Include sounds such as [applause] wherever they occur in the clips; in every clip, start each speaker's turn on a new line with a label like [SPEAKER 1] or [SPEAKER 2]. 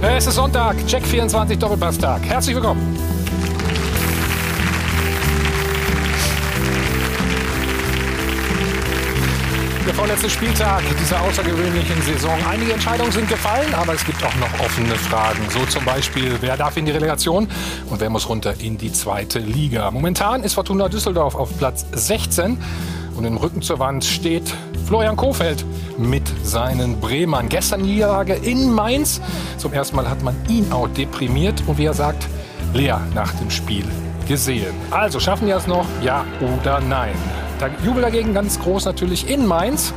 [SPEAKER 1] Es ist Sonntag, Check 24 Doppelpasstag. Herzlich willkommen. Der vorletzte Spieltag dieser außergewöhnlichen Saison. Einige Entscheidungen sind gefallen, aber es gibt auch noch offene Fragen. So zum Beispiel, wer darf in die Relegation und wer muss runter in die zweite Liga. Momentan ist Fortuna Düsseldorf auf Platz 16 und im Rücken zur Wand steht Florian Kofeld mit seinen Bremern. Gestern Niederlage in Mainz. Zum ersten Mal hat man ihn auch deprimiert und wie er sagt, leer nach dem Spiel gesehen. Also schaffen wir es noch? Ja oder nein? Der Jubel dagegen ganz groß natürlich in Mainz.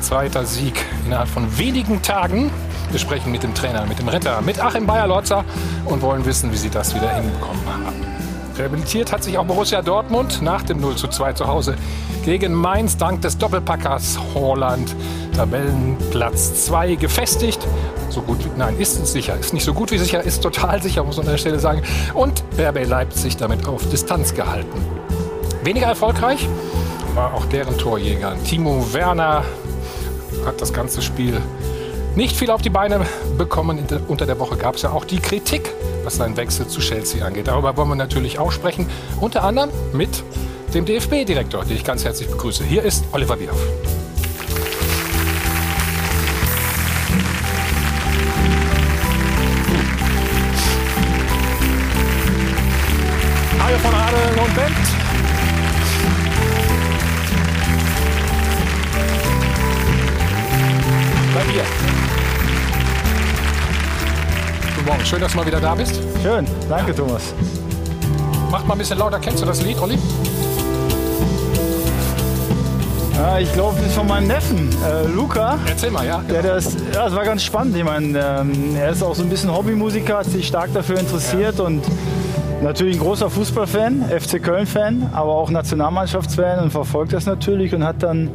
[SPEAKER 1] Zweiter Sieg innerhalb von wenigen Tagen. Wir sprechen mit dem Trainer, mit dem Retter, mit Achim Bayer-Lotzer und wollen wissen, wie sie das wieder hinbekommen haben. Rehabilitiert hat sich auch Borussia Dortmund nach dem 0 zu 2 zu Hause gegen Mainz dank des Doppelpackers Holland. Tabellenplatz 2 gefestigt. So gut wie, nein, ist es sicher. Ist nicht so gut wie sicher, ist total sicher, muss man an der Stelle sagen. Und RB Leipzig damit auf Distanz gehalten. Weniger erfolgreich war auch deren Torjäger. Timo Werner hat das ganze Spiel nicht viel auf die Beine bekommen. Unter der Woche gab es ja auch die Kritik was seinen Wechsel zu Chelsea angeht. Darüber wollen wir natürlich auch sprechen. Unter anderem mit dem DFB-Direktor, den ich ganz herzlich begrüße. Hier ist Oliver Bierhoff. Hajo von Radeln und Bent. Bei mir. Morgen, schön, dass du mal wieder da bist.
[SPEAKER 2] Schön, danke Thomas.
[SPEAKER 1] Mach mal ein bisschen lauter. Kennst du das Lied, Olli?
[SPEAKER 2] Ja, ich glaube, das ist von meinem Neffen, äh, Luca.
[SPEAKER 1] Erzähl mal, ja.
[SPEAKER 2] Der das, ja, das war ganz spannend. Ich meine, ähm, er ist auch so ein bisschen Hobbymusiker, hat sich stark dafür interessiert ja. und natürlich ein großer Fußballfan, FC Köln-Fan, aber auch Nationalmannschaftsfan und verfolgt das natürlich und hat dann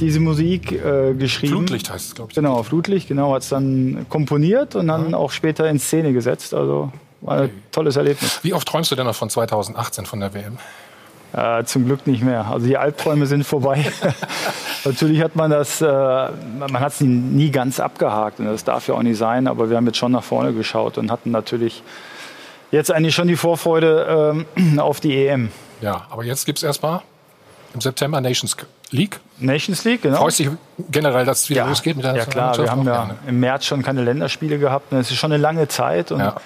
[SPEAKER 2] diese Musik äh, geschrieben.
[SPEAKER 1] Flutlicht heißt es, glaube ich.
[SPEAKER 2] Genau, Flutlicht, genau, hat es dann komponiert und dann ja. auch später in Szene gesetzt. Also war ein okay. tolles Erlebnis.
[SPEAKER 1] Wie oft träumst du denn noch von 2018 von der WM?
[SPEAKER 2] Äh, zum Glück nicht mehr. Also die Albträume sind vorbei. [laughs] Natürlich hat man das, äh, man hat es nie, nie ganz abgehakt und das darf ja auch nicht sein, aber wir haben jetzt schon nach vorne geschaut und hatten natürlich jetzt eigentlich schon die Vorfreude ähm, [clears throat] auf die EM.
[SPEAKER 1] Ja, aber jetzt gibt es erstmal im September Nations League.
[SPEAKER 2] Nations League, genau.
[SPEAKER 1] Freust dich generell, dass es wieder
[SPEAKER 2] ja,
[SPEAKER 1] losgeht
[SPEAKER 2] mit der Ja klar, wir haben ja im März schon keine Länderspiele gehabt. Das ist schon eine lange Zeit. Und ja.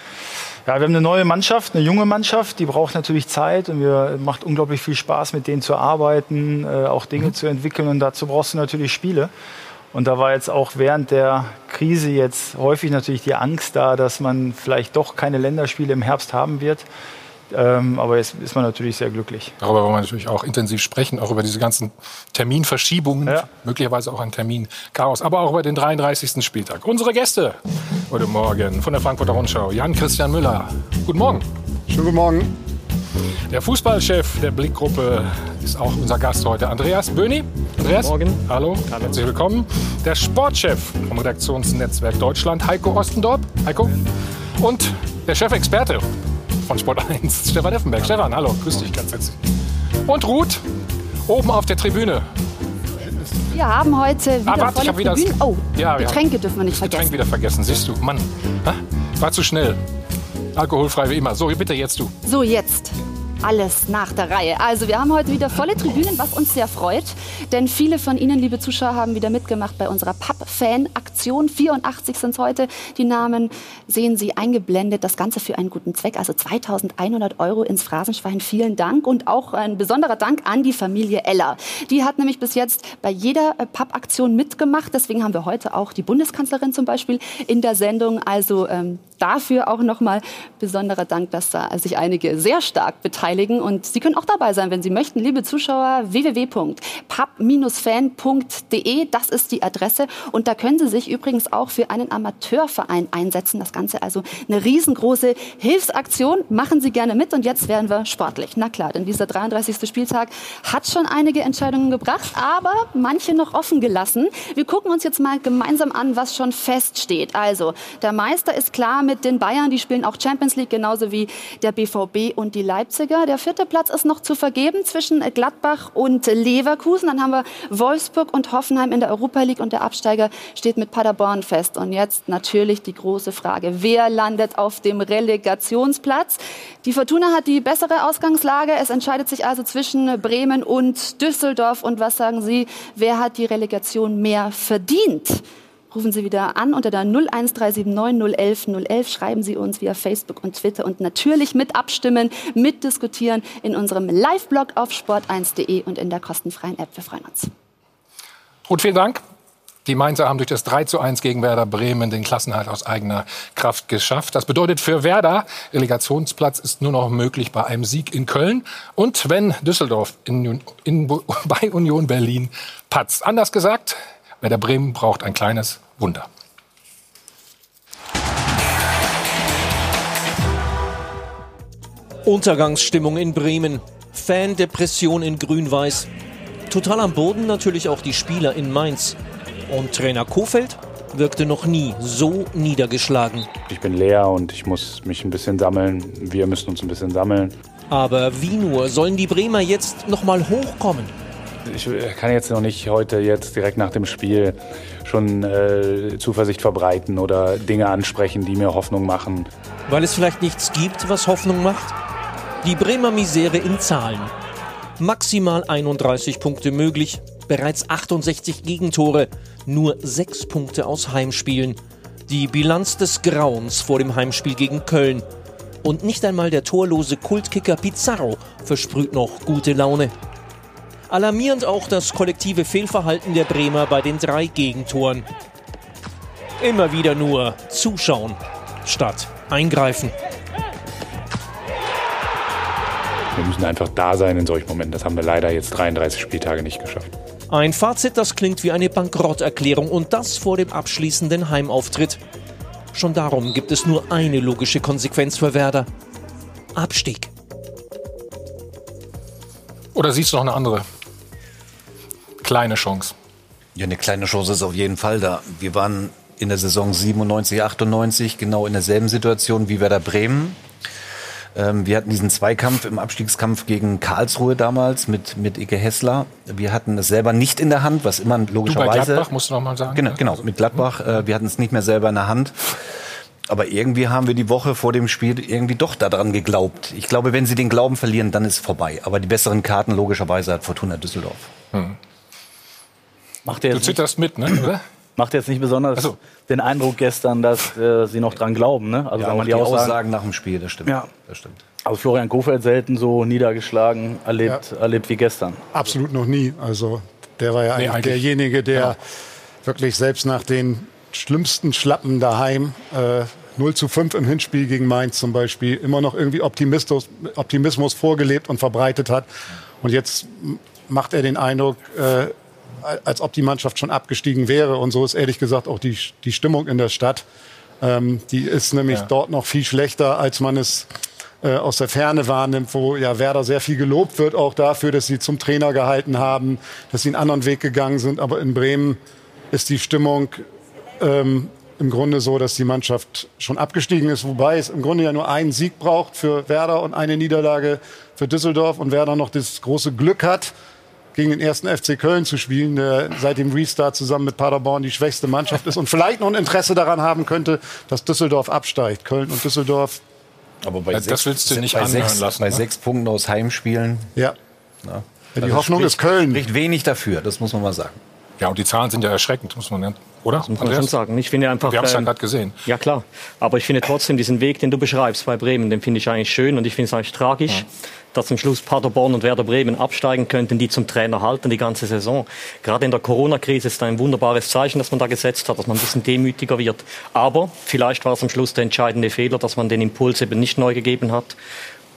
[SPEAKER 2] Ja, wir haben eine neue Mannschaft, eine junge Mannschaft, die braucht natürlich Zeit und wir macht unglaublich viel Spaß, mit denen zu arbeiten, äh, auch Dinge mhm. zu entwickeln und dazu brauchst du natürlich Spiele. Und da war jetzt auch während der Krise jetzt häufig natürlich die Angst da, dass man vielleicht doch keine Länderspiele im Herbst haben wird. Ähm, aber jetzt ist man natürlich sehr glücklich.
[SPEAKER 1] Darüber wollen wir natürlich auch intensiv sprechen, auch über diese ganzen Terminverschiebungen, ja. möglicherweise auch ein Terminchaos, aber auch über den 33. Spieltag. Unsere Gäste heute Morgen von der Frankfurter Rundschau, Jan-Christian Müller. Guten Morgen.
[SPEAKER 3] Schönen guten Morgen.
[SPEAKER 1] Der Fußballchef der Blickgruppe ist auch unser Gast heute, Andreas Böhni. Andreas,
[SPEAKER 4] Guten Morgen.
[SPEAKER 1] Hallo, Hallo, herzlich willkommen. Der Sportchef vom Redaktionsnetzwerk Deutschland, Heiko Ostendorp. Heiko. Und der Chefexperte von Sport 1, Stefan Effenberg. Stefan, hallo, grüß dich ganz herzlich. Und Ruth, oben auf der Tribüne.
[SPEAKER 5] Wir haben heute wieder
[SPEAKER 1] ah, warte, ich hab wieder
[SPEAKER 5] Tribünen. Oh, ja, Getränke dürfen wir nicht vergessen.
[SPEAKER 1] Getränk wieder vergessen, siehst du. Mann, war zu schnell. Alkoholfrei wie immer. So, bitte jetzt du.
[SPEAKER 5] So, jetzt alles nach der Reihe. Also wir haben heute wieder volle Tribünen, was uns sehr freut. Denn viele von Ihnen, liebe Zuschauer, haben wieder mitgemacht bei unserer Papp-Fan-Aktion. 84 sind es heute. Die Namen sehen Sie eingeblendet. Das Ganze für einen guten Zweck. Also 2100 Euro ins Phrasenschwein. Vielen Dank. Und auch ein besonderer Dank an die Familie Eller. Die hat nämlich bis jetzt bei jeder äh, Papp-Aktion mitgemacht. Deswegen haben wir heute auch die Bundeskanzlerin zum Beispiel in der Sendung. Also ähm, dafür auch nochmal besonderer Dank, dass da sich einige sehr stark beteiligen. Und Sie können auch dabei sein, wenn Sie möchten. Liebe Zuschauer, www.pub-fan.de, das ist die Adresse. Und da können Sie sich übrigens auch für einen Amateurverein einsetzen. Das Ganze also eine riesengroße Hilfsaktion. Machen Sie gerne mit. Und jetzt werden wir sportlich. Na klar, denn dieser 33. Spieltag hat schon einige Entscheidungen gebracht, aber manche noch offen gelassen. Wir gucken uns jetzt mal gemeinsam an, was schon feststeht. Also, der Meister ist klar mit den Bayern. Die spielen auch Champions League, genauso wie der BVB und die Leipziger. Der vierte Platz ist noch zu vergeben zwischen Gladbach und Leverkusen. Dann haben wir Wolfsburg und Hoffenheim in der Europa League und der Absteiger steht mit Paderborn fest. Und jetzt natürlich die große Frage, wer landet auf dem Relegationsplatz? Die Fortuna hat die bessere Ausgangslage. Es entscheidet sich also zwischen Bremen und Düsseldorf. Und was sagen Sie, wer hat die Relegation mehr verdient? Rufen Sie wieder an unter der 01379 011 011. Schreiben Sie uns via Facebook und Twitter und natürlich mit abstimmen, mitdiskutieren in unserem Live-Blog auf sport1.de und in der kostenfreien App. Wir freuen uns.
[SPEAKER 1] Und vielen Dank. Die Mainzer haben durch das 3 zu 1 gegen Werder Bremen den Klassenhalt aus eigener Kraft geschafft. Das bedeutet für Werder, Relegationsplatz ist nur noch möglich bei einem Sieg in Köln und wenn Düsseldorf in, in, [laughs] bei Union Berlin patzt. Anders gesagt, Werder Bremen braucht ein kleines Wunder.
[SPEAKER 3] Untergangsstimmung in Bremen. Fan-Depression in Grün-Weiß. Total am Boden natürlich auch die Spieler in Mainz. Und Trainer Kofeld wirkte noch nie so niedergeschlagen.
[SPEAKER 4] Ich bin leer und ich muss mich ein bisschen sammeln. Wir müssen uns ein bisschen sammeln.
[SPEAKER 3] Aber wie nur sollen die Bremer jetzt noch mal hochkommen?
[SPEAKER 4] Ich kann jetzt noch nicht heute jetzt direkt nach dem Spiel schon äh, Zuversicht verbreiten oder Dinge ansprechen, die mir Hoffnung machen.
[SPEAKER 3] Weil es vielleicht nichts gibt, was Hoffnung macht? Die Bremer Misere in Zahlen. Maximal 31 Punkte möglich, bereits 68 Gegentore, nur 6 Punkte aus Heimspielen. Die Bilanz des Grauens vor dem Heimspiel gegen Köln. Und nicht einmal der torlose Kultkicker Pizarro versprüht noch gute Laune. Alarmierend auch das kollektive Fehlverhalten der Bremer bei den drei Gegentoren. Immer wieder nur zuschauen statt eingreifen.
[SPEAKER 4] Wir müssen einfach da sein in solchen Momenten. Das haben wir leider jetzt 33 Spieltage nicht geschafft.
[SPEAKER 3] Ein Fazit, das klingt wie eine Bankrotterklärung und das vor dem abschließenden Heimauftritt. Schon darum gibt es nur eine logische Konsequenz für Werder. Abstieg.
[SPEAKER 1] Oder siehst du noch eine andere? Kleine Chance.
[SPEAKER 6] Ja, eine kleine Chance ist auf jeden Fall da. Wir waren in der Saison 97, 98 genau in derselben Situation wie Werder Bremen. Ähm, wir hatten diesen Zweikampf im Abstiegskampf gegen Karlsruhe damals mit, mit Ike Hessler. Wir hatten es selber nicht in der Hand, was immer logischerweise. Du bei
[SPEAKER 1] Gladbach, musst du noch mal sagen.
[SPEAKER 6] Genau, genau mit Gladbach. Äh, wir hatten es nicht mehr selber in der Hand. Aber irgendwie haben wir die Woche vor dem Spiel irgendwie doch daran geglaubt. Ich glaube, wenn sie den Glauben verlieren, dann ist vorbei. Aber die besseren Karten logischerweise hat Fortuna Düsseldorf. Hm.
[SPEAKER 1] Macht du zitterst mit, ne? [clears throat]
[SPEAKER 2] Macht jetzt nicht besonders so. den Eindruck gestern, dass äh, sie noch dran glauben, ne?
[SPEAKER 6] Also ja, man die, die Aussagen, Aussagen, nach dem Spiel, das stimmt.
[SPEAKER 2] Ja. Das stimmt. Also Florian Kofeld selten so niedergeschlagen erlebt, ja. erlebt wie gestern.
[SPEAKER 7] Absolut noch nie. Also der war ja nee, eigentlich derjenige, der ja. wirklich selbst nach den schlimmsten Schlappen daheim äh, 0 zu 5 im Hinspiel gegen Mainz zum Beispiel immer noch irgendwie Optimismus, Optimismus vorgelebt und verbreitet hat. Und jetzt macht er den Eindruck, äh, als ob die Mannschaft schon abgestiegen wäre. Und so ist ehrlich gesagt auch die, die Stimmung in der Stadt. Ähm, die ist nämlich ja. dort noch viel schlechter, als man es äh, aus der Ferne wahrnimmt, wo ja Werder sehr viel gelobt wird, auch dafür, dass sie zum Trainer gehalten haben, dass sie einen anderen Weg gegangen sind. Aber in Bremen ist die Stimmung ähm, im Grunde so, dass die Mannschaft schon abgestiegen ist, wobei es im Grunde ja nur einen Sieg braucht für Werder und eine Niederlage für Düsseldorf und Werder noch das große Glück hat, gegen den ersten FC Köln zu spielen, der seit dem Restart zusammen mit Paderborn die schwächste Mannschaft ist und vielleicht noch ein Interesse daran haben könnte, dass Düsseldorf absteigt. Köln und Düsseldorf.
[SPEAKER 6] Aber bei das sechs, willst du nicht bei sechs, lassen. Bei ne? sechs Punkten aus Heimspielen.
[SPEAKER 7] Ja. ja. die also Hoffnung spricht, ist Köln.
[SPEAKER 6] Spricht wenig dafür, das muss man mal sagen.
[SPEAKER 1] Ja, und die Zahlen sind ja erschreckend, muss man, oder? Das
[SPEAKER 2] muss man schon sagen. Ich finde einfach.
[SPEAKER 1] Wir haben es ja ähm, gerade gesehen.
[SPEAKER 2] Ja, klar. Aber ich finde trotzdem diesen Weg, den du beschreibst bei Bremen, den finde ich eigentlich schön und ich finde es eigentlich tragisch, ja. dass zum Schluss Paderborn und Werder Bremen absteigen könnten, die zum Trainer halten die ganze Saison. Gerade in der Corona-Krise ist ein wunderbares Zeichen, das man da gesetzt hat, dass man ein bisschen demütiger wird. Aber vielleicht war es am Schluss der entscheidende Fehler, dass man den Impuls eben nicht neu gegeben hat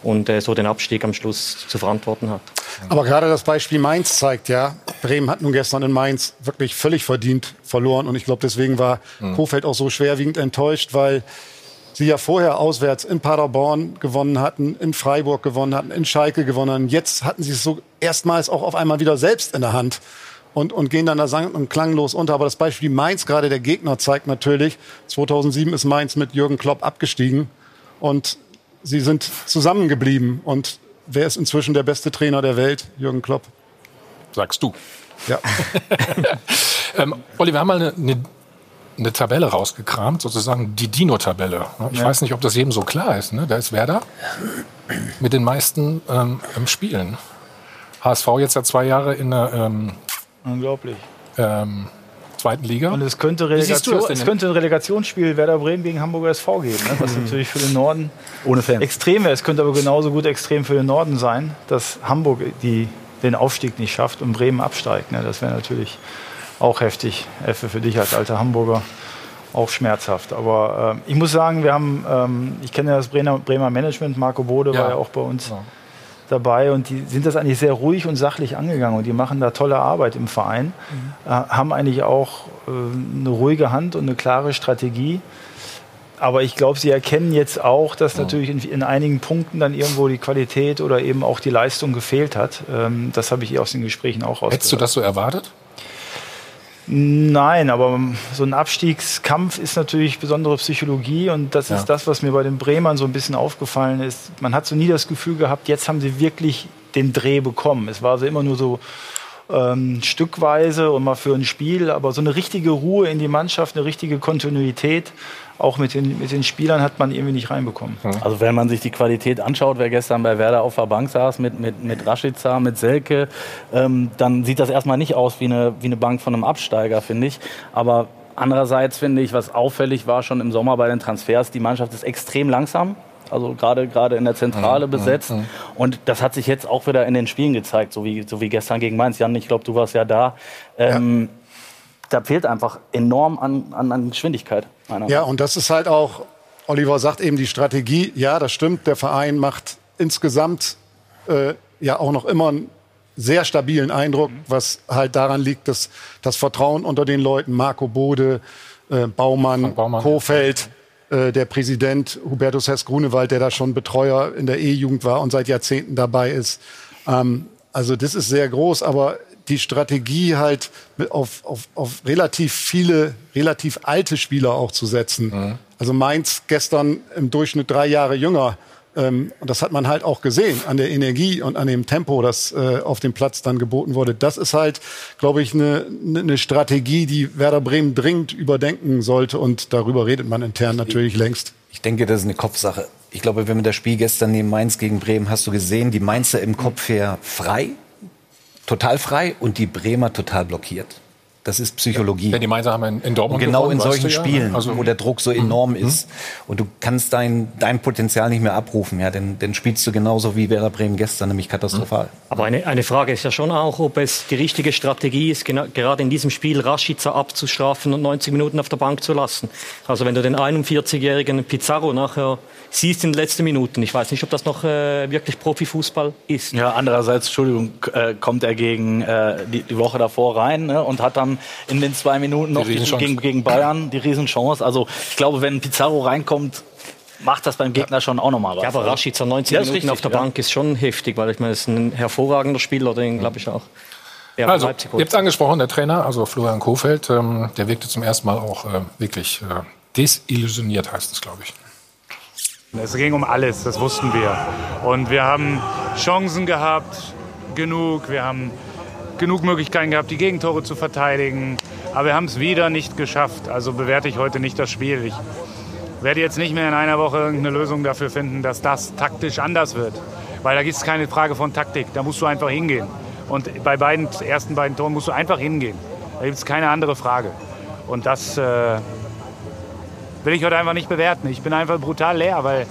[SPEAKER 2] und äh, so den Abstieg am Schluss zu verantworten hat.
[SPEAKER 7] Aber gerade das Beispiel Mainz zeigt ja, Bremen hat nun gestern in Mainz wirklich völlig verdient verloren und ich glaube, deswegen war mhm. Kofeld auch so schwerwiegend enttäuscht, weil sie ja vorher auswärts in Paderborn gewonnen hatten, in Freiburg gewonnen hatten, in Schalke gewonnen hatten. Jetzt hatten sie es so erstmals auch auf einmal wieder selbst in der Hand. und, und gehen dann da sang- und klanglos unter. Aber das Beispiel Mainz, gerade der Gegner, zeigt natürlich, 2007 ist Mainz mit Jürgen Klopp abgestiegen und sie sind zusammengeblieben. Und wer ist inzwischen der beste Trainer der Welt? Jürgen Klopp.
[SPEAKER 1] Sagst du.
[SPEAKER 7] Ja. [laughs]
[SPEAKER 1] ähm, Olli, wir haben mal eine, eine, eine, Tabelle rausgekramt, sozusagen die Dino-Tabelle. Ich ja. weiß nicht, ob das jedem so klar ist. Ne? Da ist Werder mit den meisten ähm, Spielen. HSV jetzt ja zwei Jahre in der ähm,
[SPEAKER 2] Unglaublich.
[SPEAKER 1] Ähm, zweiten Liga.
[SPEAKER 2] Und es könnte, Relegation, es könnte ein Relegationsspiel Werder Bremen gegen Hamburger SV geben, ne? was mhm. natürlich für den Norden
[SPEAKER 6] Ohne Fans.
[SPEAKER 2] extrem wäre. Es könnte aber genauso gut extrem für den Norden sein, dass Hamburg die, den Aufstieg nicht schafft und Bremen absteigt. Ne? Das wäre natürlich auch heftig. Effe für dich als alter Hamburger auch schmerzhaft. Aber äh, ich muss sagen, wir haben, ähm, ich kenne ja das Bremer, Bremer Management, Marco Bode ja. war ja auch bei uns. Ja dabei und die sind das eigentlich sehr ruhig und sachlich angegangen und die machen da tolle Arbeit im Verein, mhm. äh, haben eigentlich auch äh, eine ruhige Hand und eine klare Strategie. Aber ich glaube, sie erkennen jetzt auch, dass natürlich in, in, einigen Punkten dann irgendwo die Qualität oder eben auch die Leistung gefehlt hat. Ähm, das habe ich hier aus den Gesprächen auch rausgehört.
[SPEAKER 1] Hättest du das so erwartet?
[SPEAKER 2] Nein, aber so ein Abstiegskampf ist natürlich besondere Psychologie und das ja. ist das, was mir bei den Bremern so ein bisschen aufgefallen ist. Man hat so nie das Gefühl gehabt, jetzt haben sie wirklich den Dreh bekommen. Es war so immer nur so ähm, stückweise und mal für ein Spiel, aber so eine richtige Ruhe in die Mannschaft, eine richtige Kontinuität auch mit den, mit den Spielern hat man irgendwie nicht reinbekommen.
[SPEAKER 6] Also wenn man sich die Qualität anschaut, wer gestern bei Werder auf der Bank saß mit, mit, mit Rashica, mit Selke, ähm, dann sieht das erstmal nicht aus wie eine, wie eine Bank von einem Absteiger, finde ich. Aber andererseits finde ich, was auffällig war schon im Sommer bei den Transfers, die Mannschaft ist extrem langsam also gerade gerade in der Zentrale mhm, besetzt. Mhm. Und das hat sich jetzt auch wieder in den Spielen gezeigt, so wie, so wie gestern gegen Mainz. Jan, ich glaube, du warst ja da. Ähm, ja da fehlt einfach enorm an, an, an Geschwindigkeit.
[SPEAKER 7] Ja, und das ist halt auch, Oliver sagt eben die Strategie, ja, das stimmt, der Verein macht insgesamt äh, ja auch noch immer einen sehr stabilen Eindruck, was halt daran liegt, dass das Vertrauen unter den Leuten, Marco Bode, äh, Baumann, Baumann, Kofeld, äh, der Präsident Hubertus Hess-Grunewald, der da schon Betreuer in der E-Jugend war und seit Jahrzehnten dabei ist. Ähm, also das ist sehr groß, aber die Strategie halt auf, auf, auf relativ viele, relativ alte Spieler auch zu setzen. Mhm. Also Mainz gestern im Durchschnitt drei Jahre jünger. Ähm, und das hat man halt auch gesehen an der Energie und an dem Tempo, das äh, auf dem Platz dann geboten wurde. Das ist halt, glaube ich, eine ne Strategie, die Werder Bremen dringend überdenken sollte. Und darüber redet man intern natürlich längst.
[SPEAKER 6] Ich denke, das ist eine Kopfsache. Ich glaube, wenn man das Spiel gestern neben Mainz gegen Bremen hast du gesehen, die Mainzer im Kopf her frei, total frei und die Bremer total blockiert. Das ist Psychologie.
[SPEAKER 1] Ja, die Mainzer haben in, in Dortmund
[SPEAKER 6] Genau gewonnen, in solchen ja, Spielen, also, wo der Druck so enorm mhm. ist und du kannst dein, dein Potenzial nicht mehr abrufen, ja, denn, denn spielst du genauso wie Werder Bremen gestern, nämlich katastrophal.
[SPEAKER 3] Aber eine, eine Frage ist ja schon auch, ob es die richtige Strategie ist, gerade in diesem Spiel Rashica abzustrafen und 90 Minuten auf der Bank zu lassen. Also wenn du den 41-jährigen Pizarro nachher siehst in den letzten Minuten, ich weiß nicht, ob das noch äh, wirklich Profifußball ist.
[SPEAKER 6] Ja, andererseits, Entschuldigung, äh, kommt er gegen äh, die, die Woche davor rein ne, und hat dann in den zwei Minuten noch gegen, gegen Bayern die Riesenchance. Also ich glaube, wenn Pizarro reinkommt, macht das beim Gegner schon auch nochmal was.
[SPEAKER 3] Ja, aber Rashica 90 ja, Minuten richtig, auf der Bank ist schon heftig, weil ich meine, das ist ein hervorragender Spieler, den glaube ich auch.
[SPEAKER 1] Ja, also, ihr habt es angesprochen, der Trainer, also Florian Kofeld, ähm, der wirkte zum ersten Mal auch äh, wirklich äh, desillusioniert, heißt es, glaube ich.
[SPEAKER 8] Es ging um alles, das wussten wir. Und wir haben Chancen gehabt, genug. Wir haben genug Möglichkeiten gehabt, die Gegentore zu verteidigen. Aber wir haben es wieder nicht geschafft. Also bewerte ich heute nicht das Spiel. Ich werde jetzt nicht mehr in einer Woche irgendeine Lösung dafür finden, dass das taktisch anders wird. Weil da gibt es keine Frage von Taktik. Da musst du einfach hingehen. Und bei beiden ersten beiden Toren musst du einfach hingehen. Da gibt es keine andere Frage. Und das äh, will ich heute einfach nicht bewerten. Ich bin einfach brutal leer, weil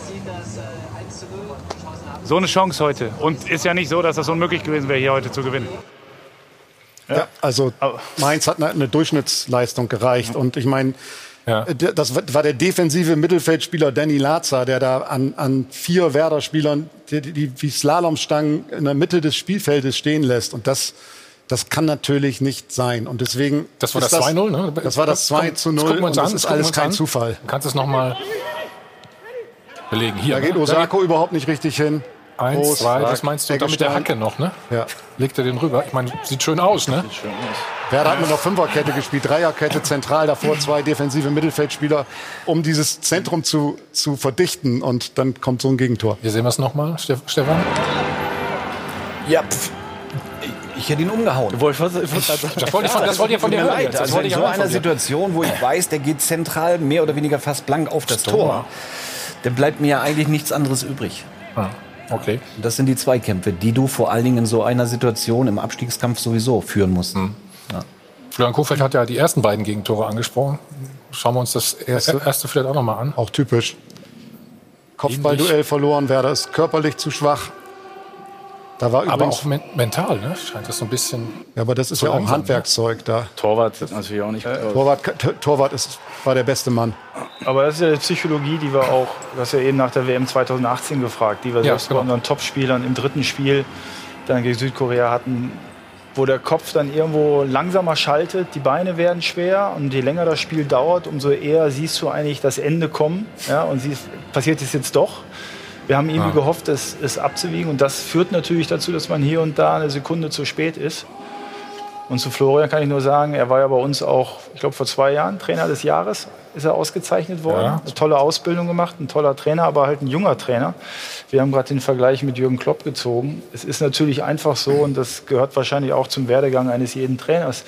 [SPEAKER 8] so eine Chance heute. Und ist ja nicht so, dass das unmöglich gewesen wäre, hier heute zu gewinnen.
[SPEAKER 7] Ja, also Mainz hat eine Durchschnittsleistung gereicht. Und ich meine, ja. Das war der defensive Mittelfeldspieler Danny Laza, der da an, an vier Werder-Spielern die, die, wie Slalomstangen in der Mitte des Spielfeldes stehen lässt. Und das, das kann natürlich nicht sein. Und deswegen.
[SPEAKER 1] Das war das 2-0,
[SPEAKER 7] ne? Das war das 2 zu 0.
[SPEAKER 1] Das, das
[SPEAKER 7] ist alles kein an. Zufall.
[SPEAKER 1] Du kannst es nochmal belegen. Hier.
[SPEAKER 7] Da geht ne? Osako überhaupt nicht richtig hin.
[SPEAKER 1] Eins, Groß, zwei, das meinst du mit der Hacke noch, ne? Ja. Legt er den rüber? Ich meine, sieht schön aus, ne? Sieht schön aus.
[SPEAKER 2] Werder hat nur noch Fünferkette gespielt, Dreierkette zentral, davor zwei defensive Mittelfeldspieler, um dieses Zentrum zu, zu verdichten. Und dann kommt so ein Gegentor.
[SPEAKER 1] Hier sehen wir es nochmal, Stefan.
[SPEAKER 6] Ja, pff. Ich hätte ihn umgehauen. [laughs]
[SPEAKER 1] das wollte ich von, das wollte ich von dir hören.
[SPEAKER 6] Jetzt. Also in so einer Situation, wo ich weiß, der geht zentral mehr oder weniger fast blank auf das, das Tor, dann bleibt mir ja eigentlich nichts anderes übrig. Ah. Okay. Das sind die Zweikämpfe, die du vor allen Dingen in so einer Situation im Abstiegskampf sowieso führen musst. Hm.
[SPEAKER 1] Ja. Florian Kofeld hat ja die ersten beiden Gegentore angesprochen. Schauen wir uns das erste, erste vielleicht auch noch mal an.
[SPEAKER 2] Auch typisch. Kopfballduell verloren, Werder ist körperlich zu schwach.
[SPEAKER 1] Da war aber auch men mental, ne? Scheint das so ein bisschen.
[SPEAKER 2] Ja, aber das ist ja auch Handwerkszeug da.
[SPEAKER 4] Torwart ist natürlich auch nicht. Äh,
[SPEAKER 2] Torwart, Torwart ist, war der beste Mann. Aber das ist ja die Psychologie, die wir auch, du hast ja eben nach der WM 2018 gefragt, die wir ja, selbst genau. bei unseren Topspielern im dritten Spiel dann gegen Südkorea hatten, wo der Kopf dann irgendwo langsamer schaltet, die Beine werden schwer und je länger das Spiel dauert, umso eher siehst du eigentlich das Ende kommen. Ja, und siehst, passiert es jetzt doch. Wir haben irgendwie ah. gehofft, es, es abzuwiegen und das führt natürlich dazu, dass man hier und da eine Sekunde zu spät ist. Und zu Florian kann ich nur sagen, er war ja bei uns auch, ich glaube vor zwei Jahren Trainer des Jahres, ist er ausgezeichnet worden. Ja. Eine tolle Ausbildung gemacht, ein toller Trainer, aber halt ein junger Trainer. Wir haben gerade den Vergleich mit Jürgen Klopp gezogen. Es ist natürlich einfach so und das gehört wahrscheinlich auch zum Werdegang eines jeden Trainers.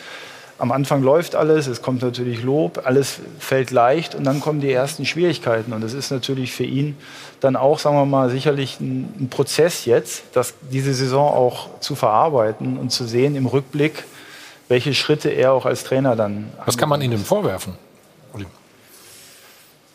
[SPEAKER 2] Am Anfang läuft alles, es kommt natürlich Lob, alles fällt leicht und dann kommen die ersten Schwierigkeiten. Und es ist natürlich für ihn dann auch, sagen wir mal, sicherlich ein, ein Prozess jetzt, das, diese Saison auch zu verarbeiten und zu sehen im Rückblick, welche Schritte er auch als Trainer dann.
[SPEAKER 1] Was kann man ihm vorwerfen?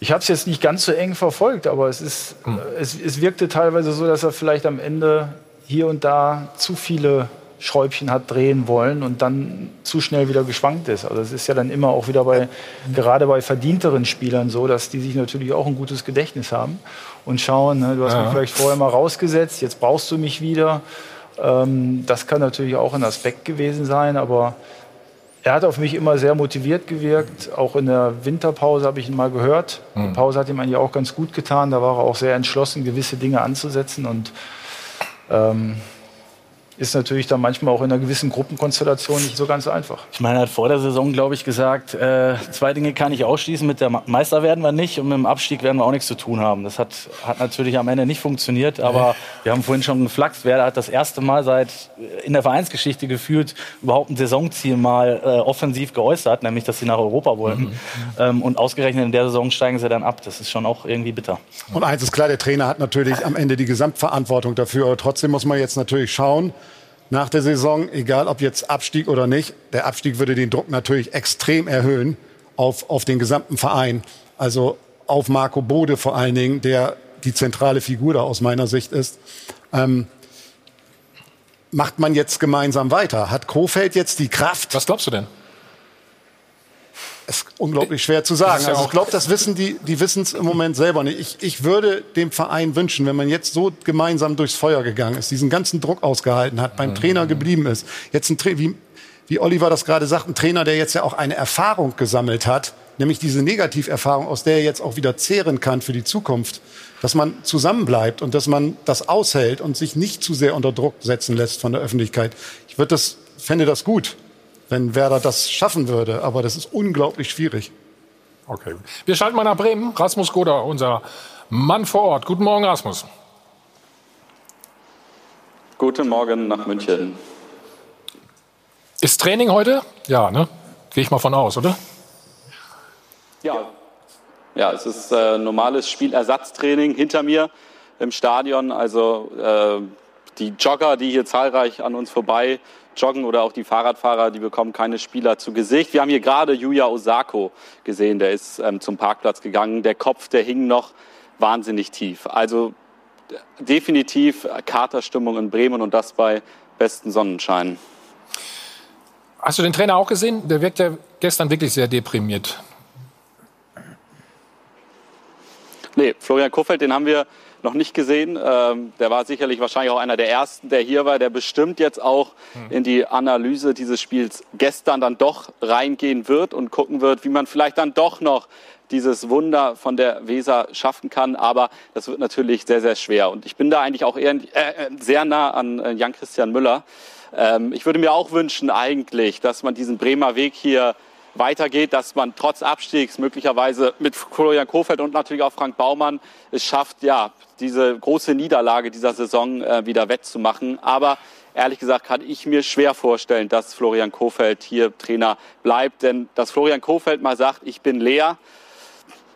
[SPEAKER 2] Ich habe es jetzt nicht ganz so eng verfolgt, aber es, ist, hm. es, es wirkte teilweise so, dass er vielleicht am Ende hier und da zu viele Schräubchen hat drehen wollen und dann zu schnell wieder geschwankt ist. Also es ist ja dann immer auch wieder bei, gerade bei verdienteren Spielern so, dass die sich natürlich auch ein gutes Gedächtnis haben und schauen, ne, du hast ja. mich vielleicht vorher mal rausgesetzt, jetzt brauchst du mich wieder. Ähm, das kann natürlich auch ein Aspekt gewesen sein, aber er hat auf mich immer sehr motiviert gewirkt. Auch in der Winterpause habe ich ihn mal gehört. Die hm. Pause hat ihm eigentlich auch ganz gut getan. Da war er auch sehr entschlossen, gewisse Dinge anzusetzen. Und ähm, ist natürlich dann manchmal auch in einer gewissen Gruppenkonstellation nicht so ganz einfach.
[SPEAKER 4] Ich meine, er hat vor der Saison, glaube ich, gesagt, äh, zwei Dinge kann ich ausschließen. Mit der Meister werden wir nicht und mit dem Abstieg werden wir auch nichts zu tun haben. Das hat, hat natürlich am Ende nicht funktioniert, aber wir haben vorhin schon geflaxt. Werder hat das erste Mal seit äh, in der Vereinsgeschichte gefühlt überhaupt ein Saisonziel mal äh, offensiv geäußert, nämlich, dass sie nach Europa wollten. Mhm. Ähm, und ausgerechnet in der Saison steigen sie dann ab. Das ist schon auch irgendwie bitter.
[SPEAKER 2] Und eins ist klar, der Trainer hat natürlich am Ende die Gesamtverantwortung dafür. Aber trotzdem muss man jetzt natürlich schauen, nach der Saison, egal ob jetzt Abstieg oder nicht. Der Abstieg würde den Druck natürlich extrem erhöhen auf, auf den gesamten Verein. Also auf Marco Bode vor allen Dingen, der die zentrale Figur da aus meiner Sicht ist. Ähm, macht man jetzt gemeinsam weiter? Hat Kofeld jetzt die Kraft?
[SPEAKER 1] Was glaubst du denn?
[SPEAKER 2] Ist unglaublich schwer zu sagen. Ja also ich glaube, das wissen die, die wissen es im Moment selber nicht. Ich, ich würde dem Verein wünschen, wenn man jetzt so gemeinsam durchs Feuer gegangen ist, diesen ganzen Druck ausgehalten hat, beim mhm. Trainer geblieben ist, jetzt ein Tra wie, wie Oliver das gerade sagt, ein Trainer, der jetzt ja auch eine Erfahrung gesammelt hat, nämlich diese Negativerfahrung, aus der er jetzt auch wieder zehren kann für die Zukunft, dass man zusammenbleibt und dass man das aushält und sich nicht zu sehr unter Druck setzen lässt von der Öffentlichkeit. Ich würde das, fände das gut wenn Werder das schaffen würde. Aber das ist unglaublich schwierig.
[SPEAKER 1] Okay. Wir schalten mal nach Bremen. Rasmus Goda, unser Mann vor Ort. Guten Morgen, Rasmus.
[SPEAKER 9] Guten Morgen nach München.
[SPEAKER 1] Ist Training heute? Ja, ne? Gehe ich mal von aus, oder?
[SPEAKER 9] Ja. Ja, es ist äh, normales Spielersatztraining hinter mir im Stadion. Also äh, die Jogger, die hier zahlreich an uns vorbei joggen oder auch die Fahrradfahrer, die bekommen keine Spieler zu Gesicht. Wir haben hier gerade Yuya Osako gesehen, der ist ähm, zum Parkplatz gegangen. Der Kopf, der hing noch wahnsinnig tief. Also definitiv Katerstimmung in Bremen und das bei besten Sonnenschein.
[SPEAKER 1] Hast du den Trainer auch gesehen? Der wirkt ja gestern wirklich sehr deprimiert.
[SPEAKER 9] Nee, Florian Kofeld, den haben wir noch nicht gesehen. Ähm, der war sicherlich wahrscheinlich auch einer der ersten, der hier war. Der bestimmt jetzt auch hm. in die Analyse dieses Spiels gestern dann doch reingehen wird und gucken wird, wie man vielleicht dann doch noch dieses Wunder von der Weser schaffen kann. Aber das wird natürlich sehr, sehr schwer. Und ich bin da eigentlich auch eher, äh, sehr nah an äh, Jan-Christian Müller. Ähm, ich würde mir auch wünschen eigentlich, dass man diesen Bremer Weg hier weitergeht, dass man trotz Abstiegs möglicherweise mit Florian Kofeld und natürlich auch Frank Baumann es schafft, ja, diese große Niederlage dieser Saison äh, wieder wettzumachen. Aber ehrlich gesagt kann ich mir schwer vorstellen, dass Florian Kofeld hier Trainer bleibt. Denn dass Florian Kofeld mal sagt, ich bin leer,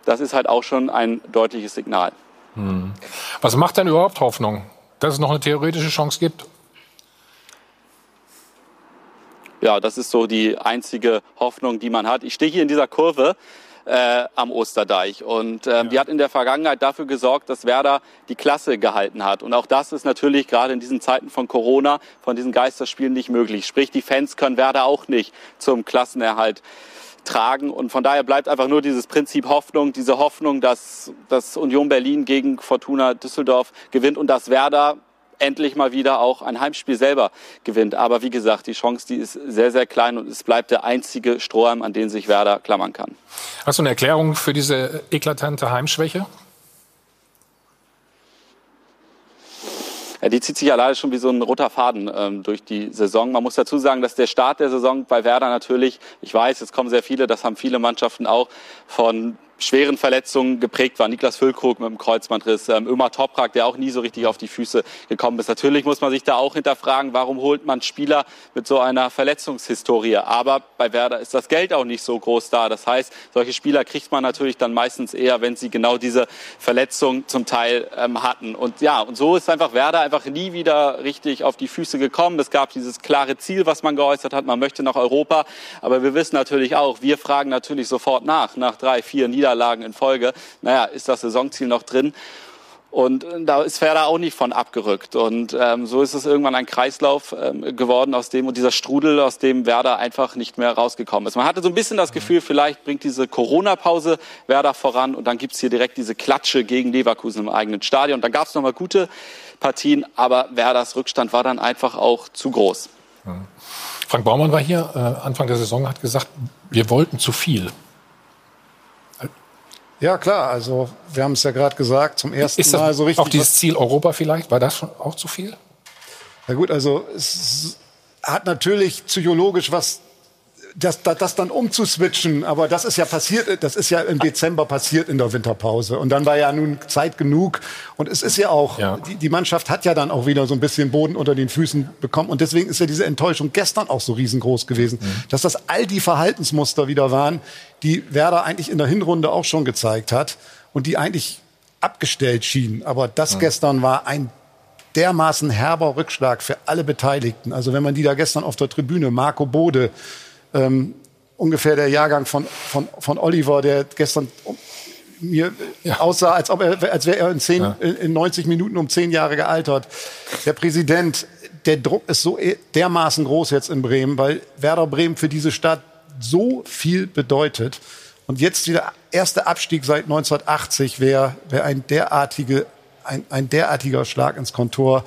[SPEAKER 9] das ist halt auch schon ein deutliches Signal.
[SPEAKER 1] Hm. Was macht denn überhaupt Hoffnung, dass es noch eine theoretische Chance gibt?
[SPEAKER 9] Ja, das ist so die einzige Hoffnung, die man hat. Ich stehe hier in dieser Kurve äh, am Osterdeich. Und äh, ja. die hat in der Vergangenheit dafür gesorgt, dass Werder die Klasse gehalten hat. Und auch das ist natürlich gerade in diesen Zeiten von Corona, von diesen Geisterspielen nicht möglich. Sprich, die Fans können Werder auch nicht zum Klassenerhalt tragen. Und von daher bleibt einfach nur dieses Prinzip Hoffnung, diese Hoffnung, dass, dass Union Berlin gegen Fortuna Düsseldorf gewinnt und dass Werder endlich mal wieder auch ein Heimspiel selber gewinnt. Aber wie gesagt, die Chance, die ist sehr, sehr klein und es bleibt der einzige Strohhalm, an den sich Werder klammern kann.
[SPEAKER 1] Hast du eine Erklärung für diese eklatante Heimschwäche?
[SPEAKER 9] Ja, die zieht sich ja leider schon wie so ein roter Faden ähm, durch die Saison. Man muss dazu sagen, dass der Start der Saison bei Werder natürlich, ich weiß, es kommen sehr viele, das haben viele Mannschaften auch, von schweren Verletzungen geprägt war. Niklas Füllkrug mit dem Kreuzbandriss, ähm, Ömer Toprak, der auch nie so richtig auf die Füße gekommen ist. Natürlich muss man sich da auch hinterfragen, warum holt man Spieler mit so einer Verletzungshistorie. Aber bei Werder ist das Geld auch nicht so groß da. Das heißt, solche Spieler kriegt man natürlich dann meistens eher, wenn sie genau diese Verletzung zum Teil ähm, hatten. Und ja, und so ist einfach Werder einfach nie wieder richtig auf die Füße gekommen. Es gab dieses klare Ziel, was man geäußert hat. Man möchte nach Europa. Aber wir wissen natürlich auch, wir fragen natürlich sofort nach, nach drei, vier Niederlagen Niederlagen in Folge. Naja, ist das Saisonziel noch drin? Und äh, da ist Werder auch nicht von abgerückt. Und ähm, so ist es irgendwann ein Kreislauf ähm, geworden, aus dem und dieser Strudel, aus dem Werder einfach nicht mehr rausgekommen ist. Man hatte so ein bisschen das Gefühl, vielleicht bringt diese Corona-Pause Werder voran und dann gibt's hier direkt diese Klatsche gegen Leverkusen im eigenen Stadion. Dann gab's nochmal gute Partien, aber Werders Rückstand war dann einfach auch zu groß.
[SPEAKER 1] Frank Baumann war hier äh, Anfang der Saison, hat gesagt, wir wollten zu viel.
[SPEAKER 7] Ja, klar. Also wir haben es ja gerade gesagt, zum ersten
[SPEAKER 1] ist das
[SPEAKER 7] Mal so richtig.
[SPEAKER 1] Auch dieses Ziel Europa vielleicht, war das schon auch zu viel?
[SPEAKER 7] Na gut, also es hat natürlich psychologisch was das, das, das dann umzuswitchen, aber das ist ja passiert, das ist ja im Dezember passiert in der Winterpause. Und dann war ja nun Zeit genug. Und es ist ja auch, ja. Die, die Mannschaft hat ja dann auch wieder so ein bisschen Boden unter den Füßen bekommen. Und deswegen ist ja diese Enttäuschung gestern auch so riesengroß gewesen, mhm. dass das all die Verhaltensmuster wieder waren, die Werder eigentlich in der Hinrunde auch schon gezeigt hat und die eigentlich abgestellt schienen. Aber das mhm. gestern war ein dermaßen herber Rückschlag für alle Beteiligten. Also wenn man die da gestern auf der Tribüne, Marco Bode, ähm, ungefähr der Jahrgang von, von, von Oliver, der gestern mir ja. aussah, als, ob er, als wäre er in, zehn, ja. in 90 Minuten um zehn Jahre gealtert. Der Präsident, der Druck ist so e, dermaßen groß jetzt in Bremen, weil Werder Bremen für diese Stadt so viel bedeutet. Und jetzt wieder erster Abstieg seit 1980 wäre wär ein, derartige, ein, ein derartiger Schlag ins Kontor.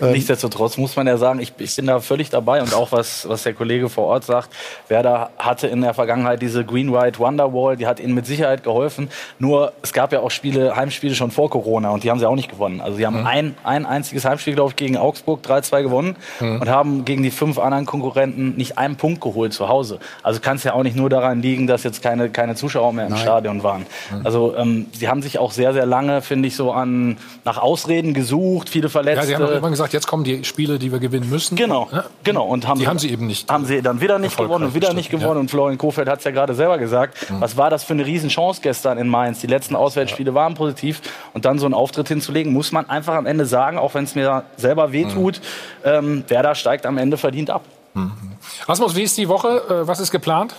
[SPEAKER 4] Ähm, Nichtsdestotrotz muss man ja sagen, ich, ich, bin da völlig dabei und auch was, was der Kollege vor Ort sagt, Werder hatte in der Vergangenheit diese Green White Wonderwall, die hat ihnen mit Sicherheit geholfen. Nur es gab ja auch Spiele, Heimspiele schon vor Corona und die haben sie auch nicht gewonnen. Also sie haben mhm. ein, ein einziges Heimspiel, glaube ich, gegen Augsburg 3-2 gewonnen mhm. und haben gegen die fünf anderen Konkurrenten nicht einen Punkt geholt zu Hause. Also kann es ja auch nicht nur daran liegen, dass jetzt keine, keine Zuschauer mehr im Nein. Stadion waren. Mhm. Also ähm, sie haben sich auch sehr, sehr lange, finde ich, so an nach Ausreden gesucht, viele Verletzte. Ja,
[SPEAKER 1] gesagt, jetzt kommen die Spiele, die wir gewinnen müssen.
[SPEAKER 4] Genau, ja? genau.
[SPEAKER 1] Und haben die haben sie eben nicht.
[SPEAKER 4] Haben sie dann wieder nicht gewonnen und wieder nicht gewonnen. Ja. Und Florian Kofeld hat es ja gerade selber gesagt. Mhm. Was war das für eine Riesenchance gestern in Mainz? Die letzten Auswärtsspiele ja. waren positiv. Und dann so einen Auftritt hinzulegen, muss man einfach am Ende sagen, auch wenn es mir selber wehtut, mhm. ähm, Werder steigt am Ende verdient ab.
[SPEAKER 1] Mhm. Rasmus, wie ist die Woche? Äh, was ist geplant?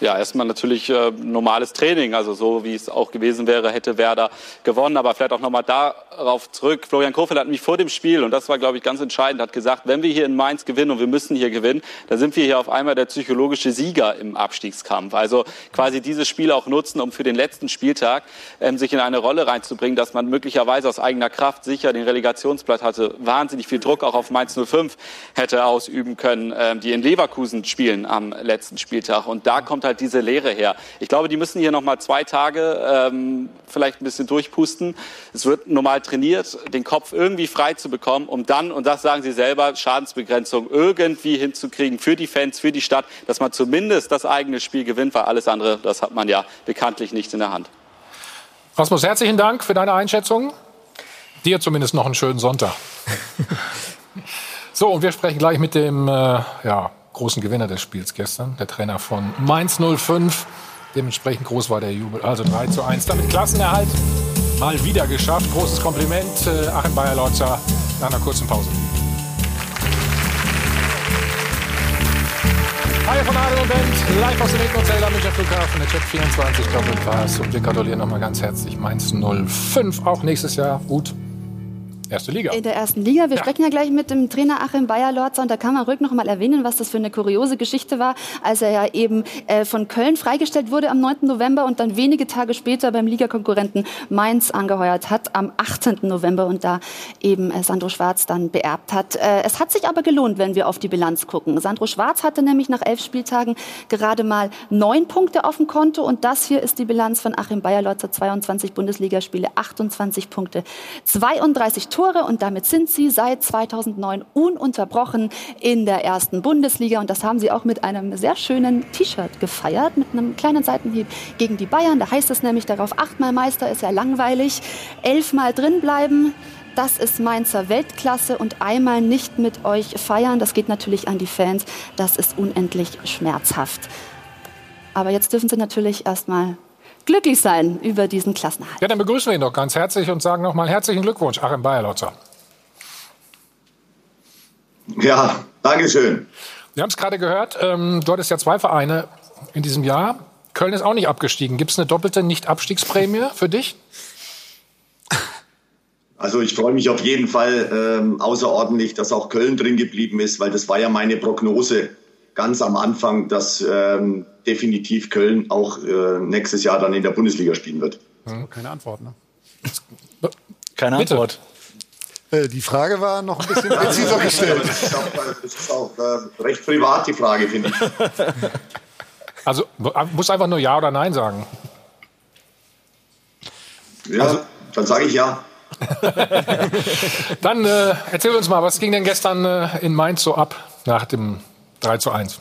[SPEAKER 9] Ja, erstmal natürlich äh, normales Training. Also so wie es auch gewesen wäre, hätte Werder gewonnen. Aber vielleicht auch nochmal darauf zurück. Florian Kofeld hat mich vor dem Spiel, und das war, glaube ich, ganz entscheidend, hat gesagt, wenn wir hier in Mainz gewinnen und wir müssen hier gewinnen, dann sind wir hier auf einmal der psychologische Sieger im Abstiegskampf. Also quasi dieses Spiel auch nutzen, um für den letzten Spieltag ähm, sich in eine Rolle reinzubringen, dass man möglicherweise aus eigener Kraft sicher den Relegationsplatz hatte, wahnsinnig viel Druck auch auf Mainz 05 hätte ausüben können, ähm, die in Leverkusen spielen am letzten Spieltag. Und da kommt halt diese Lehre her. Ich glaube, die müssen hier noch mal zwei Tage ähm, vielleicht ein bisschen durchpusten. Es wird normal trainiert, den Kopf irgendwie frei zu bekommen, um dann, und das sagen Sie selber, Schadensbegrenzung irgendwie hinzukriegen für die Fans, für die Stadt, dass man zumindest das eigene Spiel gewinnt, weil alles andere, das hat man ja bekanntlich nicht in der Hand.
[SPEAKER 1] Rasmus, herzlichen Dank für deine Einschätzung. Dir zumindest noch einen schönen Sonntag. [laughs] so, und wir sprechen gleich mit dem äh, ja, großen Gewinner des Spiels gestern, der Trainer von Mainz 05. Dementsprechend groß war der Jubel. Also 3 zu 1. Damit Klassenerhalt mal wieder geschafft. Großes Kompliment, äh, Achim Bayer-Lotzer, nach einer kurzen Pause. Hi von Adel und Band, live aus dem Hotel am Münchner Flughafen, der Chat 24 Doppelpass. Und wir gratulieren nochmal ganz herzlich Mainz 05, auch nächstes Jahr gut Erste Liga.
[SPEAKER 5] In der ersten Liga. Wir ja. sprechen ja gleich mit dem Trainer Achim Bayer-Lorzer und da kann man ruhig noch mal erwähnen, was das für eine kuriose Geschichte war, als er ja eben äh, von Köln freigestellt wurde am 9. November und dann wenige Tage später beim Ligakonkurrenten Mainz angeheuert hat am 8. November und da eben äh, Sandro Schwarz dann beerbt hat. Äh, es hat sich aber gelohnt, wenn wir auf die Bilanz gucken. Sandro Schwarz hatte nämlich nach elf Spieltagen gerade mal neun Punkte auf dem Konto und das hier ist die Bilanz von Achim Bayer-Lorzer, 22 Bundesligaspiele, 28 Punkte, 32 Tore und damit sind sie seit 2009 ununterbrochen in der ersten Bundesliga und das haben sie auch mit einem sehr schönen T-Shirt gefeiert, mit einem kleinen Seitenhieb gegen die Bayern. Da heißt es nämlich darauf, achtmal Meister ist ja langweilig, elfmal drin bleiben. Das ist Mainzer Weltklasse und einmal nicht mit euch feiern, das geht natürlich an die Fans, das ist unendlich schmerzhaft. Aber jetzt dürfen Sie natürlich erstmal glücklich sein über diesen Klassenhalt.
[SPEAKER 1] Ja, dann begrüßen wir ihn doch ganz herzlich und sagen nochmal herzlichen Glückwunsch, Achim Bayerlotzer.
[SPEAKER 10] Ja, Dankeschön.
[SPEAKER 1] Wir haben es gerade gehört, ähm, du hattest ja zwei Vereine in diesem Jahr. Köln ist auch nicht abgestiegen. Gibt es eine doppelte Nicht-Abstiegsprämie für dich?
[SPEAKER 10] Also ich freue mich auf jeden Fall ähm, außerordentlich, dass auch Köln drin geblieben ist, weil das war ja meine Prognose ganz am Anfang, dass ähm, definitiv Köln auch äh, nächstes Jahr dann in der Bundesliga spielen wird.
[SPEAKER 1] Keine Antwort, ne?
[SPEAKER 4] Keine Bitte. Antwort.
[SPEAKER 7] Äh, die Frage war noch ein bisschen [laughs] präziser gestellt.
[SPEAKER 10] Das ist auch, das ist auch äh, recht privat, die Frage, finde ich. [laughs]
[SPEAKER 1] Also muss einfach nur Ja oder Nein sagen.
[SPEAKER 10] Ja, also, dann sage ich ja. [laughs]
[SPEAKER 1] dann äh, erzähl uns mal, was ging denn gestern äh, in Mainz so ab nach dem 3 zu 1?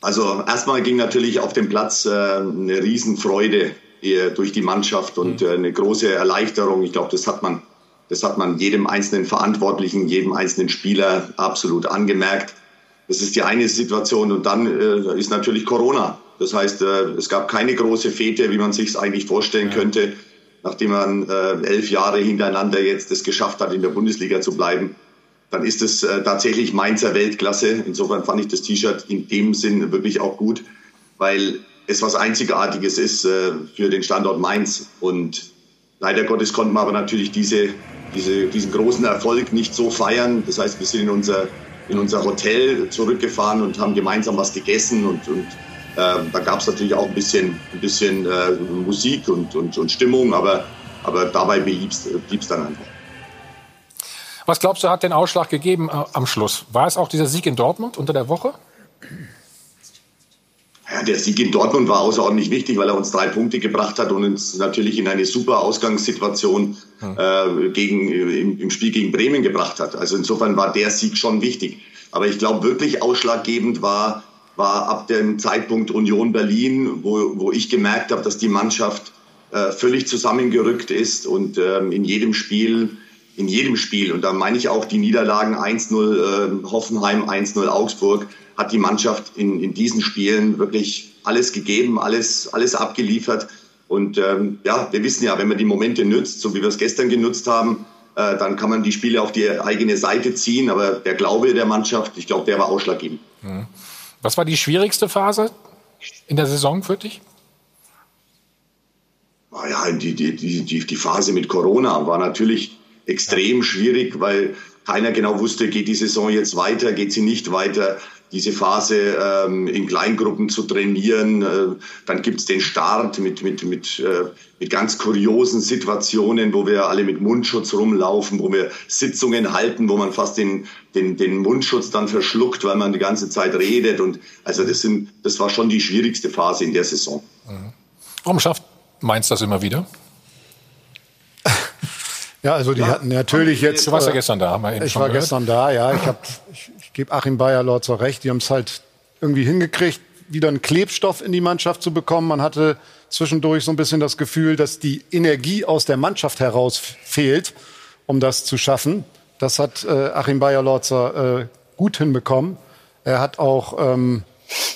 [SPEAKER 10] Also erstmal ging natürlich auf dem Platz äh, eine Riesenfreude äh, durch die Mannschaft und mhm. äh, eine große Erleichterung. Ich glaube, das hat man, das hat man jedem einzelnen Verantwortlichen, jedem einzelnen Spieler absolut angemerkt. Das ist die eine Situation und dann äh, ist natürlich Corona. Das heißt, äh, es gab keine große Fete, wie man sich es eigentlich vorstellen ja. könnte, nachdem man äh, elf Jahre hintereinander jetzt es geschafft hat, in der Bundesliga zu bleiben dann ist es äh, tatsächlich Mainzer Weltklasse. Insofern fand ich das T-Shirt in dem Sinn wirklich auch gut, weil es was Einzigartiges ist äh, für den Standort Mainz. Und leider Gottes konnten wir aber natürlich diese, diese, diesen großen Erfolg nicht so feiern. Das heißt, wir sind in unser, in unser Hotel zurückgefahren und haben gemeinsam was gegessen und, und äh, da gab es natürlich auch ein bisschen, ein bisschen äh, Musik und, und, und Stimmung, aber, aber dabei blieb es dann einfach.
[SPEAKER 1] Was glaubst du, hat den Ausschlag gegeben äh, am Schluss? War es auch dieser Sieg in Dortmund unter der Woche?
[SPEAKER 10] Ja, der Sieg in Dortmund war außerordentlich wichtig, weil er uns drei Punkte gebracht hat und uns natürlich in eine super Ausgangssituation hm. äh, gegen, im, im, Spiel gegen Bremen gebracht hat. Also insofern war der Sieg schon wichtig. Aber ich glaube, wirklich ausschlaggebend war, war ab dem Zeitpunkt Union Berlin, wo, wo ich gemerkt habe, dass die Mannschaft äh, völlig zusammengerückt ist und ähm, in jedem Spiel in jedem Spiel, und da meine ich auch die Niederlagen 1-0 äh, Hoffenheim, 1-0 Augsburg, hat die Mannschaft in, in diesen Spielen wirklich alles gegeben, alles, alles abgeliefert. Und ähm, ja, wir wissen ja, wenn man die Momente nützt, so wie wir es gestern genutzt haben, äh, dann kann man die Spiele auf die eigene Seite ziehen. Aber der Glaube der Mannschaft, ich glaube, der war ausschlaggebend.
[SPEAKER 1] Mhm. Was war die schwierigste Phase in der Saison für dich?
[SPEAKER 10] Ah ja, die, die, die, die Phase mit Corona war natürlich extrem schwierig, weil keiner genau wusste, geht die Saison jetzt weiter, geht sie nicht weiter. Diese Phase ähm, in Kleingruppen zu trainieren, äh, dann gibt's den Start mit, mit, mit, äh, mit ganz kuriosen Situationen, wo wir alle mit Mundschutz rumlaufen, wo wir Sitzungen halten, wo man fast den, den, den Mundschutz dann verschluckt, weil man die ganze Zeit redet. Und also das, sind, das war schon die schwierigste Phase in der Saison.
[SPEAKER 1] Mhm. Warum schafft Mainz das immer wieder?
[SPEAKER 7] Ja, also die ja. hatten natürlich jetzt.
[SPEAKER 1] Du warst ja äh, gestern da, haben
[SPEAKER 7] wir eben Ich war gehört. gestern da, ja. Ich, hab, ich, ich gebe Achim Bayer zur recht. Die haben es halt irgendwie hingekriegt, wieder einen Klebstoff in die Mannschaft zu bekommen. Man hatte zwischendurch so ein bisschen das Gefühl, dass die Energie aus der Mannschaft heraus fehlt, um das zu schaffen. Das hat äh, Achim Bayer-Lorzer äh, gut hinbekommen. Er hat auch ähm,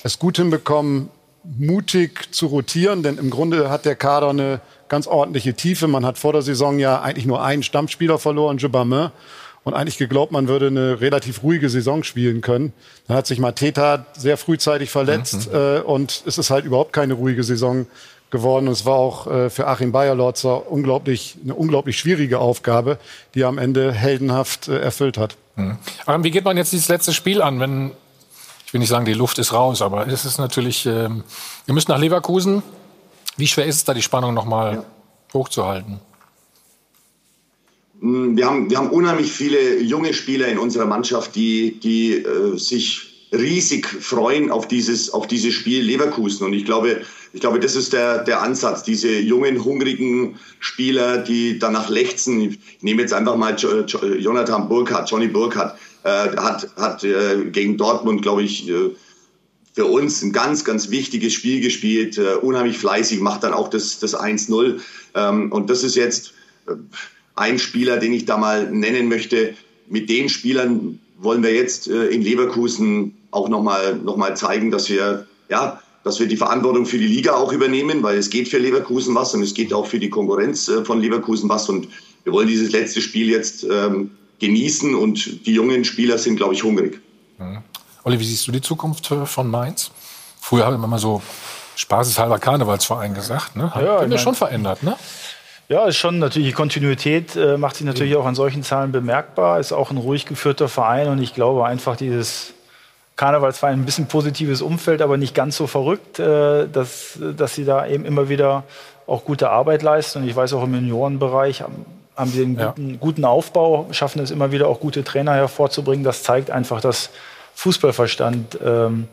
[SPEAKER 7] es gut hinbekommen, mutig zu rotieren, denn im Grunde hat der Kader eine ganz ordentliche Tiefe. Man hat vor der Saison ja eigentlich nur einen Stammspieler verloren, Jebamin. Und eigentlich geglaubt, man würde eine relativ ruhige Saison spielen können. Dann hat sich Mateta sehr frühzeitig verletzt mhm. äh, und es ist halt überhaupt keine ruhige Saison geworden. Und es war auch äh, für Achim Bayerlotzer unglaublich, eine unglaublich schwierige Aufgabe, die er am Ende heldenhaft äh, erfüllt hat.
[SPEAKER 1] Mhm. Aber wie geht man jetzt dieses letzte Spiel an, wenn ich will nicht sagen, die Luft ist raus, aber es ist natürlich, ähm, ihr müsst nach Leverkusen. Wie schwer ist es da, die Spannung nochmal ja. hochzuhalten?
[SPEAKER 10] Mm, wir haben, wir haben unheimlich viele junge Spieler in unserer Mannschaft, die, die äh, sich riesig freuen auf dieses, auf dieses Spiel Leverkusen. Und ich glaube, ich glaube, das ist der, der Ansatz. Diese jungen, hungrigen Spieler, die danach lechzen. Ich nehme jetzt einfach mal Jonathan Burkhardt, Johnny Burkhardt äh, hat, hat äh, gegen Dortmund, glaube ich, äh, für uns ein ganz, ganz wichtiges Spiel gespielt, äh, unheimlich fleißig, macht dann auch das, das 1-0. Ähm, und das ist jetzt äh, ein Spieler, den ich da mal nennen möchte. Mit den Spielern wollen wir jetzt äh, in Leverkusen auch nochmal noch mal zeigen, dass wir, ja, dass wir die Verantwortung für die Liga auch übernehmen, weil es geht für Leverkusen was und es geht auch für die Konkurrenz äh, von Leverkusen was. Und wir wollen dieses letzte Spiel jetzt ähm, genießen und die jungen Spieler sind, glaube ich, hungrig.
[SPEAKER 1] Mhm. Olli, wie siehst du die Zukunft äh, von Mainz? Früher haben wir immer so spaßeshalber Karnevalsverein gesagt. Ne? Hat ja, ich schon verändert, ne?
[SPEAKER 2] Ja, ist schon natürlich die Kontinuität äh, macht sich natürlich auch an solchen Zahlen bemerkbar. Ist auch ein ruhig geführter Verein und ich glaube einfach dieses Karnevalsverein ein bisschen positives Umfeld, aber nicht ganz so verrückt, äh, dass, dass sie da eben immer wieder auch gute Arbeit leisten. Und ich weiß auch im Juniorenbereich haben sie einen guten, ja. guten Aufbau, schaffen es immer wieder auch gute Trainer hervorzubringen. Das zeigt einfach, dass Fußballverstand ähm,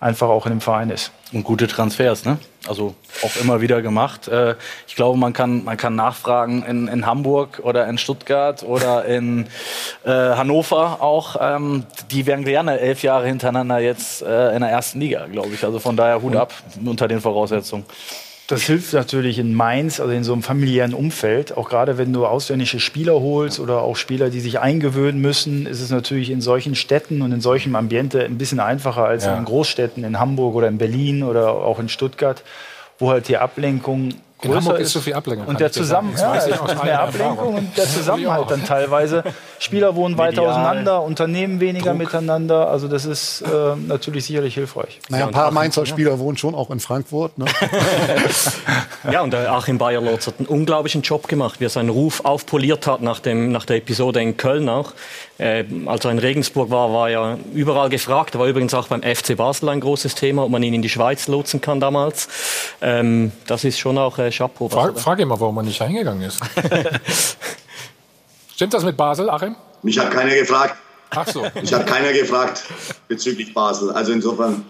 [SPEAKER 2] einfach auch in dem Verein ist.
[SPEAKER 4] Und gute Transfers, ne? Also auch immer wieder gemacht. Äh, ich glaube, man kann, man kann nachfragen in, in Hamburg oder in Stuttgart oder in äh, Hannover auch. Ähm, die wären gerne elf Jahre hintereinander jetzt äh, in der ersten Liga, glaube ich. Also von daher Hut ab unter den Voraussetzungen.
[SPEAKER 2] Das hilft natürlich in Mainz, also in so einem familiären Umfeld. Auch gerade wenn du ausländische Spieler holst oder auch Spieler, die sich eingewöhnen müssen, ist es natürlich in solchen Städten und in solchem Ambiente ein bisschen einfacher als ja. in Großstädten, in Hamburg oder in Berlin oder auch in Stuttgart, wo halt die Ablenkung
[SPEAKER 1] in Hamburg ist so viel Ablenkung.
[SPEAKER 2] Und der Zusammen ja, es ist mehr Ablenkung und der [laughs] Zusammenhalt dann teilweise. Spieler wohnen weiter auseinander, Unternehmen weniger Druck. miteinander. Also das ist äh, natürlich sicherlich hilfreich.
[SPEAKER 7] Naja, ein paar Mainzer Spieler wohnen schon auch in Frankfurt. Ne? [laughs]
[SPEAKER 3] ja, und der Achim Bayerlotz hat einen unglaublichen Job gemacht, wie er seinen Ruf aufpoliert hat nach, dem, nach der Episode in Köln auch. Äh, als er in Regensburg war, war er überall gefragt. Er war übrigens auch beim FC Basel ein großes Thema, ob man ihn in die Schweiz lotsen kann damals. Ähm, das ist schon auch äh, Chapeau.
[SPEAKER 1] Frage, frage immer, warum man nicht reingegangen ist. [laughs] Stimmt das mit Basel, Achim?
[SPEAKER 10] Mich hat keiner gefragt.
[SPEAKER 1] Ach so.
[SPEAKER 10] Mich hat keiner gefragt bezüglich Basel. Also insofern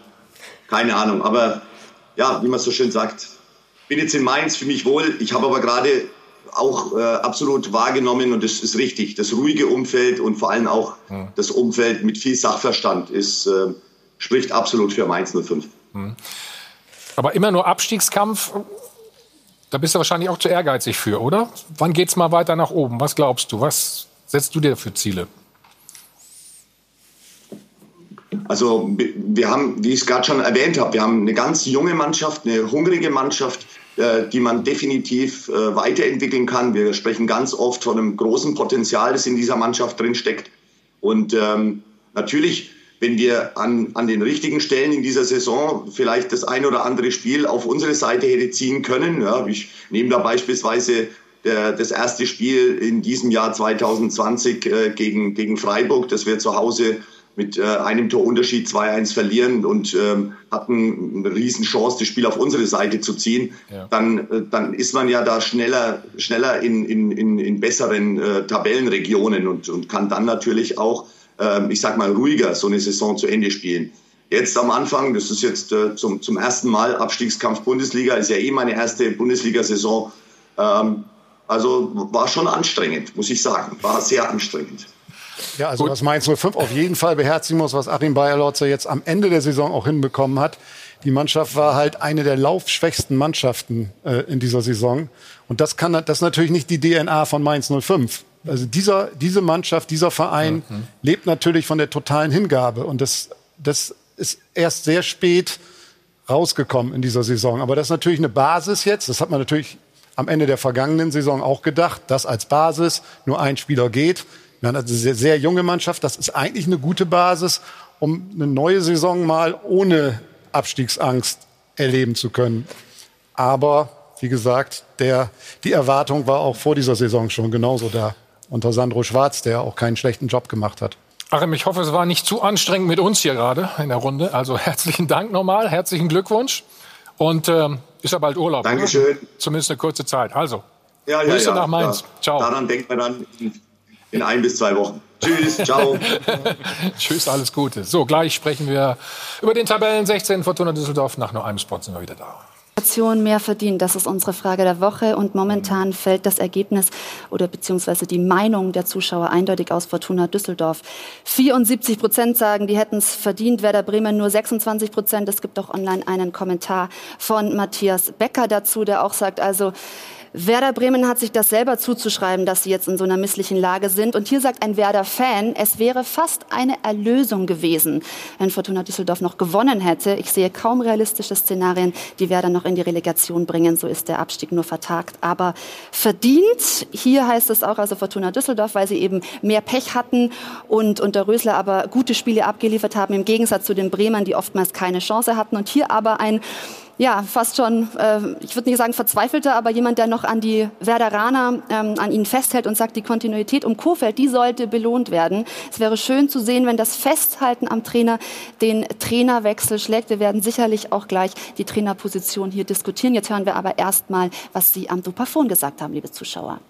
[SPEAKER 10] keine Ahnung. Aber ja, wie man so schön sagt, bin jetzt in Mainz, für mich wohl. Ich habe aber gerade auch äh, absolut wahrgenommen und das ist richtig. Das ruhige Umfeld und vor allem auch hm. das Umfeld mit viel Sachverstand ist, äh, spricht absolut für Mainz 05. Hm.
[SPEAKER 1] Aber immer nur Abstiegskampf da bist du wahrscheinlich auch zu ehrgeizig für, oder? Wann geht es mal weiter nach oben? Was glaubst du? Was setzt du dir für Ziele?
[SPEAKER 10] Also wir haben, wie ich es gerade schon erwähnt habe, wir haben eine ganz junge Mannschaft, eine hungrige Mannschaft, äh, die man definitiv äh, weiterentwickeln kann. Wir sprechen ganz oft von einem großen Potenzial, das in dieser Mannschaft drin steckt. Und ähm, natürlich wenn wir an, an den richtigen Stellen in dieser Saison vielleicht das ein oder andere Spiel auf unsere Seite hätte ziehen können. Ja, ich nehme da beispielsweise der, das erste Spiel in diesem Jahr 2020 äh, gegen, gegen Freiburg, das wir zu Hause mit äh, einem Torunterschied 2-1 verlieren und ähm, hatten eine Riesenchance, das Spiel auf unsere Seite zu ziehen, ja. dann, äh, dann ist man ja da schneller, schneller in, in, in, in besseren äh, Tabellenregionen und, und kann dann natürlich auch, äh, ich sag mal, ruhiger so eine Saison zu Ende spielen. Jetzt am Anfang, das ist jetzt äh, zum, zum ersten Mal Abstiegskampf Bundesliga, ist ja eh meine erste Bundesliga-Saison. Ähm, also war schon anstrengend, muss ich sagen. War sehr anstrengend.
[SPEAKER 7] Ja, also Gut. was Mainz 05 auf jeden Fall beherzigen muss, was Achim Bayerlotzer jetzt am Ende der Saison auch hinbekommen hat. Die Mannschaft war halt eine der laufschwächsten Mannschaften äh, in dieser Saison. Und das kann das ist natürlich nicht die DNA von Mainz 05. Also dieser, diese Mannschaft, dieser Verein mhm. lebt natürlich von der totalen Hingabe. Und das, das ist erst sehr spät rausgekommen in dieser Saison. Aber das ist natürlich eine Basis jetzt. Das hat man natürlich am Ende der vergangenen Saison auch gedacht, dass als Basis nur ein Spieler geht. Wir haben also eine sehr, sehr junge Mannschaft. Das ist eigentlich eine gute Basis, um eine neue Saison mal ohne Abstiegsangst erleben zu können. Aber wie gesagt, der, die Erwartung war auch vor dieser Saison schon genauso da. Unter Sandro Schwarz, der auch keinen schlechten Job gemacht hat.
[SPEAKER 1] Achim, ich hoffe, es war nicht zu anstrengend mit uns hier gerade in der Runde. Also [laughs] herzlichen Dank nochmal, herzlichen Glückwunsch. Und ähm, ist ja bald Urlaub.
[SPEAKER 10] Dankeschön. Oder?
[SPEAKER 1] Zumindest eine kurze Zeit. Also,
[SPEAKER 10] ja, ja, Grüße ja, nach Mainz. Ja. Ciao. Daran denkt man dann in ein bis zwei Wochen. Tschüss, ciao. [laughs]
[SPEAKER 1] Tschüss, alles Gute. So, gleich sprechen wir über den Tabellen 16 Fortuna Düsseldorf. Nach nur einem Spot sind wir wieder da.
[SPEAKER 5] Mehr verdient, das ist unsere Frage der Woche. Und momentan fällt das Ergebnis oder beziehungsweise die Meinung der Zuschauer eindeutig aus Fortuna Düsseldorf. 74 Prozent sagen, die hätten es verdient. Werder Bremen nur 26 Prozent. Es gibt auch online einen Kommentar von Matthias Becker dazu, der auch sagt, also Werder Bremen hat sich das selber zuzuschreiben, dass sie jetzt in so einer misslichen Lage sind. Und hier sagt ein Werder-Fan, es wäre fast eine Erlösung gewesen, wenn Fortuna Düsseldorf noch gewonnen hätte. Ich sehe kaum realistische Szenarien, die Werder noch in die Relegation bringen. So ist der Abstieg nur vertagt. Aber verdient, hier heißt es auch also Fortuna Düsseldorf, weil sie eben mehr Pech hatten und unter Rösler aber gute Spiele abgeliefert haben, im Gegensatz zu den Bremern, die oftmals keine Chance hatten. Und hier aber ein ja, fast schon, äh, ich würde nicht sagen verzweifelter, aber jemand, der noch an die Werderaner, ähm, an ihnen festhält und sagt, die Kontinuität um Kofeld, die sollte belohnt werden. Es wäre schön zu sehen, wenn das Festhalten am Trainer den Trainerwechsel schlägt. Wir werden sicherlich auch gleich die Trainerposition hier diskutieren. Jetzt hören wir aber erst mal, was Sie am Dopafon gesagt haben, liebe Zuschauer.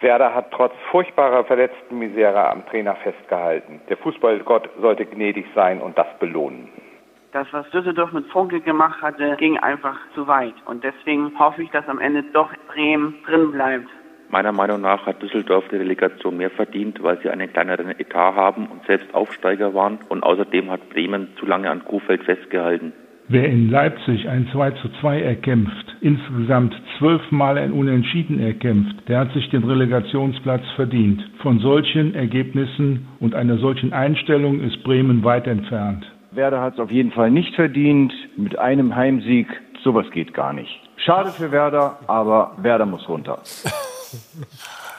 [SPEAKER 11] Werder hat trotz furchtbarer verletzten Misere am Trainer festgehalten. Der Fußballgott sollte gnädig sein und das belohnen.
[SPEAKER 12] Das, was Düsseldorf mit Funke gemacht hatte, ging einfach zu weit. Und deswegen hoffe ich, dass am Ende doch Bremen drin bleibt.
[SPEAKER 13] Meiner Meinung nach hat Düsseldorf die Relegation mehr verdient, weil sie einen kleineren Etat haben und selbst Aufsteiger waren. Und außerdem hat Bremen zu lange an Kuhfeld festgehalten.
[SPEAKER 14] Wer in Leipzig ein 2 zu 2 erkämpft, insgesamt zwölfmal ein Unentschieden erkämpft, der hat sich den Relegationsplatz verdient. Von solchen Ergebnissen und einer solchen Einstellung ist Bremen weit entfernt.
[SPEAKER 15] Werder hat es auf jeden Fall nicht verdient. Mit einem Heimsieg, sowas geht gar nicht. Schade für Werder, aber Werder muss runter. [laughs]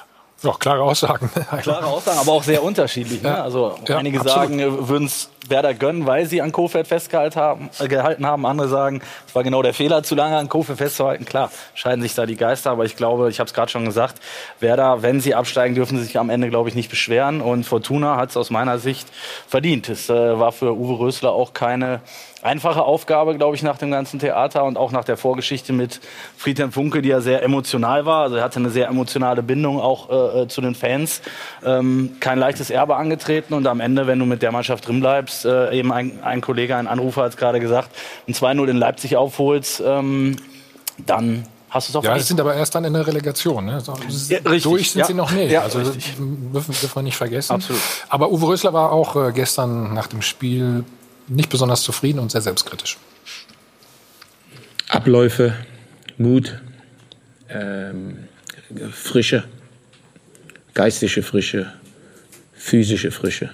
[SPEAKER 1] Doch, klare Aussagen. [laughs]
[SPEAKER 4] Klare Aussagen, aber auch sehr unterschiedlich. Ne? Also ja, einige absolut. sagen, würden es Werder gönnen, weil sie an Kofeld festgehalten haben, äh, gehalten haben. Andere sagen, es war genau der Fehler, zu lange an Kofeld festzuhalten. Klar, scheiden sich da die Geister, aber ich glaube, ich habe es gerade schon gesagt, Werder, wenn sie absteigen, dürfen sie sich am Ende, glaube ich, nicht beschweren. Und Fortuna hat es aus meiner Sicht verdient. Es äh, war für Uwe Rösler auch keine einfache Aufgabe, glaube ich, nach dem ganzen Theater und auch nach der Vorgeschichte mit Friedhelm Funke, die ja sehr emotional war. Also er hatte eine sehr emotionale Bindung auch äh, äh, zu den Fans. Ähm, kein leichtes Erbe angetreten und am Ende, wenn du mit der Mannschaft drin bleibst, äh, eben ein, ein Kollege, ein Anrufer hat es gerade gesagt, ein 2-0 in Leipzig aufholst, ähm, dann hast du es auch
[SPEAKER 1] Ja, sie sind aber erst dann in der Relegation. Ne? So, ja, durch sind ja. sie noch nicht. Ja, also richtig. dürfen, dürfen wir nicht vergessen.
[SPEAKER 4] Absolut.
[SPEAKER 1] Aber Uwe Rösler war auch äh, gestern nach dem Spiel nicht besonders zufrieden und sehr selbstkritisch.
[SPEAKER 16] Abläufe, Mut, ähm, Frische, geistige Frische, physische Frische,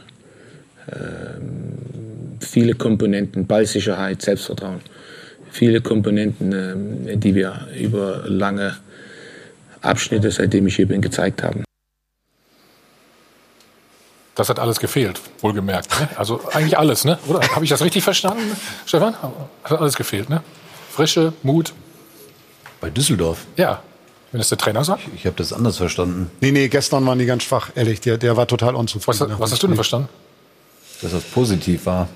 [SPEAKER 16] ähm, viele Komponenten, Ballsicherheit, Selbstvertrauen, viele Komponenten, ähm, die wir über lange Abschnitte, seitdem ich hier bin, gezeigt haben.
[SPEAKER 1] Das hat alles gefehlt, wohlgemerkt. Ne? Also eigentlich alles, ne? oder? Habe ich das richtig verstanden, Stefan? Hat alles gefehlt, ne? Frische, Mut.
[SPEAKER 6] Bei Düsseldorf?
[SPEAKER 1] Ja, wenn es der Trainer sagt.
[SPEAKER 6] Ich, ich habe das anders verstanden.
[SPEAKER 7] Nee, nee, gestern waren die ganz schwach, ehrlich. Der, der war total unzufrieden.
[SPEAKER 1] Was, was hast du denn verstanden?
[SPEAKER 6] Dass das positiv war.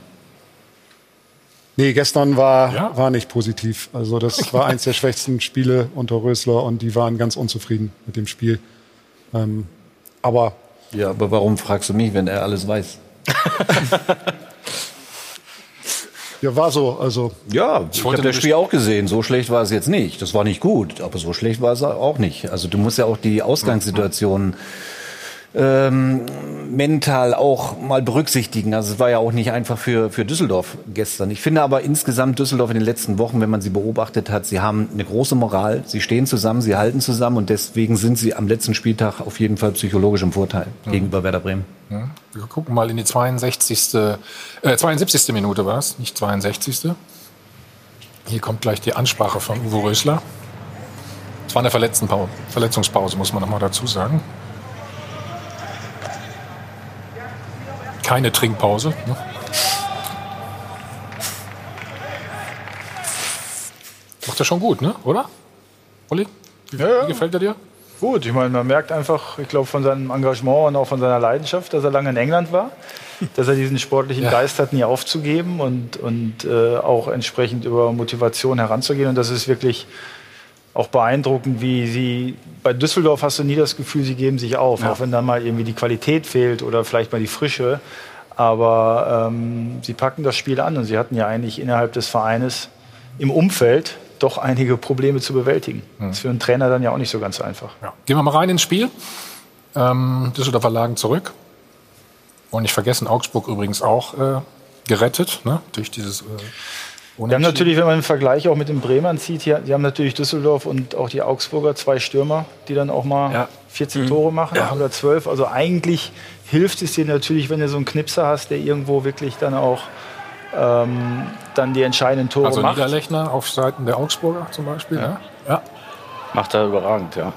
[SPEAKER 7] Nee, gestern war, ja? war nicht positiv. Also das [laughs] war eins der schwächsten Spiele unter Rösler und die waren ganz unzufrieden mit dem Spiel. Ähm, aber
[SPEAKER 6] ja, aber warum fragst du mich, wenn er alles weiß?
[SPEAKER 7] ja, war so. Also
[SPEAKER 6] ja, ich, ich habe das Spiel auch gesehen. So schlecht war es jetzt nicht. Das war nicht gut, aber so schlecht war es auch nicht. Also du musst ja auch die Ausgangssituation ähm, mental auch mal berücksichtigen. Also es war ja auch nicht einfach für, für Düsseldorf gestern. Ich finde aber insgesamt Düsseldorf in den letzten Wochen, wenn man sie beobachtet hat, sie haben eine große Moral, sie stehen zusammen, sie halten zusammen und deswegen sind sie am letzten Spieltag auf jeden Fall psychologisch im Vorteil mhm. gegenüber Werder Bremen.
[SPEAKER 1] Ja. Wir gucken mal in die 62. Äh, 72. Minute war es, nicht 62. Hier kommt gleich die Ansprache von Uwe Rösler. Es war eine Verletzungspause, muss man noch mal dazu sagen. Keine Trinkpause. Ne? Macht er schon gut, ne? oder? Olli? Wie, ja, ja. wie gefällt er dir?
[SPEAKER 2] Gut, ich meine, man merkt einfach, ich glaube, von seinem Engagement und auch von seiner Leidenschaft, dass er lange in England war, [laughs] dass er diesen sportlichen ja. Geist hat, nie aufzugeben und, und äh, auch entsprechend über Motivation heranzugehen. Und das ist wirklich auch beeindruckend, wie sie bei Düsseldorf hast du nie das Gefühl, sie geben sich auf, ja. auch wenn da mal irgendwie die Qualität fehlt oder vielleicht mal die Frische. Aber ähm, sie packen das Spiel an und sie hatten ja eigentlich innerhalb des Vereines im Umfeld doch einige Probleme zu bewältigen. Mhm. Das ist für einen Trainer dann ja auch nicht so ganz einfach.
[SPEAKER 1] Ja. Gehen wir mal rein ins Spiel. Ähm, Düsseldorfer lagen zurück. Und nicht vergessen, Augsburg übrigens auch äh, gerettet ne? durch dieses. Äh
[SPEAKER 2] wir haben natürlich, wenn man einen Vergleich auch mit den Bremern zieht, hier, die haben natürlich Düsseldorf und auch die Augsburger zwei Stürmer, die dann auch mal ja. 14 mhm. Tore machen ja. oder 12. Also eigentlich hilft es dir natürlich, wenn du so einen Knipser hast, der irgendwo wirklich dann auch ähm, dann die entscheidenden Tore
[SPEAKER 1] also
[SPEAKER 2] macht.
[SPEAKER 1] Also Niederlechner auf Seiten der Augsburger zum Beispiel. Ja. ja.
[SPEAKER 4] Macht er überragend, ja.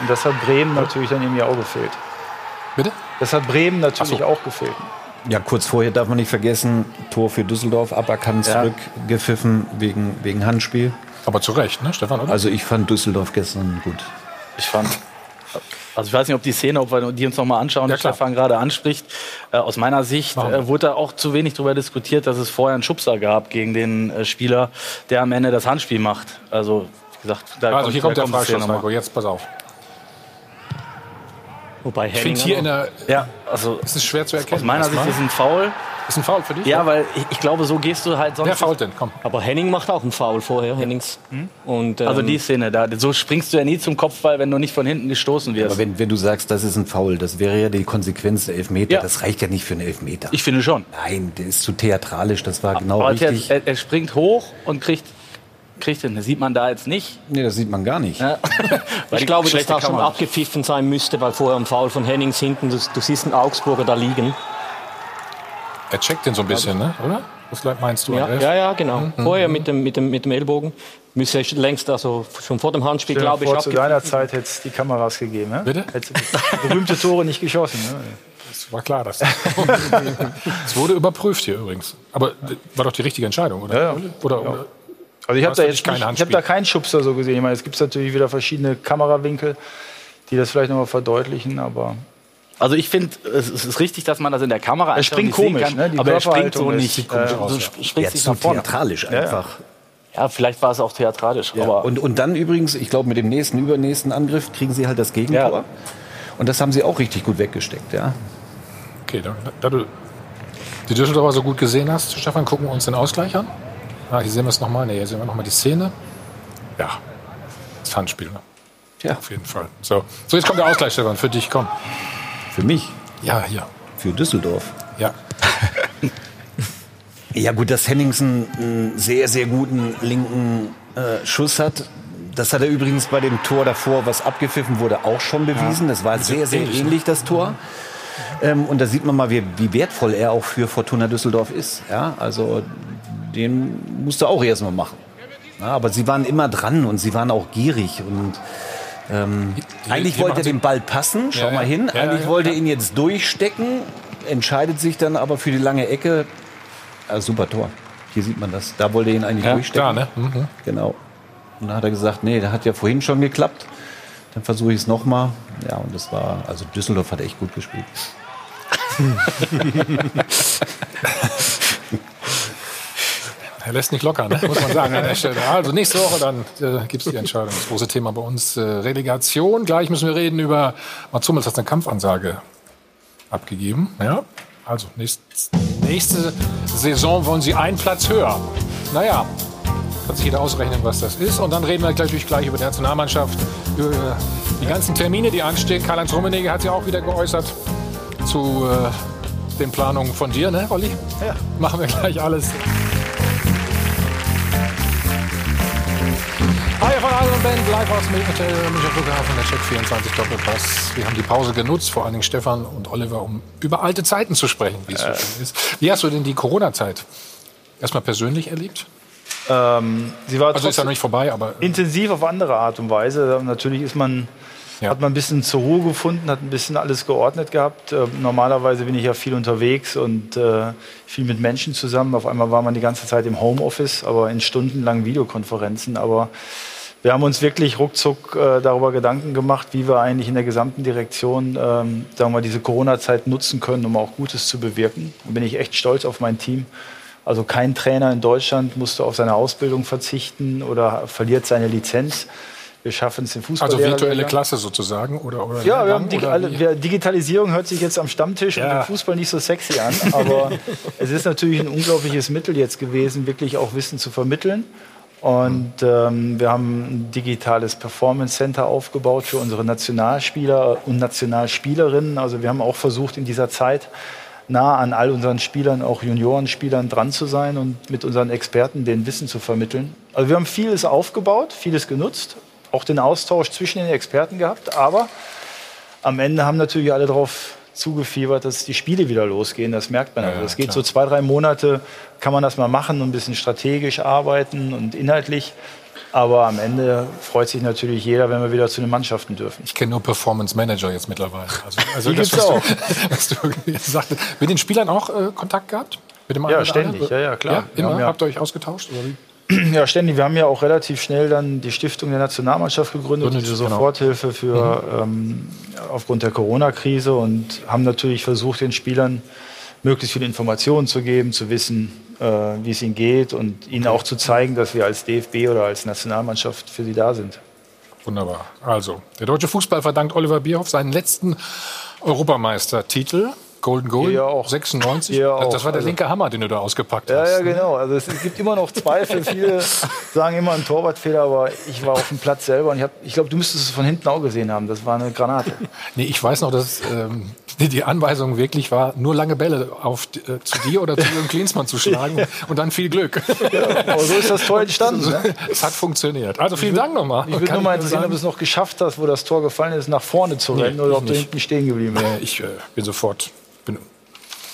[SPEAKER 2] Und das hat Bremen natürlich dann irgendwie auch gefehlt.
[SPEAKER 1] Bitte?
[SPEAKER 2] Das hat Bremen natürlich so. auch gefehlt.
[SPEAKER 6] Ja, kurz vorher darf man nicht vergessen, Tor für Düsseldorf, aberkannt ja. zurückgepfiffen wegen, wegen Handspiel.
[SPEAKER 1] Aber zu Recht, ne, Stefan? Oder?
[SPEAKER 6] Also ich fand Düsseldorf gestern gut.
[SPEAKER 4] Ich fand, also ich weiß nicht, ob die Szene, ob wir die uns noch mal anschauen, ja, die Stefan gerade anspricht. Äh, aus meiner Sicht äh, wurde da auch zu wenig darüber diskutiert, dass es vorher einen Schubser gab gegen den äh, Spieler, der am Ende das Handspiel macht. Also wie gesagt,
[SPEAKER 1] da also kommt, hier kommt der Freistoß, Jetzt pass auf.
[SPEAKER 4] Wobei
[SPEAKER 1] ich finde hier in der.
[SPEAKER 4] Ja, also.
[SPEAKER 1] Es ist schwer zu erkennen.
[SPEAKER 4] Aus meiner Sicht ist es ein Foul.
[SPEAKER 1] Ist ein Foul für dich?
[SPEAKER 4] Ja, weil ich, ich, glaube, so gehst du halt sonst.
[SPEAKER 1] Wer fault denn? Komm.
[SPEAKER 3] Aber Henning macht auch einen Foul vorher, Hennings.
[SPEAKER 4] Hm? Und, ähm, also die Szene, da, so springst du ja nie zum Kopfball, wenn du nicht von hinten gestoßen wirst.
[SPEAKER 6] Aber wenn, wenn du sagst, das ist ein Foul, das wäre ja die Konsequenz der Elfmeter. Ja. Das reicht ja nicht für einen Elfmeter.
[SPEAKER 4] Ich finde schon.
[SPEAKER 6] Nein, der ist zu theatralisch, das war genau Aber richtig.
[SPEAKER 4] Er, er springt hoch und kriegt kriegt den. Das sieht man da jetzt nicht.
[SPEAKER 6] Nee, das sieht man gar nicht.
[SPEAKER 3] Ja. [laughs] ich glaube, dass da schon abgepfiffen sein müsste, weil vorher im Foul von Hennings hinten, du, du siehst einen Augsburger da liegen.
[SPEAKER 1] Er checkt den so ein bisschen, ne? oder? Was meinst du?
[SPEAKER 3] Ja, ja, ja, genau. Mhm. Vorher mit dem, mit, dem, mit dem Ellbogen. Müsste er längst, also schon vor dem Handspiel, glaube ich,
[SPEAKER 2] vor, Zu deiner Zeit hätte es die Kameras gegeben. Ne?
[SPEAKER 1] Bitte?
[SPEAKER 2] Hätte berühmte Tore nicht geschossen. Ne?
[SPEAKER 1] Das war klar, dass. [laughs] Es wurde überprüft hier übrigens. Aber war doch die richtige Entscheidung, oder?
[SPEAKER 2] Ja, ja.
[SPEAKER 1] Oder, ja. oder
[SPEAKER 2] also ich habe da jetzt nicht, ich habe da keinen Schubser so gesehen. Ich meine, es gibt natürlich wieder verschiedene Kamerawinkel, die das vielleicht nochmal verdeutlichen, aber
[SPEAKER 4] also ich finde, es ist richtig, dass man das in der Kamera
[SPEAKER 2] Er springt komisch, kann, ne?
[SPEAKER 4] Die aber er springt so nicht. Komisch
[SPEAKER 6] äh, so ja. springt sich nach vorne. theatralisch einfach.
[SPEAKER 4] Ja, vielleicht war es auch theatralisch.
[SPEAKER 6] Ja. und, und dann übrigens, ich glaube, mit dem nächsten, übernächsten Angriff kriegen sie halt das Gegentor. Ja. Und das haben sie auch richtig gut weggesteckt, ja.
[SPEAKER 1] Okay, da, da du die Düsseldorfer so gut gesehen hast, Stefan, gucken wir uns den Ausgleich an. Ah, hier sehen wir es nochmal. Ne, hier sehen wir nochmal die Szene. Ja, das Handspiel. Ne? Ja. Auf jeden Fall. So. so, jetzt kommt der Ausgleich, Stefan, für dich, komm.
[SPEAKER 6] Für mich?
[SPEAKER 1] Ja, hier.
[SPEAKER 6] Für Düsseldorf?
[SPEAKER 1] Ja. [laughs]
[SPEAKER 6] ja gut, dass Henningsen einen sehr, sehr guten linken äh, Schuss hat. Das hat er übrigens bei dem Tor davor, was abgepfiffen wurde, auch schon bewiesen. Das war sehr, sehr ähnlich, das Tor. Ähm, und da sieht man mal, wie, wie, wertvoll er auch für Fortuna Düsseldorf ist. Ja, also den musste auch erstmal machen. Ja, aber sie waren immer dran und sie waren auch gierig und Ähm, eigentlich wollte er den Ball passen, schau ja, mal hin. Ja, eigentlich wollte er ihn jetzt durchstecken, entscheidet sich dann aber für die lange Ecke. Also super Tor. Hier sieht man das. Da wollte er ihn eigentlich durchstecken. Da, ne? Mhm. Genau. Und dann hat er gesagt, nee, der hat ja vorhin schon geklappt. Dann versuche ich es nochmal. Ja, und das war, also Düsseldorf hat echt gut gespielt. [laughs] [laughs]
[SPEAKER 1] Er lässt nicht locker, ne? muss man sagen an der Stelle. Also nächste Woche dann äh, gibt es die Entscheidung. Das große Thema bei uns. Äh, Relegation. Gleich müssen wir reden über, Mats Hummels hat eine Kampfansage abgegeben. Ja? Also nächst, nächste Saison wollen sie einen Platz höher. Naja, kann sich jeder ausrechnen, was das ist. Und dann reden wir gleich, gleich über die Nationalmannschaft, über die ganzen Termine, die anstehen. Karl-Heinz Rummenigge hat sich auch wieder geäußert zu äh, den Planungen von dir, ne, Olli? Ja. Machen wir gleich alles. Hi von Iron Band, live aus Münchner Flughafen, der Check 24 Doppelpass. Wir haben die Pause genutzt, vor allen Dingen Stefan und Oliver, um über alte Zeiten zu sprechen, wie es so schön ist. Wie hast du denn die Corona-Zeit erstmal persönlich erlebt?
[SPEAKER 2] Ähm, sie war
[SPEAKER 1] also ist ja noch nicht vorbei, aber
[SPEAKER 2] äh intensiv auf andere Art und Weise. Natürlich ist man ja. hat man ein bisschen zur Ruhe gefunden, hat ein bisschen alles geordnet gehabt. Äh, normalerweise bin ich ja viel unterwegs und äh, viel mit Menschen zusammen. Auf einmal war man die ganze Zeit im Homeoffice, aber in stundenlangen Videokonferenzen. Aber wir haben uns wirklich ruckzuck äh, darüber Gedanken gemacht, wie wir eigentlich in der gesamten Direktion ähm, sagen wir, diese Corona-Zeit nutzen können, um auch Gutes zu bewirken. Da bin ich echt stolz auf mein Team. Also kein Trainer in Deutschland musste auf seine Ausbildung verzichten oder verliert seine Lizenz. Wir schaffen es im Fußball.
[SPEAKER 1] Also virtuelle Klasse sozusagen oder, oder
[SPEAKER 2] Ja, wir haben Dig alle, Digitalisierung hört sich jetzt am Stammtisch ja. und im Fußball nicht so sexy an, aber [laughs] es ist natürlich ein unglaubliches Mittel jetzt gewesen, wirklich auch Wissen zu vermitteln. Und ähm, wir haben ein digitales Performance Center aufgebaut für unsere Nationalspieler und Nationalspielerinnen. Also wir haben auch versucht in dieser Zeit nah an all unseren Spielern, auch Juniorenspielern dran zu sein und mit unseren Experten den Wissen zu vermitteln. Also wir haben vieles aufgebaut, vieles genutzt, auch den Austausch zwischen den Experten gehabt, aber am Ende haben natürlich alle darauf zugefiebert, dass die Spiele wieder losgehen. Das merkt man. Ja, also das geht klar. so zwei, drei Monate, kann man das mal machen und ein bisschen strategisch arbeiten und inhaltlich. Aber am Ende freut sich natürlich jeder, wenn wir wieder zu den Mannschaften dürfen.
[SPEAKER 1] Ich kenne nur Performance Manager jetzt mittlerweile. Also, [laughs] also das, was, auch. Du, [laughs] was du gesagt hast. Mit den Spielern auch äh, Kontakt gehabt? Mit dem
[SPEAKER 2] ja, ständig. Ja, ja, klar.
[SPEAKER 1] Ja, immer? Ja. Habt ihr euch ausgetauscht? Oder wie? [clears throat]
[SPEAKER 2] Ja, ständig. Wir haben ja auch relativ schnell dann die Stiftung der Nationalmannschaft gegründet, Gründet, diese genau. Soforthilfe für mhm. ähm, aufgrund der Corona-Krise und haben natürlich versucht, den Spielern möglichst viele Informationen zu geben, zu wissen, äh, wie es ihnen geht und ihnen auch zu zeigen, dass wir als DFB oder als Nationalmannschaft für sie da sind.
[SPEAKER 1] Wunderbar. Also, der deutsche Fußball verdankt Oliver Bierhoff seinen letzten Europameistertitel. Golden Goal, Hier auch. 96. Hier auch. Das war der also, linke Hammer, den du da ausgepackt
[SPEAKER 2] ja,
[SPEAKER 1] hast.
[SPEAKER 2] Ja, genau. Also es, es, gibt immer noch Zweifel. [laughs] Viele sagen immer ein Torwartfehler, aber ich war auf dem Platz selber und ich, ich glaube, du müsstest es von hinten auch gesehen haben. Das war eine Granate. [laughs]
[SPEAKER 1] nee, ich weiß noch, dass ähm, die Anweisung wirklich war, nur lange Bälle auf, äh, zu dir oder zu Jürgen Klinsmann zu schlagen [laughs] und dann viel Glück.
[SPEAKER 2] Ja, aber so ist das Tor entstanden. Ne?
[SPEAKER 1] Es hat funktioniert. Also vielen Dank nochmal.
[SPEAKER 2] Ich würde nur mal interessieren, ob du es noch geschafft hast, wo das Tor gefallen ist, nach vorne zu rennen nee, oder ob du hinten stehen geblieben bist.
[SPEAKER 1] Ich äh, bin sofort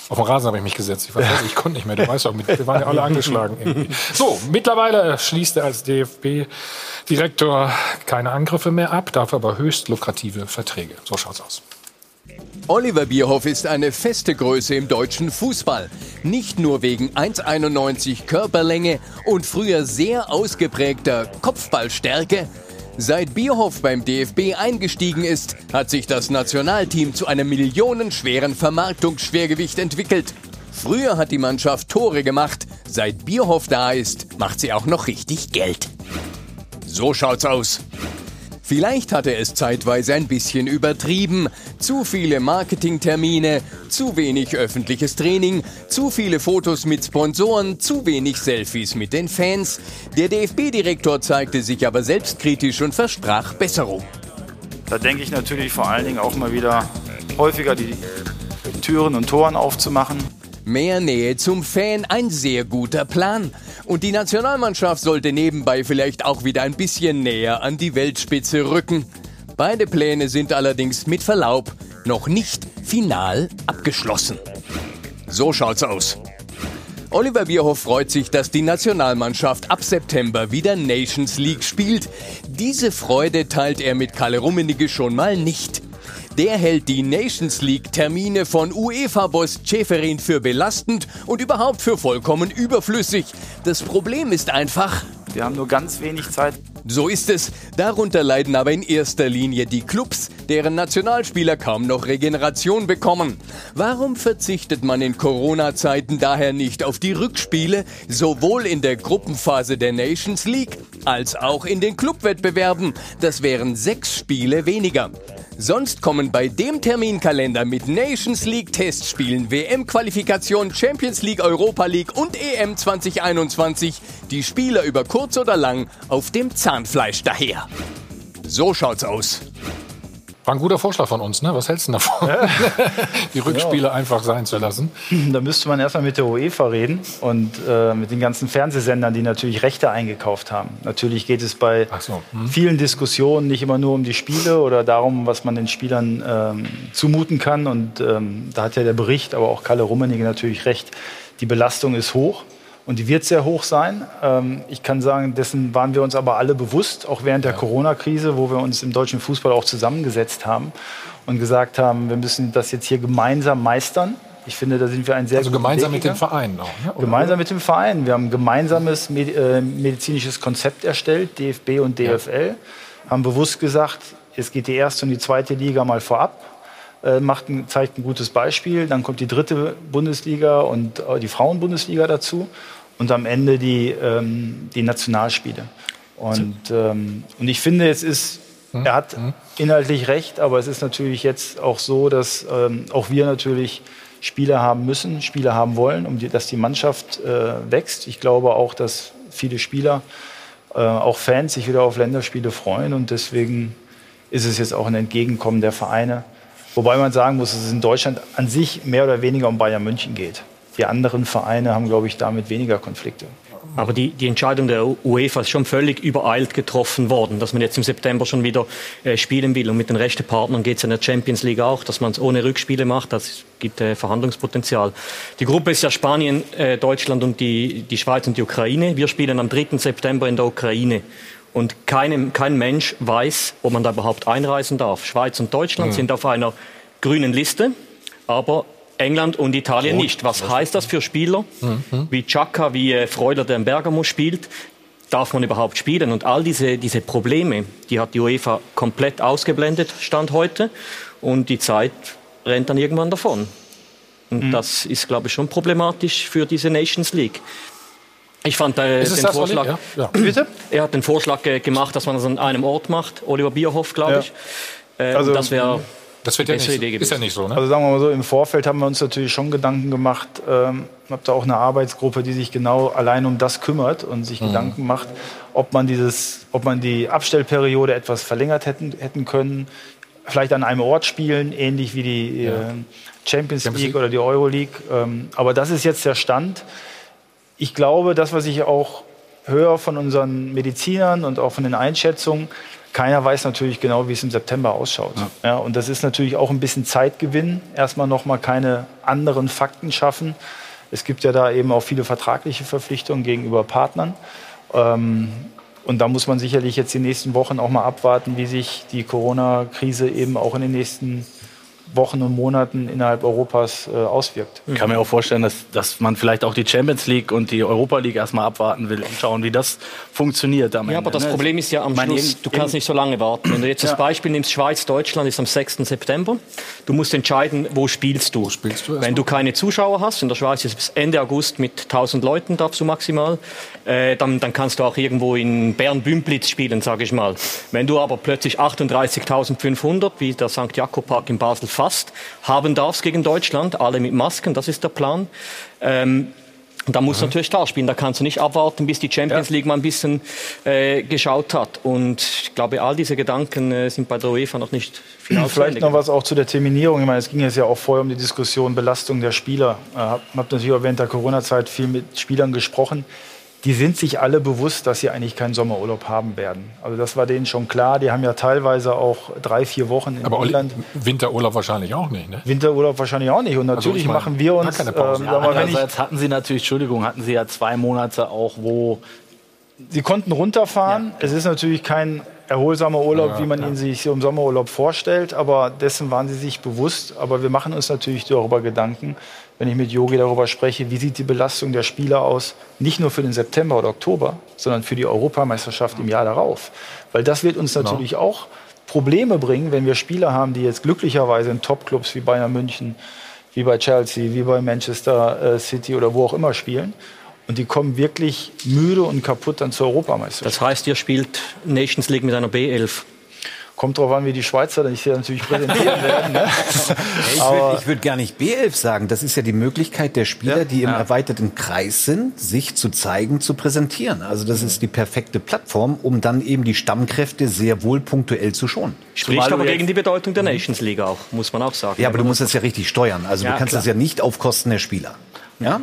[SPEAKER 1] auf dem Rasen habe ich mich gesetzt. Ich, weiß, ich konnte nicht mehr. Du weißt auch, wir waren ja alle angeschlagen. Irgendwie. So, mittlerweile schließt er als DFB-Direktor keine Angriffe mehr ab, darf aber höchst lukrative Verträge. So schaut's aus.
[SPEAKER 17] Oliver Bierhoff ist eine feste Größe im deutschen Fußball. Nicht nur wegen 1,91 Körperlänge und früher sehr ausgeprägter Kopfballstärke, Seit Bierhoff beim DFB eingestiegen ist, hat sich das Nationalteam zu einem millionenschweren Vermarktungsschwergewicht entwickelt. Früher hat die Mannschaft Tore gemacht, seit Bierhoff da ist, macht sie auch noch richtig Geld. So schaut's aus. Vielleicht hat er es zeitweise ein bisschen übertrieben. Zu viele Marketingtermine, zu wenig öffentliches Training, zu viele Fotos mit Sponsoren, zu wenig Selfies mit den Fans. Der DFB-Direktor zeigte sich aber selbstkritisch und versprach Besserung.
[SPEAKER 2] Da denke ich natürlich vor allen Dingen auch mal wieder häufiger die Türen und Toren aufzumachen.
[SPEAKER 17] Mehr Nähe zum Fan, ein sehr guter Plan. Und die Nationalmannschaft sollte nebenbei vielleicht auch wieder ein bisschen näher an die Weltspitze rücken. Beide Pläne sind allerdings mit Verlaub noch nicht final abgeschlossen. So schaut's aus. Oliver Bierhoff freut sich, dass die Nationalmannschaft ab September wieder Nations League spielt. Diese Freude teilt er mit Kalle Rummenigge schon mal nicht. Der hält die Nations League-Termine von UEFA-Boss Schäferin für belastend und überhaupt für vollkommen überflüssig. Das Problem ist einfach,
[SPEAKER 2] wir haben nur ganz wenig Zeit.
[SPEAKER 17] So ist es. Darunter leiden aber in erster Linie die Clubs, deren Nationalspieler kaum noch Regeneration bekommen. Warum verzichtet man in Corona-Zeiten daher nicht auf die Rückspiele, sowohl in der Gruppenphase der Nations League als auch in den Clubwettbewerben? Das wären sechs Spiele weniger. Sonst kommen bei dem Terminkalender mit Nations League Testspielen, WM-Qualifikation, Champions League, Europa League und EM 2021 die Spieler über kurz oder lang auf dem Zahnfleisch daher. So schaut's aus.
[SPEAKER 1] War ein guter Vorschlag von uns, ne? Was hältst du davon? Ja. [laughs] Die Rückspiele ja. einfach sein zu lassen. [laughs]
[SPEAKER 2] Da müsste man erstmal mit der UEFA reden und äh, mit den ganzen Fernsehsendern, die natürlich Rechte eingekauft haben. Natürlich geht es bei so. hm. vielen Diskussionen nicht immer nur um die Spiele oder darum, was man den Spielern ähm, zumuten kann. Und ähm, da hat ja der Bericht, aber auch Kalle Rummenigge natürlich recht. Die Belastung ist hoch. Und die wird sehr hoch sein. Ähm, ich kann sagen, dessen waren wir uns aber alle bewusst, auch während der Corona-Krise, wo wir uns im deutschen Fußball auch zusammengesetzt haben und gesagt haben, wir müssen das jetzt hier gemeinsam meistern. Ich finde, da sind wir ein sehr
[SPEAKER 1] Also gemeinsam mit dem Verein auch.
[SPEAKER 2] Ne? Gemeinsam mit dem Verein. Wir haben ein gemeinsames äh, medizinisches Konzept erstellt, DFB und DFL. Ja. Haben bewusst gesagt, es geht die erste und die zweite Liga mal vorab. Äh, macht ein, zeigt ein gutes Beispiel. Dann kommt die dritte Bundesliga und äh, die Frauenbundesliga dazu und am Ende die, ähm, die Nationalspiele. Und, ähm, und ich finde, es ist, hm? er hat hm? inhaltlich recht, aber es ist natürlich jetzt auch so, dass ähm, auch wir natürlich Spieler haben müssen, Spieler haben wollen, um die, dass die Mannschaft äh, wächst. Ich glaube auch, dass viele Spieler, äh, auch Fans, sich wieder auf Länderspiele freuen und deswegen ist es jetzt auch ein Entgegenkommen der Vereine. Wobei man sagen muss, dass es in Deutschland an sich mehr oder weniger um Bayern München geht. Die anderen Vereine haben, glaube ich, damit weniger Konflikte.
[SPEAKER 18] Aber die, die Entscheidung der UEFA ist schon völlig übereilt getroffen worden, dass man jetzt im September schon wieder äh, spielen will. Und mit den rechten Partnern geht es in der Champions League auch, dass man es ohne Rückspiele macht. Das gibt äh, Verhandlungspotenzial. Die Gruppe ist ja Spanien, äh, Deutschland und die, die Schweiz und die Ukraine. Wir spielen am 3. September in der Ukraine. Und keinem, kein Mensch weiß, ob man da überhaupt einreisen darf. Schweiz und Deutschland mhm. sind auf einer grünen Liste, aber England und Italien Rot. nicht. Was heißt das für Spieler mhm. wie Chaka, wie äh, Freuler, der in Bergamo spielt? Darf man überhaupt spielen? Und all diese, diese Probleme, die hat die UEFA komplett ausgeblendet, Stand heute. Und die Zeit rennt dann irgendwann davon. Und mhm. das ist, glaube ich, schon problematisch für diese Nations League. Ich fand äh, den Vorschlag. Ja? Ja. Bitte? Er hat den Vorschlag äh, gemacht, dass man das an einem Ort macht. Oliver Bierhoff, glaube ja. ich. Äh, also, das wäre
[SPEAKER 1] das wird ja nicht, Idee ist ja nicht so. Ne?
[SPEAKER 2] Also sagen wir mal so, im Vorfeld haben wir uns natürlich schon Gedanken gemacht. Ähm, habe da auch eine Arbeitsgruppe, die sich genau allein um das kümmert und sich mhm. Gedanken macht, ob man dieses, ob man die Abstellperiode etwas verlängert hätten, hätten können. Vielleicht an einem Ort spielen, ähnlich wie die ja. äh, Champions, Champions, League oder die Euro League. Ähm, aber das ist jetzt der Stand. Ich glaube, das, was ich auch höre von unseren Medizinern und auch von den Einschätzungen, keiner weiß natürlich genau, wie es im September ausschaut. Ja. ja. und das ist natürlich auch ein bisschen Zeitgewinn. Erstmal noch mal keine anderen Fakten schaffen. Es gibt ja da eben auch viele vertragliche Verpflichtungen gegenüber Partnern. Ähm, und da muss man sicherlich jetzt die nächsten Wochen auch mal abwarten, wie sich die Corona-Krise eben auch in den nächsten Wochen und Monaten innerhalb Europas äh, auswirkt.
[SPEAKER 4] Ich kann mir auch vorstellen, dass, dass man vielleicht auch die Champions League und die Europa League erstmal abwarten will und schauen, wie das funktioniert.
[SPEAKER 18] Am ja, Ende, aber das ne? Problem ist ja am meine, Schluss, du kannst nicht so lange warten. Wenn du jetzt ja. das Beispiel nimmst, Schweiz, Deutschland ist am 6. September. Du musst entscheiden, wo spielst du. Wo spielst du Wenn du keine Zuschauer hast, in der Schweiz ist es bis Ende August mit 1000 Leuten darfst du maximal, äh, dann, dann kannst du auch irgendwo in Bern-Bümplitz spielen, sage ich mal. Wenn du aber plötzlich 38.500, wie der St. Jakob Park in Basel fast, haben darfst gegen Deutschland, alle mit Masken, das ist der Plan. Ähm, da muss natürlich klar spielen. Da kannst du nicht abwarten, bis die Champions League mal ein bisschen äh, geschaut hat. Und ich glaube, all diese Gedanken äh, sind bei der UEFA noch nicht
[SPEAKER 2] final Vielleicht noch was auch zu der Terminierung. Ich meine, es ging jetzt ja auch vorher um die Diskussion Belastung der Spieler. Ich äh, habe natürlich auch während der Corona-Zeit viel mit Spielern gesprochen die sind sich alle bewusst, dass sie eigentlich keinen Sommerurlaub haben werden. Also das war denen schon klar. Die haben ja teilweise auch drei, vier Wochen in
[SPEAKER 1] Aber
[SPEAKER 2] England.
[SPEAKER 1] Winterurlaub wahrscheinlich auch nicht, ne?
[SPEAKER 2] Winterurlaub wahrscheinlich auch nicht. Und natürlich also ich mein, machen wir uns.
[SPEAKER 4] Keine Pause. Ähm, ja, mal, andererseits hatten Sie natürlich, Entschuldigung, hatten Sie ja zwei Monate auch, wo
[SPEAKER 2] Sie konnten runterfahren. Ja. Es ist natürlich kein erholsamer Urlaub, ja, wie man ihn sich im Sommerurlaub vorstellt, aber dessen waren sie sich bewusst. Aber wir machen uns natürlich darüber Gedanken, wenn ich mit Yogi darüber spreche, wie sieht die Belastung der Spieler aus, nicht nur für den September oder Oktober, sondern für die Europameisterschaft im Jahr darauf. Weil das wird uns genau. natürlich auch Probleme bringen, wenn wir Spieler haben, die jetzt glücklicherweise in Topclubs wie Bayern München, wie bei Chelsea, wie bei Manchester äh, City oder wo auch immer spielen. Und die kommen wirklich müde und kaputt dann zur Europameisterschaft.
[SPEAKER 3] Das heißt, ihr spielt Nations League mit einer B11.
[SPEAKER 2] Kommt darauf an, wie die Schweizer dann hier natürlich präsentieren werden. Ne? [laughs]
[SPEAKER 6] ich würde würd gar nicht B11 sagen. Das ist ja die Möglichkeit der Spieler, ja, die im ja. erweiterten Kreis sind, sich zu zeigen, zu präsentieren. Also das ist die perfekte Plattform, um dann eben die Stammkräfte sehr wohl punktuell zu schonen.
[SPEAKER 3] Spricht aber gegen die Bedeutung der Nations League auch, muss man auch sagen.
[SPEAKER 6] Ja, aber du musst das ja richtig steuern. Also ja, du kannst klar. das ja nicht auf Kosten der Spieler. Ja?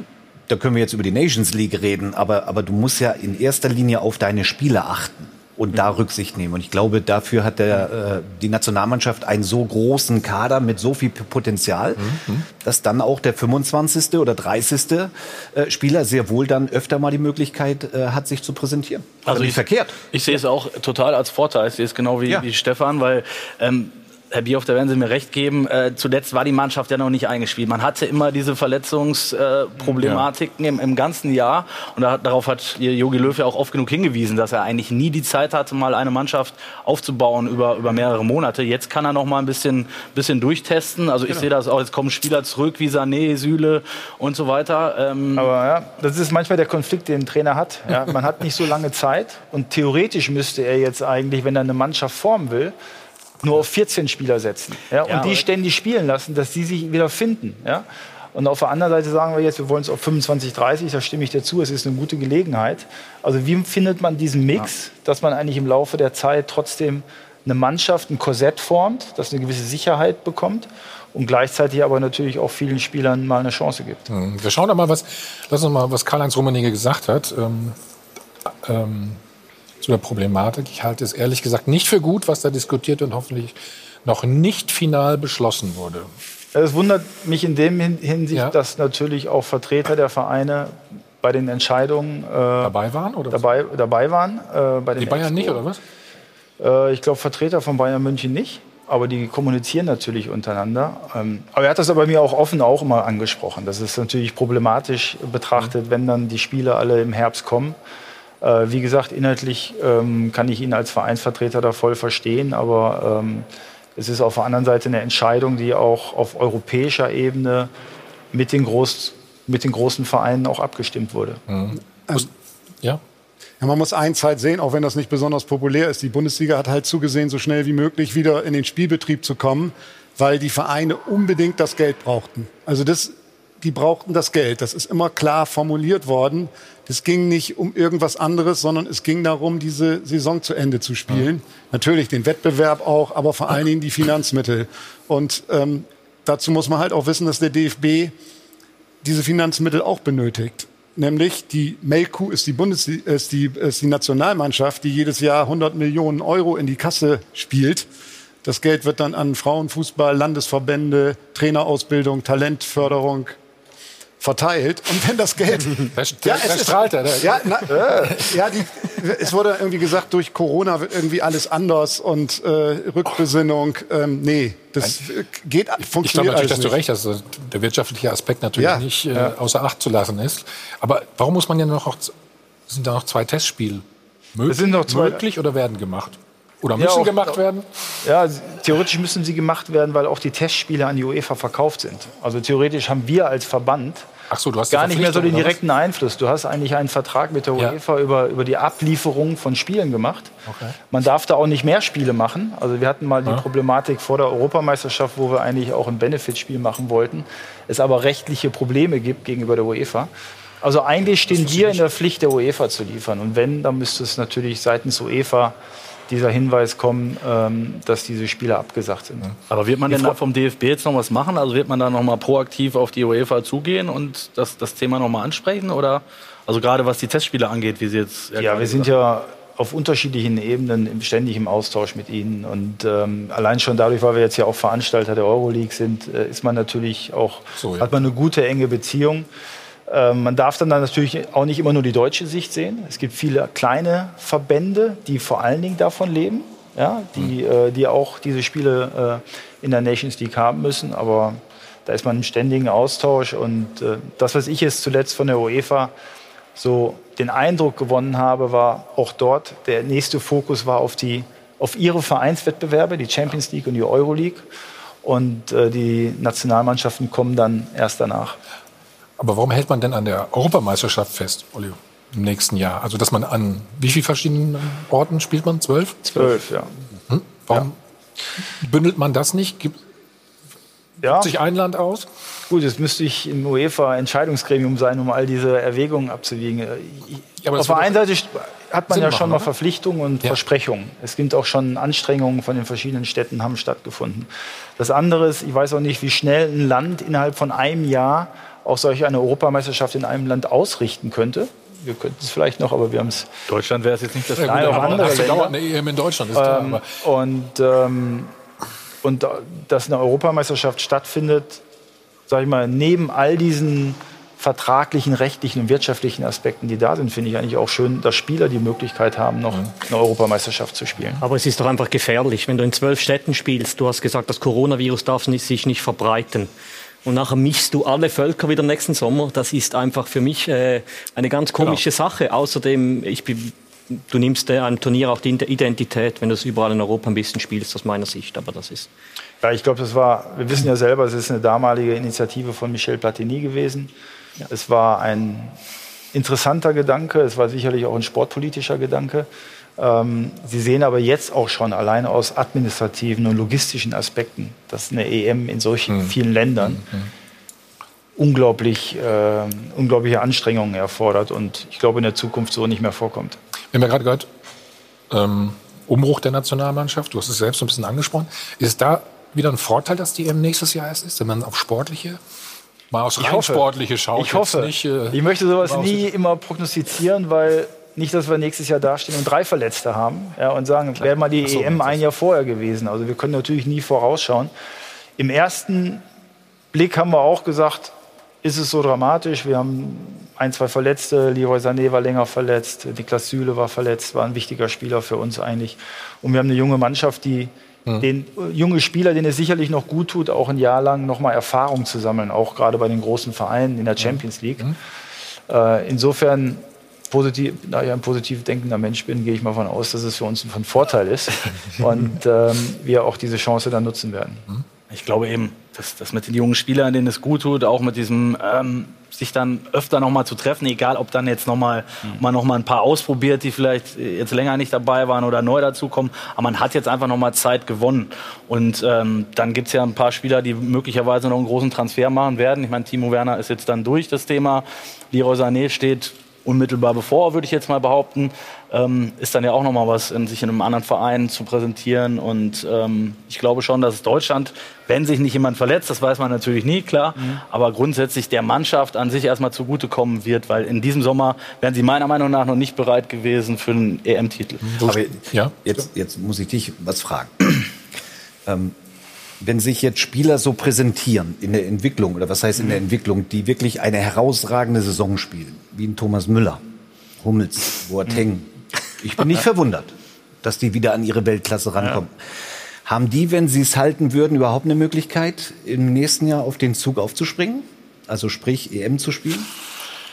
[SPEAKER 6] Da können wir jetzt über die Nations League reden, aber, aber du musst ja in erster Linie auf deine Spieler achten und da Rücksicht nehmen. Und ich glaube, dafür hat der, äh, die Nationalmannschaft einen so großen Kader mit so viel Potenzial, mhm. dass dann auch der 25. oder 30. Äh, Spieler sehr wohl dann öfter mal die Möglichkeit äh, hat, sich zu präsentieren.
[SPEAKER 4] Also, also nicht verkehrt. Ich sehe es auch total als Vorteil. Ich sehe es genau wie, ja. wie Stefan, weil ähm, Herr Bierhoff, da werden Sie mir recht geben. Äh, zuletzt war die Mannschaft ja noch nicht eingespielt. Man hatte immer diese Verletzungsproblematiken äh, im, im, ganzen Jahr. Und da, darauf hat Jogi Löw ja auch oft genug hingewiesen, dass er eigentlich nie die Zeit hatte, mal eine Mannschaft aufzubauen über, über mehrere Monate. Jetzt kann er noch mal ein bisschen, bisschen durchtesten. Also ich genau. sehe das auch. Jetzt kommen Spieler zurück wie Sané, Süle und so weiter.
[SPEAKER 2] Ähm Aber ja, das ist manchmal der Konflikt, den ein Trainer hat. Ja, man hat nicht so lange Zeit. Und theoretisch müsste er jetzt eigentlich, wenn er eine Mannschaft formen will, nur auf 14 Spieler setzen ja, und ja, die ständig spielen lassen, dass sie sich wieder finden. Ja. Und auf der anderen Seite sagen wir jetzt, wir wollen es auf 25, 30, da stimme ich dazu, es ist eine gute Gelegenheit. Also wie findet man diesen Mix, dass man eigentlich im Laufe der Zeit trotzdem eine Mannschaft, ein Korsett formt, das eine gewisse Sicherheit bekommt und gleichzeitig aber natürlich auch vielen Spielern mal eine Chance gibt.
[SPEAKER 1] Wir schauen doch mal, was, lass uns mal, was Karl-Heinz Rummenigge gesagt hat. Ähm, ähm, zu der Problematik. Ich halte es ehrlich gesagt nicht für gut, was da diskutiert und hoffentlich noch nicht final beschlossen wurde.
[SPEAKER 2] Es wundert mich in dem Hinsicht, ja. dass natürlich auch Vertreter der Vereine bei den Entscheidungen äh,
[SPEAKER 1] dabei waren oder
[SPEAKER 2] dabei, dabei waren. Äh, bei den
[SPEAKER 1] die Bayern Expo. nicht oder was?
[SPEAKER 2] Äh, ich glaube Vertreter von Bayern München nicht, aber die kommunizieren natürlich untereinander. Ähm, aber er hat das aber mir auch offen auch immer angesprochen. Das ist natürlich problematisch betrachtet, mhm. wenn dann die Spiele alle im Herbst kommen. Äh, wie gesagt, inhaltlich ähm, kann ich ihn als Vereinsvertreter da voll verstehen, aber ähm, es ist auf der anderen Seite eine Entscheidung, die auch auf europäischer Ebene mit den, Groß, mit den großen Vereinen auch abgestimmt wurde. Mhm.
[SPEAKER 7] Ähm, ja. Ja, man muss eins halt sehen, auch wenn das nicht besonders populär ist. Die Bundesliga hat halt zugesehen, so schnell wie möglich wieder in den Spielbetrieb zu kommen, weil die Vereine unbedingt das Geld brauchten. Also das, die brauchten das Geld. Das ist immer klar formuliert worden. Es ging nicht um irgendwas anderes, sondern es ging darum, diese Saison zu Ende zu spielen. Ja. Natürlich den Wettbewerb auch, aber vor allen Dingen die Finanzmittel. Und ähm, dazu muss man halt auch wissen, dass der DFB diese Finanzmittel auch benötigt. Nämlich die Melku ist die, Bundes ist die, ist die Nationalmannschaft, die jedes Jahr 100 Millionen Euro in die Kasse spielt. Das Geld wird dann an Frauenfußball, Landesverbände, Trainerausbildung, Talentförderung, verteilt. Und wenn das Geld. [laughs]
[SPEAKER 1] ja, es strahlt er.
[SPEAKER 7] Ja, na, ja die, es wurde irgendwie gesagt, durch Corona wird irgendwie alles anders und äh, Rückbesinnung. Ähm, nee, das geht, funktioniert
[SPEAKER 1] Ich glaube natürlich, dass du recht hast, dass der wirtschaftliche Aspekt natürlich ja, nicht äh, ja. außer Acht zu lassen ist. Aber warum muss man ja noch, sind da noch zwei Testspiele möglich, sind noch zwei, möglich oder werden gemacht? Oder müssen ja, auch, gemacht werden?
[SPEAKER 2] Ja, theoretisch müssen sie gemacht werden, weil auch die Testspiele an die UEFA verkauft sind. Also theoretisch haben wir als Verband
[SPEAKER 1] Ach so, du hast
[SPEAKER 2] gar nicht mehr so den direkten Einfluss. Du hast eigentlich einen Vertrag mit der UEFA ja. über, über die Ablieferung von Spielen gemacht. Okay. Man darf da auch nicht mehr Spiele machen. Also wir hatten mal die Problematik vor der Europameisterschaft, wo wir eigentlich auch ein Benefitspiel machen wollten. Es aber rechtliche Probleme gibt gegenüber der UEFA. Also eigentlich stehen wir in der Pflicht, der UEFA zu liefern. Und wenn, dann müsste es natürlich seitens UEFA dieser Hinweis kommen, ähm, dass diese Spiele abgesagt sind.
[SPEAKER 4] Aber wird man denn da vom DFB jetzt noch was machen? Also wird man da noch mal proaktiv auf die UEFA zugehen und das, das Thema noch mal ansprechen? Oder Also gerade was die Testspiele angeht, wie sie jetzt.
[SPEAKER 2] Ja, wir sind ja auf unterschiedlichen Ebenen ständig im Austausch mit ihnen. Und ähm, allein schon dadurch, weil wir jetzt ja auch Veranstalter der Euroleague sind, äh, ist man natürlich auch, so, ja. hat man eine gute, enge Beziehung. Ähm, man darf dann, dann natürlich auch nicht immer nur die deutsche Sicht sehen. Es gibt viele kleine Verbände, die vor allen Dingen davon leben, ja, die, mhm. äh, die auch diese Spiele äh, in der Nations League haben müssen. Aber da ist man im ständigen Austausch. Und äh, das, was ich jetzt zuletzt von der UEFA so den Eindruck gewonnen habe, war auch dort, der nächste Fokus war auf, die, auf ihre Vereinswettbewerbe, die Champions League und die Euroleague. Und die Nationalmannschaften kommen dann erst danach.
[SPEAKER 1] Aber warum hält man denn an der Europameisterschaft fest, Olli, im nächsten Jahr? Also, dass man an wie vielen verschiedenen Orten spielt man? Zwölf?
[SPEAKER 2] Zwölf, ja.
[SPEAKER 1] Hm? Warum ja. bündelt man das nicht? Gibt ja. sich ein Land aus?
[SPEAKER 2] Gut, jetzt müsste ich im UEFA-Entscheidungsgremium sein, um all diese Erwägungen abzuwiegen. Ja, Auf der einen Seite hat man Sinn ja schon machen, mal Verpflichtungen und ja. Versprechungen. Es gibt auch schon Anstrengungen von den verschiedenen Städten, haben stattgefunden. Das andere ist, ich weiß auch nicht, wie schnell ein Land innerhalb von einem Jahr auch solch eine Europameisterschaft in einem Land ausrichten könnte. Wir könnten es vielleicht noch, aber wir haben es.
[SPEAKER 4] Deutschland wäre es jetzt nicht das
[SPEAKER 2] ja, Nein, auch andere
[SPEAKER 1] Länder. dauert eine EM in Deutschland, ist
[SPEAKER 2] klar. Ähm, und, ähm, und dass eine Europameisterschaft stattfindet, sage ich mal, neben all diesen vertraglichen, rechtlichen und wirtschaftlichen Aspekten, die da sind, finde ich eigentlich auch schön, dass Spieler die Möglichkeit haben, noch eine Europameisterschaft zu spielen.
[SPEAKER 3] Aber es ist doch einfach gefährlich, wenn du in zwölf Städten spielst. Du hast gesagt, das Coronavirus darf sich nicht verbreiten und nachher mischst du alle Völker wieder nächsten Sommer. Das ist einfach für mich äh, eine ganz komische genau. Sache. Außerdem, ich bin, du nimmst äh, einem Turnier auch die Identität, wenn du es überall in Europa ein bisschen spielst, aus meiner Sicht. Aber das ist.
[SPEAKER 2] Ja, ich glaube, das war, wir wissen ja selber, es ist eine damalige Initiative von Michel Platini gewesen. Ja. Es war ein interessanter Gedanke, es war sicherlich auch ein sportpolitischer Gedanke. Ähm, Sie sehen aber jetzt auch schon allein aus administrativen und logistischen Aspekten, dass eine EM in solchen mhm. vielen Ländern mhm. unglaublich, äh, unglaubliche Anstrengungen erfordert und ich glaube in der Zukunft so nicht mehr vorkommt.
[SPEAKER 1] Wir haben ja gerade gehört, ähm, Umbruch der Nationalmannschaft, du hast es selbst ein bisschen angesprochen. Ist da wieder ein Vorteil, dass die EM nächstes Jahr erst ist, wenn man auf sportliche mal aufs rein sportliche schaut?
[SPEAKER 2] Ich hoffe. Nicht, äh, ich möchte sowas nie immer prognostizieren, weil nicht, dass wir nächstes Jahr dastehen und drei Verletzte haben ja, und sagen, wäre mal die so, EM ein Jahr vorher gewesen. Also wir können natürlich nie vorausschauen. Im ersten Blick haben wir auch gesagt, ist es so dramatisch. Wir haben ein, zwei Verletzte. Leroy Sané war länger verletzt. Niklas Süle war verletzt, war ein wichtiger Spieler für uns eigentlich. Und wir haben eine junge Mannschaft, die mhm. den äh, junge Spieler, denen es sicherlich noch gut tut, auch ein Jahr lang nochmal Erfahrung zu sammeln, auch gerade bei den großen Vereinen in der Champions League. Mhm. Äh, insofern positiv, da ich ein positiv denkender Mensch bin, gehe ich mal davon aus, dass es für uns von Vorteil ist [laughs] und ähm, wir auch diese Chance dann nutzen werden.
[SPEAKER 4] Ich glaube eben, dass das mit den jungen Spielern, denen es gut tut, auch mit diesem ähm, sich dann öfter noch mal zu treffen, egal ob dann jetzt noch mal mhm. man noch mal ein paar ausprobiert, die vielleicht jetzt länger nicht dabei waren oder neu dazukommen, aber man hat jetzt einfach noch mal Zeit gewonnen und ähm, dann gibt es ja ein paar Spieler, die möglicherweise noch einen großen Transfer machen werden. Ich meine, Timo Werner ist jetzt dann durch das Thema, Leroy Sané steht unmittelbar bevor, würde ich jetzt mal behaupten, ähm, ist dann ja auch nochmal was, in, sich in einem anderen Verein zu präsentieren. Und ähm, ich glaube schon, dass Deutschland, wenn sich nicht jemand verletzt, das weiß man natürlich nie, klar, mhm. aber grundsätzlich der Mannschaft an sich erstmal zugutekommen wird, weil in diesem Sommer wären sie meiner Meinung nach noch nicht bereit gewesen für einen EM-Titel.
[SPEAKER 6] Aber ja? jetzt, jetzt muss ich dich was fragen. [clears throat] ähm, wenn sich jetzt Spieler so präsentieren in der Entwicklung, oder was heißt in der mhm. Entwicklung, die wirklich eine herausragende Saison spielen, wie ein Thomas Müller, Hummels, Boateng, mhm. ich bin nicht [laughs] verwundert, dass die wieder an ihre Weltklasse rankommen. Ja. Haben die, wenn sie es halten würden, überhaupt eine Möglichkeit, im nächsten Jahr auf den Zug aufzuspringen? Also sprich, EM zu spielen?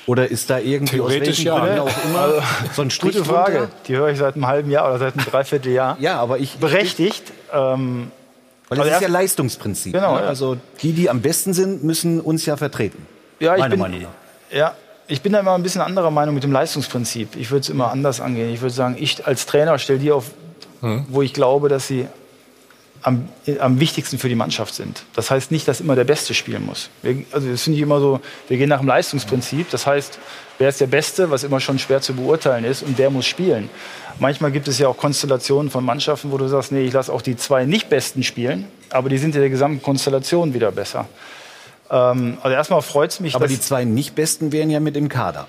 [SPEAKER 6] Oder ist da irgendwie
[SPEAKER 1] Theoretisch ja.
[SPEAKER 2] auch immer also, so ein Strich Gute Frage. Runter? Die höre ich seit einem halben Jahr oder seit einem [laughs] Dreivierteljahr.
[SPEAKER 6] Ja, aber ich
[SPEAKER 2] berechtigt. Ähm,
[SPEAKER 6] weil das also ist ja Leistungsprinzip. Genau. Ne? Also die, die am besten sind, müssen uns ja vertreten.
[SPEAKER 2] Ja, ich bin, Meinung. Ja, ich bin da immer ein bisschen anderer Meinung mit dem Leistungsprinzip. Ich würde es immer anders angehen. Ich würde sagen, ich als Trainer stelle die auf, hm. wo ich glaube, dass sie am, am, wichtigsten für die Mannschaft sind. Das heißt nicht, dass immer der Beste spielen muss. Wir, also das finde ich immer so, wir gehen nach dem Leistungsprinzip. Das heißt, wer ist der Beste, was immer schon schwer zu beurteilen ist, und der muss spielen. Manchmal gibt es ja auch Konstellationen von Mannschaften, wo du sagst, nee, ich lasse auch die zwei Nicht-Besten spielen, aber die sind in der gesamten Konstellation wieder besser. Ähm, also erstmal freut es mich.
[SPEAKER 6] Aber die zwei Nicht-Besten wären ja mit im Kader.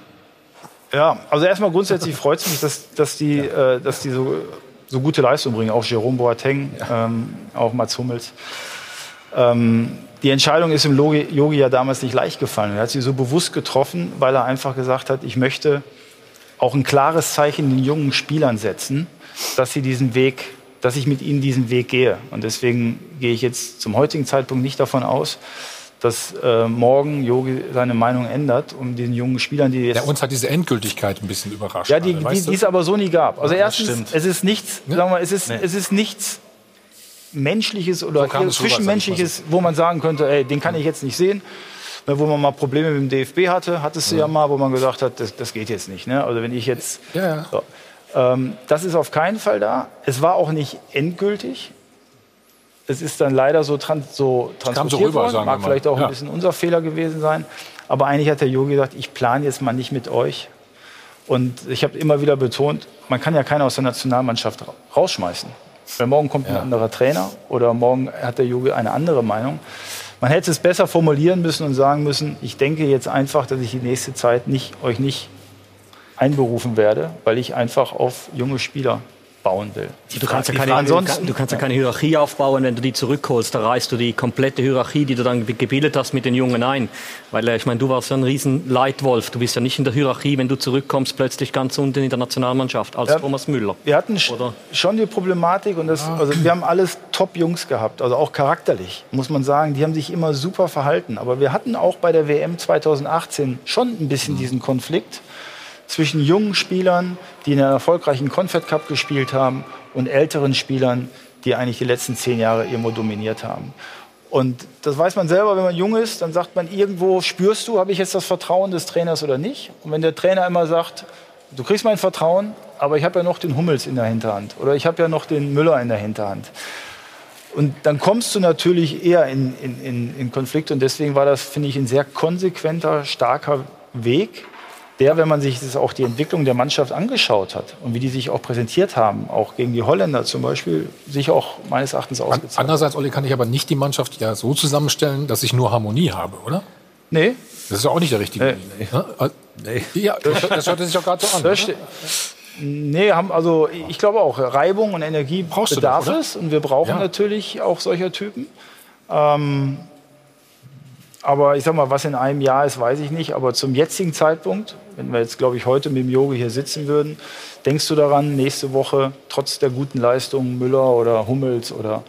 [SPEAKER 2] Ja, also erstmal grundsätzlich freut es mich, dass, dass die, äh, dass die so, so gute Leistung bringen. Auch Jerome Boateng, ähm, auch Mats Hummels. Ähm, die Entscheidung ist im Yogi ja damals nicht leicht gefallen. Er hat sie so bewusst getroffen, weil er einfach gesagt hat, ich möchte auch ein klares Zeichen den jungen Spielern setzen, dass sie diesen Weg, dass ich mit ihnen diesen Weg gehe. Und deswegen gehe ich jetzt zum heutigen Zeitpunkt nicht davon aus, dass äh, morgen Yogi seine Meinung ändert, um den jungen Spielern, die
[SPEAKER 1] jetzt. Ja, uns hat diese Endgültigkeit ein bisschen überrascht.
[SPEAKER 2] Ja, die, die, die es aber so nie gab. Also ja, erstens, es ist nichts, ja? sagen wir, es ist, nee. es ist nichts Menschliches oder so Zwischenmenschliches, wo man sagen könnte, ey, den kann ich jetzt nicht sehen. Ne, wo man mal Probleme mit dem DFB hatte, hattest du ja, ja mal, wo man gesagt hat, das, das geht jetzt nicht. Ne? Also wenn ich jetzt. Ja, ja. So. Ähm, das ist auf keinen Fall da. Es war auch nicht endgültig es ist dann leider so, trans so transportiert so rüber, worden. Mag vielleicht auch ja. ein bisschen unser Fehler gewesen sein. Aber eigentlich hat der Yogi gesagt, ich plane jetzt mal nicht mit euch. Und ich habe immer wieder betont, man kann ja keinen aus der Nationalmannschaft rausschmeißen. Weil morgen kommt ja. ein anderer Trainer oder morgen hat der Yogi eine andere Meinung. Man hätte es besser formulieren müssen und sagen müssen, ich denke jetzt einfach, dass ich die nächste Zeit nicht, euch nicht einberufen werde, weil ich einfach auf junge Spieler bauen will.
[SPEAKER 18] Du kannst, ja keine, ansonsten, du kannst ja keine Hierarchie aufbauen, wenn du die zurückholst. Da reißt du die komplette Hierarchie, die du dann gebildet hast, mit den Jungen ein. Weil äh, ich meine, du warst ja ein riesen Leitwolf. Du bist ja nicht in der Hierarchie, wenn du zurückkommst, plötzlich ganz unten in der Nationalmannschaft als ja, Thomas Müller.
[SPEAKER 2] Wir hatten Oder? schon die Problematik und das, also wir haben alles Top-Jungs gehabt, also auch charakterlich, muss man sagen. Die haben sich immer super verhalten. Aber wir hatten auch bei der WM 2018 schon ein bisschen diesen Konflikt zwischen jungen Spielern, die in einem erfolgreichen Confed Cup gespielt haben, und älteren Spielern, die eigentlich die letzten zehn Jahre irgendwo dominiert haben. Und das weiß man selber, wenn man jung ist, dann sagt man irgendwo, spürst du, habe ich jetzt das Vertrauen des Trainers oder nicht? Und wenn der Trainer immer sagt, du kriegst mein Vertrauen, aber ich habe ja noch den Hummels in der Hinterhand oder ich habe ja noch den Müller in der Hinterhand. Und dann kommst du natürlich eher in, in, in Konflikt und deswegen war das, finde ich, ein sehr konsequenter, starker Weg, der, wenn man sich das auch die Entwicklung der Mannschaft angeschaut hat und wie die sich auch präsentiert haben, auch gegen die Holländer zum Beispiel, sich auch meines Erachtens ausgezahlt.
[SPEAKER 1] Andererseits, Olli, kann ich aber nicht die Mannschaft ja so zusammenstellen, dass ich nur Harmonie habe, oder?
[SPEAKER 2] Nee.
[SPEAKER 1] Das ist ja auch nicht der richtige. Nee. nee. Ja, das hört sich auch gerade so an. Das
[SPEAKER 2] Nee, haben also ich glaube auch Reibung und Energie Brauchst bedarf es und wir brauchen ja. natürlich auch solcher Typen. Ähm, aber ich sag mal, was in einem Jahr ist, weiß ich nicht. Aber zum jetzigen Zeitpunkt, wenn wir jetzt, glaube ich, heute mit dem Yogi hier sitzen würden, denkst du daran, nächste Woche trotz der guten Leistungen Müller oder Hummels oder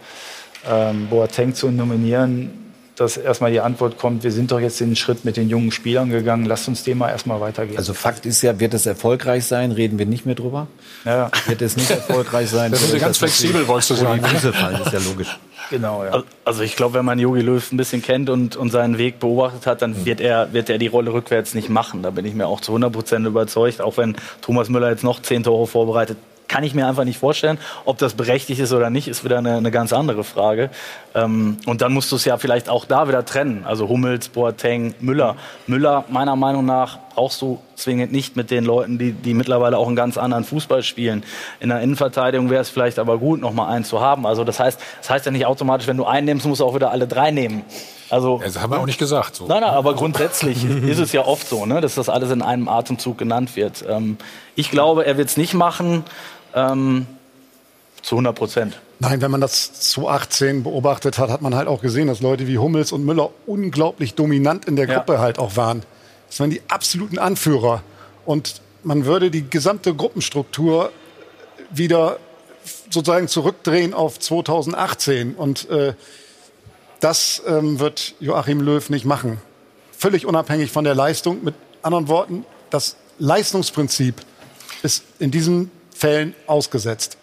[SPEAKER 2] ähm, Boateng zu nominieren, dass erstmal die Antwort kommt, wir sind doch jetzt den Schritt mit den jungen Spielern gegangen, lasst uns dem mal erstmal weitergehen.
[SPEAKER 6] Also Fakt ist ja, wird es erfolgreich sein, reden wir nicht mehr drüber. Ja. Wird es nicht erfolgreich sein. [laughs]
[SPEAKER 1] Das sind ganz flexibel, wolltest du sagen.
[SPEAKER 6] Die Füße fallen, ist ja logisch.
[SPEAKER 4] Genau, ja. Also ich glaube, wenn man Jogi Löw ein bisschen kennt und, und seinen Weg beobachtet hat, dann mhm. wird er, wird er die Rolle rückwärts nicht machen. Da bin ich mir auch zu 100 Prozent überzeugt. Auch wenn Thomas Müller jetzt noch zehn Tore vorbereitet, kann ich mir einfach nicht vorstellen. Ob das berechtigt ist oder nicht, ist wieder eine, eine ganz andere Frage. Ähm, und dann musst du es ja vielleicht auch da wieder trennen. Also Hummels, Boateng, Müller. Müller, meiner Meinung nach, brauchst du zwingend nicht mit den Leuten, die, die mittlerweile auch einen ganz anderen Fußball spielen. In der Innenverteidigung wäre es vielleicht aber gut, noch mal einen zu haben. Also das heißt, das heißt ja nicht automatisch, wenn du einen nimmst, musst du auch wieder alle drei nehmen.
[SPEAKER 1] Also, das haben wir auch nicht gesagt.
[SPEAKER 4] So. Nein, nein, aber grundsätzlich [laughs] ist es ja oft so, ne, dass das alles in einem Atemzug genannt wird. Ähm, ich glaube, er wird es nicht machen. Ähm, zu 100 Prozent.
[SPEAKER 7] Nein, wenn man das 2018 beobachtet hat, hat man halt auch gesehen, dass Leute wie Hummels und Müller unglaublich dominant in der Gruppe ja. halt auch waren. Das waren die absoluten Anführer. Und man würde die gesamte Gruppenstruktur wieder sozusagen zurückdrehen auf 2018. Und äh, das ähm, wird Joachim Löw nicht machen. Völlig unabhängig von der Leistung. Mit anderen Worten, das Leistungsprinzip ist in diesem Fällen ausgesetzt.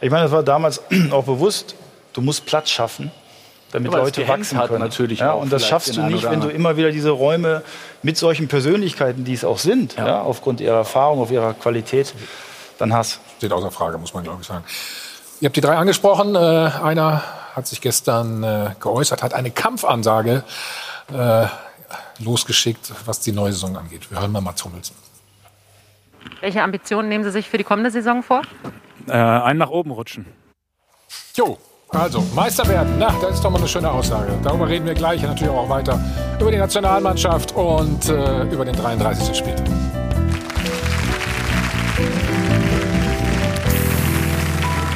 [SPEAKER 2] Ich meine, das war damals [clears throat] auch bewusst. Du musst Platz schaffen, damit Aber Leute wachsen können.
[SPEAKER 4] Natürlich
[SPEAKER 2] ja, und das schaffst du nicht, wenn du immer wieder diese Räume mit solchen Persönlichkeiten, die es auch sind, ja. Ja, aufgrund ihrer Erfahrung, auf ihrer Qualität, dann hast.
[SPEAKER 1] Steht außer Frage, muss man glaube ich sagen. Ihr habt die drei angesprochen. Äh, einer hat sich gestern äh, geäußert, hat eine Kampfansage äh, losgeschickt, was die neue Saison angeht. Wir hören mal Mats Hummels.
[SPEAKER 19] Welche Ambitionen nehmen Sie sich für die kommende Saison vor?
[SPEAKER 8] Äh, einen nach oben rutschen.
[SPEAKER 1] Jo, also, Meister werden, na, das ist doch mal eine schöne Aussage. Darüber reden wir gleich natürlich auch weiter über die Nationalmannschaft und äh, über den 33. Spieltag.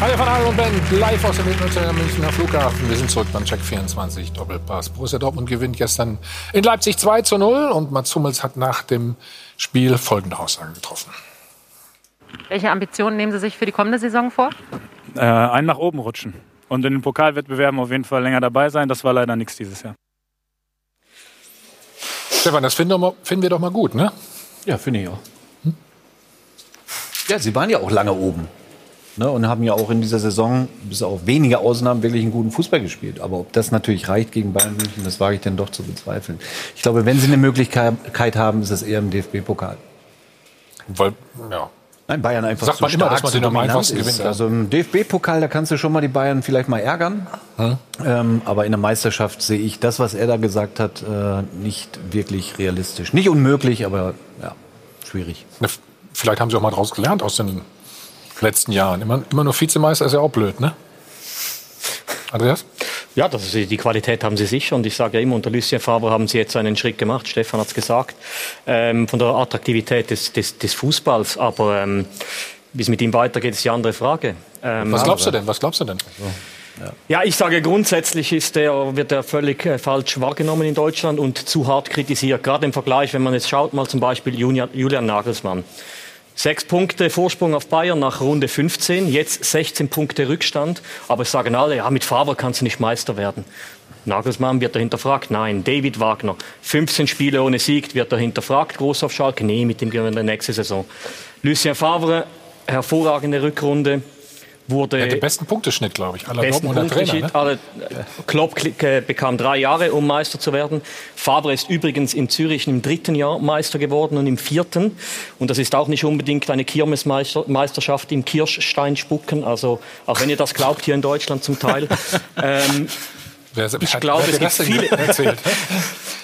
[SPEAKER 1] Hallo von Adel und Ben, live aus dem Münchner Flughafen. Wir sind zurück beim Check 24 Doppelpass. Borussia Dortmund gewinnt gestern in Leipzig 2 zu 0 und Mats Hummels hat nach dem Spiel folgende Aussage getroffen.
[SPEAKER 19] Welche Ambitionen nehmen Sie sich für die kommende Saison vor?
[SPEAKER 20] Äh, einen nach oben rutschen und in den Pokalwettbewerben auf jeden Fall länger dabei sein. Das war leider nichts dieses Jahr.
[SPEAKER 1] Stefan, das finden wir, finden wir doch mal gut, ne?
[SPEAKER 6] Ja, finde ich auch. Hm? Ja, sie waren ja auch lange oben. Ne, und haben ja auch in dieser Saison, bis auf wenige Ausnahmen, wirklich einen guten Fußball gespielt. Aber ob das natürlich reicht gegen Bayern München, das wage ich dann doch zu bezweifeln. Ich glaube, wenn sie eine Möglichkeit haben, ist es eher im DFB-Pokal.
[SPEAKER 1] Weil, ja.
[SPEAKER 6] Nein, Bayern einfach
[SPEAKER 1] Sagt
[SPEAKER 6] zu
[SPEAKER 1] man
[SPEAKER 6] stark,
[SPEAKER 1] immer, dass man
[SPEAKER 6] zu
[SPEAKER 1] den am einfachsten gewinnt.
[SPEAKER 6] Also im DFB-Pokal, da kannst du schon mal die Bayern vielleicht mal ärgern.
[SPEAKER 1] Hm?
[SPEAKER 6] Ähm, aber in der Meisterschaft sehe ich das, was er da gesagt hat, äh, nicht wirklich realistisch. Nicht unmöglich, aber ja, schwierig.
[SPEAKER 1] Ne, Vielleicht haben sie auch mal daraus gelernt aus den letzten Jahren. Immer, immer nur Vizemeister ist ja auch blöd, ne? Andreas?
[SPEAKER 18] Ja, das ist, die Qualität haben sie sicher. Und ich sage ja immer, unter Lucien Favre haben sie jetzt einen Schritt gemacht. Stefan hat es gesagt. Ähm, von der Attraktivität des, des, des Fußballs. Aber ähm, wie es mit ihm weitergeht, ist die andere Frage. Ähm,
[SPEAKER 1] Was glaubst du denn? Was glaubst du denn?
[SPEAKER 18] Ja, ich sage grundsätzlich ist der, wird er völlig äh, falsch wahrgenommen in Deutschland und zu hart kritisiert. Gerade im Vergleich, wenn man jetzt schaut, mal zum Beispiel Julian, Julian Nagelsmann. Sechs Punkte Vorsprung auf Bayern nach Runde 15, jetzt 16 Punkte Rückstand. Aber es sagen alle, ja, mit Favre kannst du nicht Meister werden. Nagelsmann wird er hinterfragt. Nein, David Wagner, 15 Spiele ohne Sieg, wird er hinterfragt. Groß auf Schalke, nee, mit dem gewinnen wir nächste Saison. Lucien Favre, hervorragende Rückrunde. Wurde
[SPEAKER 1] Er hat den besten Punkteschnitt, glaube ich, aller
[SPEAKER 18] besten
[SPEAKER 1] Dortmunder Trainer. Ne?
[SPEAKER 18] Alle, Klopp bekam drei Jahre, um Meister zu werden. Favre ist übrigens in Zürich im dritten Jahr Meister geworden und im vierten. Und das ist auch nicht unbedingt eine Kirmesmeisterschaft im Kirschstein spucken. Also auch wenn ihr das glaubt hier in Deutschland zum Teil. [laughs] ähm, ich glaube, es gibt viele.
[SPEAKER 1] Erzählt. [laughs]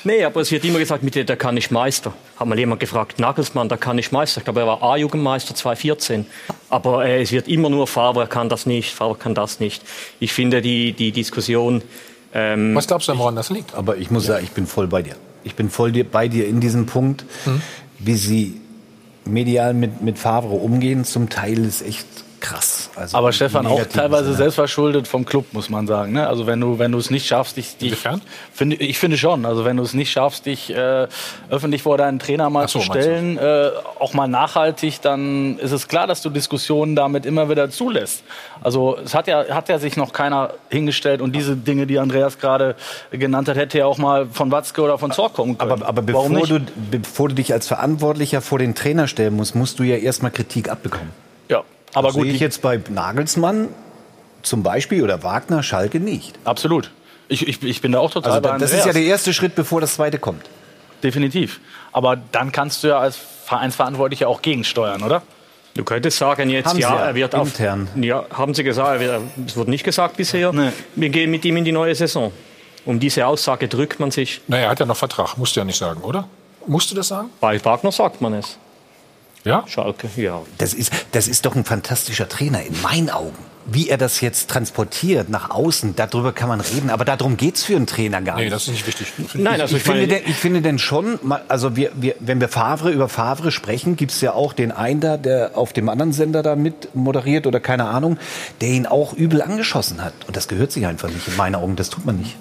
[SPEAKER 18] Nee, aber es wird immer gesagt, mit der, der kann nicht Meister. Hat mal jemand gefragt, Nagelsmann, der kann nicht Meister. Ich glaube, er war A-Jugendmeister 2014. Aber äh, es wird immer nur Favre kann das nicht, Favre kann das nicht. Ich finde die, die Diskussion. Ähm,
[SPEAKER 1] Was glaubst du, woran das liegt?
[SPEAKER 6] Aber ich muss sagen, ich bin voll bei dir. Ich bin voll dir, bei dir in diesem Punkt,
[SPEAKER 1] Hm?
[SPEAKER 6] wie sie medial mit, mit Favre umgehen. Zum Teil ist echt krass. Also
[SPEAKER 4] Aber Stefan, auch teilweise selbstverschuldet vom Club, muss man sagen. Ne? Also wenn du, wenn du es nicht schaffst, dich, dich finde, ich finde schon, also wenn du es nicht schaffst, dich äh, öffentlich vor deinen Trainer mal
[SPEAKER 1] so,
[SPEAKER 4] zu stellen, äh, auch mal nachhaltig, dann ist es klar, dass du Diskussionen damit immer wieder zulässt. Also es hat ja, hat ja sich noch keiner hingestellt und diese Dinge, die Andreas gerade genannt hat, hätte ja auch mal von Watzke oder von Zorc kommen können.
[SPEAKER 6] Aber, aber bevor du, bevor du dich als Verantwortlicher vor den Trainer stellen musst, musst du ja erstmal Kritik abbekommen.
[SPEAKER 4] Aber
[SPEAKER 6] das
[SPEAKER 4] gut,
[SPEAKER 6] Sehe ich jetzt bei Nagelsmann zum Beispiel oder Wagner, Schalke nicht.
[SPEAKER 4] Absolut. Ich, ich, ich bin da auch total
[SPEAKER 6] Also
[SPEAKER 4] bei
[SPEAKER 6] da- das ist ja der erste Schritt, bevor das zweite kommt.
[SPEAKER 4] Definitiv. Aber dann kannst du ja als Vereinsverantwortlicher auch gegensteuern, oder?
[SPEAKER 18] Du könntest sagen jetzt,
[SPEAKER 6] Haben
[SPEAKER 18] ja,
[SPEAKER 6] ja,
[SPEAKER 18] er wird auf,
[SPEAKER 6] intern.
[SPEAKER 18] ja, haben Sie gesagt, es wurde nicht gesagt bisher, wir gehen mit ihm in die neue Saison. Um diese Aussage drückt man sich.
[SPEAKER 1] Naja, er hat ja noch Vertrag, musst du ja nicht sagen, oder? Musst du das sagen?
[SPEAKER 18] Bei Wagner sagt man es.
[SPEAKER 1] Ja?
[SPEAKER 18] Schalke, ja.
[SPEAKER 6] Das ist, das ist doch ein fantastischer Trainer in meinen Augen. Wie er das jetzt transportiert nach außen, darüber kann man reden. Aber darum geht's für einen Trainer gar nicht.
[SPEAKER 1] Nee, das ist nicht wichtig.
[SPEAKER 18] Nein, also
[SPEAKER 6] ich, finde, denn, ich finde denn schon, also wir, wir, wenn wir Favre über Favre sprechen, gibt's ja auch den einen da, der auf dem anderen Sender da mit moderiert oder keine Ahnung, der ihn auch übel angeschossen hat. Und das gehört sich einfach nicht in meinen Augen. Das tut man nicht.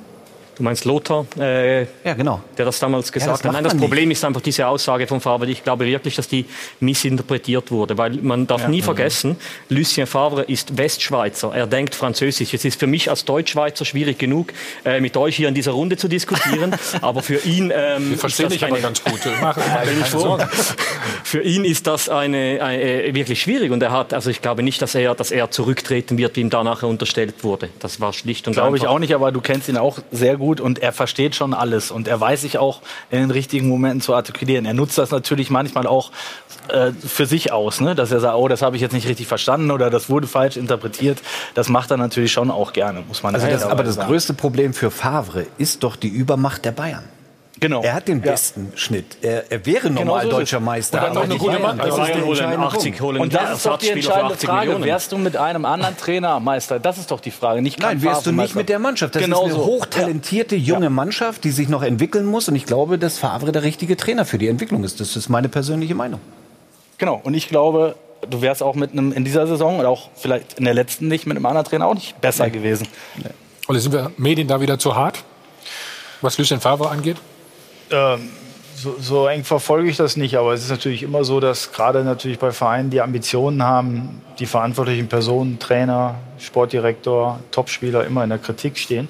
[SPEAKER 18] Du meinst Lothar, äh,
[SPEAKER 6] ja, genau.
[SPEAKER 18] der das damals gesagt
[SPEAKER 6] das
[SPEAKER 18] hat. Nein, das Problem ist einfach diese Aussage von Favre. Ich glaube wirklich, dass die missinterpretiert wurde, weil man darf nie vergessen, Lucien Favre ist Westschweizer. Er denkt Französisch. Es ist für mich als Deutschschweizer schwierig genug, äh, mit euch hier in dieser Runde zu diskutieren. [laughs] aber für ihn ähm,
[SPEAKER 1] Wir verstehen
[SPEAKER 18] ist das
[SPEAKER 1] dich aber
[SPEAKER 18] eine-
[SPEAKER 1] ganz gut. Mach. [laughs] Sorgen.
[SPEAKER 18] Für ihn ist das eine, eine, äh, wirklich schwierig und er hat, also ich glaube nicht, dass er, dass er zurücktreten wird, wie ihm da nachher unterstellt wurde. Das war schlicht und
[SPEAKER 4] Glaube ich
[SPEAKER 18] einfach.
[SPEAKER 4] auch nicht, aber du kennst ihn auch sehr gut und er versteht schon alles und er weiß sich auch in den richtigen Momenten zu artikulieren. Er nutzt das natürlich manchmal auch äh, für sich aus, ne? dass er sagt, oh, das habe ich jetzt nicht richtig verstanden oder das wurde falsch interpretiert. Das macht er natürlich schon auch gerne, muss man
[SPEAKER 6] Also das, aber das
[SPEAKER 4] sagen.
[SPEAKER 6] größte Problem für Favre ist doch die Übermacht der Bayern.
[SPEAKER 4] Genau.
[SPEAKER 6] Er hat den besten Schnitt. Er, er wäre normal
[SPEAKER 4] so ist
[SPEAKER 6] deutscher Meister.
[SPEAKER 4] Und dann noch
[SPEAKER 6] aber
[SPEAKER 4] eine
[SPEAKER 6] die
[SPEAKER 4] gute Mannschaft.
[SPEAKER 6] das ist
[SPEAKER 18] Bayern
[SPEAKER 6] der
[SPEAKER 18] holen
[SPEAKER 6] entscheidende
[SPEAKER 18] 80,
[SPEAKER 6] Punkt.
[SPEAKER 18] holen
[SPEAKER 4] Und das ist doch die entscheidende
[SPEAKER 18] 80
[SPEAKER 4] Frage.
[SPEAKER 18] Millionen.
[SPEAKER 4] Wärst du mit einem anderen Trainer Meister? Das ist doch die Frage. Nicht
[SPEAKER 6] Nein, wärst du nicht mit der Mannschaft. Das
[SPEAKER 4] genau
[SPEAKER 6] ist eine
[SPEAKER 4] so.
[SPEAKER 6] hochtalentierte junge Mannschaft, die sich noch entwickeln muss. Und ich glaube, dass Favre der richtige Trainer für die Entwicklung ist. Das ist meine persönliche Meinung.
[SPEAKER 4] Genau, und ich glaube, du wärst auch mit einem in dieser Saison oder auch vielleicht in der letzten nicht mit einem anderen Trainer auch nicht besser nee. gewesen.
[SPEAKER 1] Nee. Oder sind wir Medien da wieder zu hart, was Lucien Favre angeht?
[SPEAKER 2] Ähm, so, so, eng verfolge ich das nicht, aber es ist natürlich immer so, dass gerade natürlich bei Vereinen, die Ambitionen haben, die verantwortlichen Personen, Trainer, Sportdirektor, Topspieler immer in der Kritik stehen.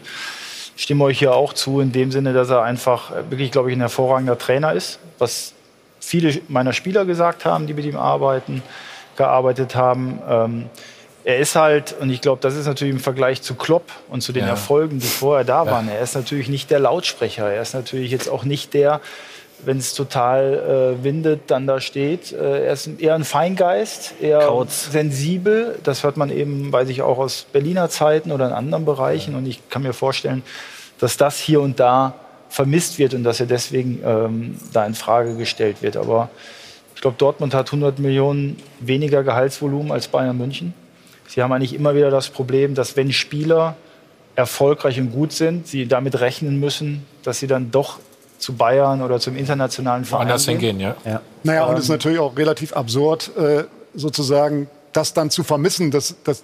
[SPEAKER 2] Ich stimme euch hier auch zu, in dem Sinne, dass er einfach wirklich, glaube ich, ein hervorragender Trainer ist, was viele meiner Spieler gesagt haben, die mit ihm arbeiten, gearbeitet haben. Ähm, er ist halt, und ich glaube, das ist natürlich im Vergleich zu Klopp und zu den ja. Erfolgen, die vorher da waren, ja. er ist natürlich nicht der Lautsprecher. Er ist natürlich jetzt auch nicht der, wenn es total äh, windet, dann da steht. Äh, er ist eher ein Feingeist, eher Kauz. sensibel. Das hört man eben, weiß ich, auch aus Berliner Zeiten oder in anderen Bereichen. Ja. Und ich kann mir vorstellen, dass das hier und da vermisst wird und dass er deswegen ähm, da in Frage gestellt wird. Aber ich glaube, Dortmund hat 100 Millionen weniger Gehaltsvolumen als Bayern München. Sie haben eigentlich immer wieder das Problem, dass wenn Spieler erfolgreich und gut sind, sie damit rechnen müssen, dass sie dann doch zu Bayern oder zum internationalen Verein
[SPEAKER 1] Woanders hingehen, ja.
[SPEAKER 7] ja. Naja, und es ist ähm, natürlich auch relativ absurd, äh, sozusagen das dann zu vermissen, dass, dass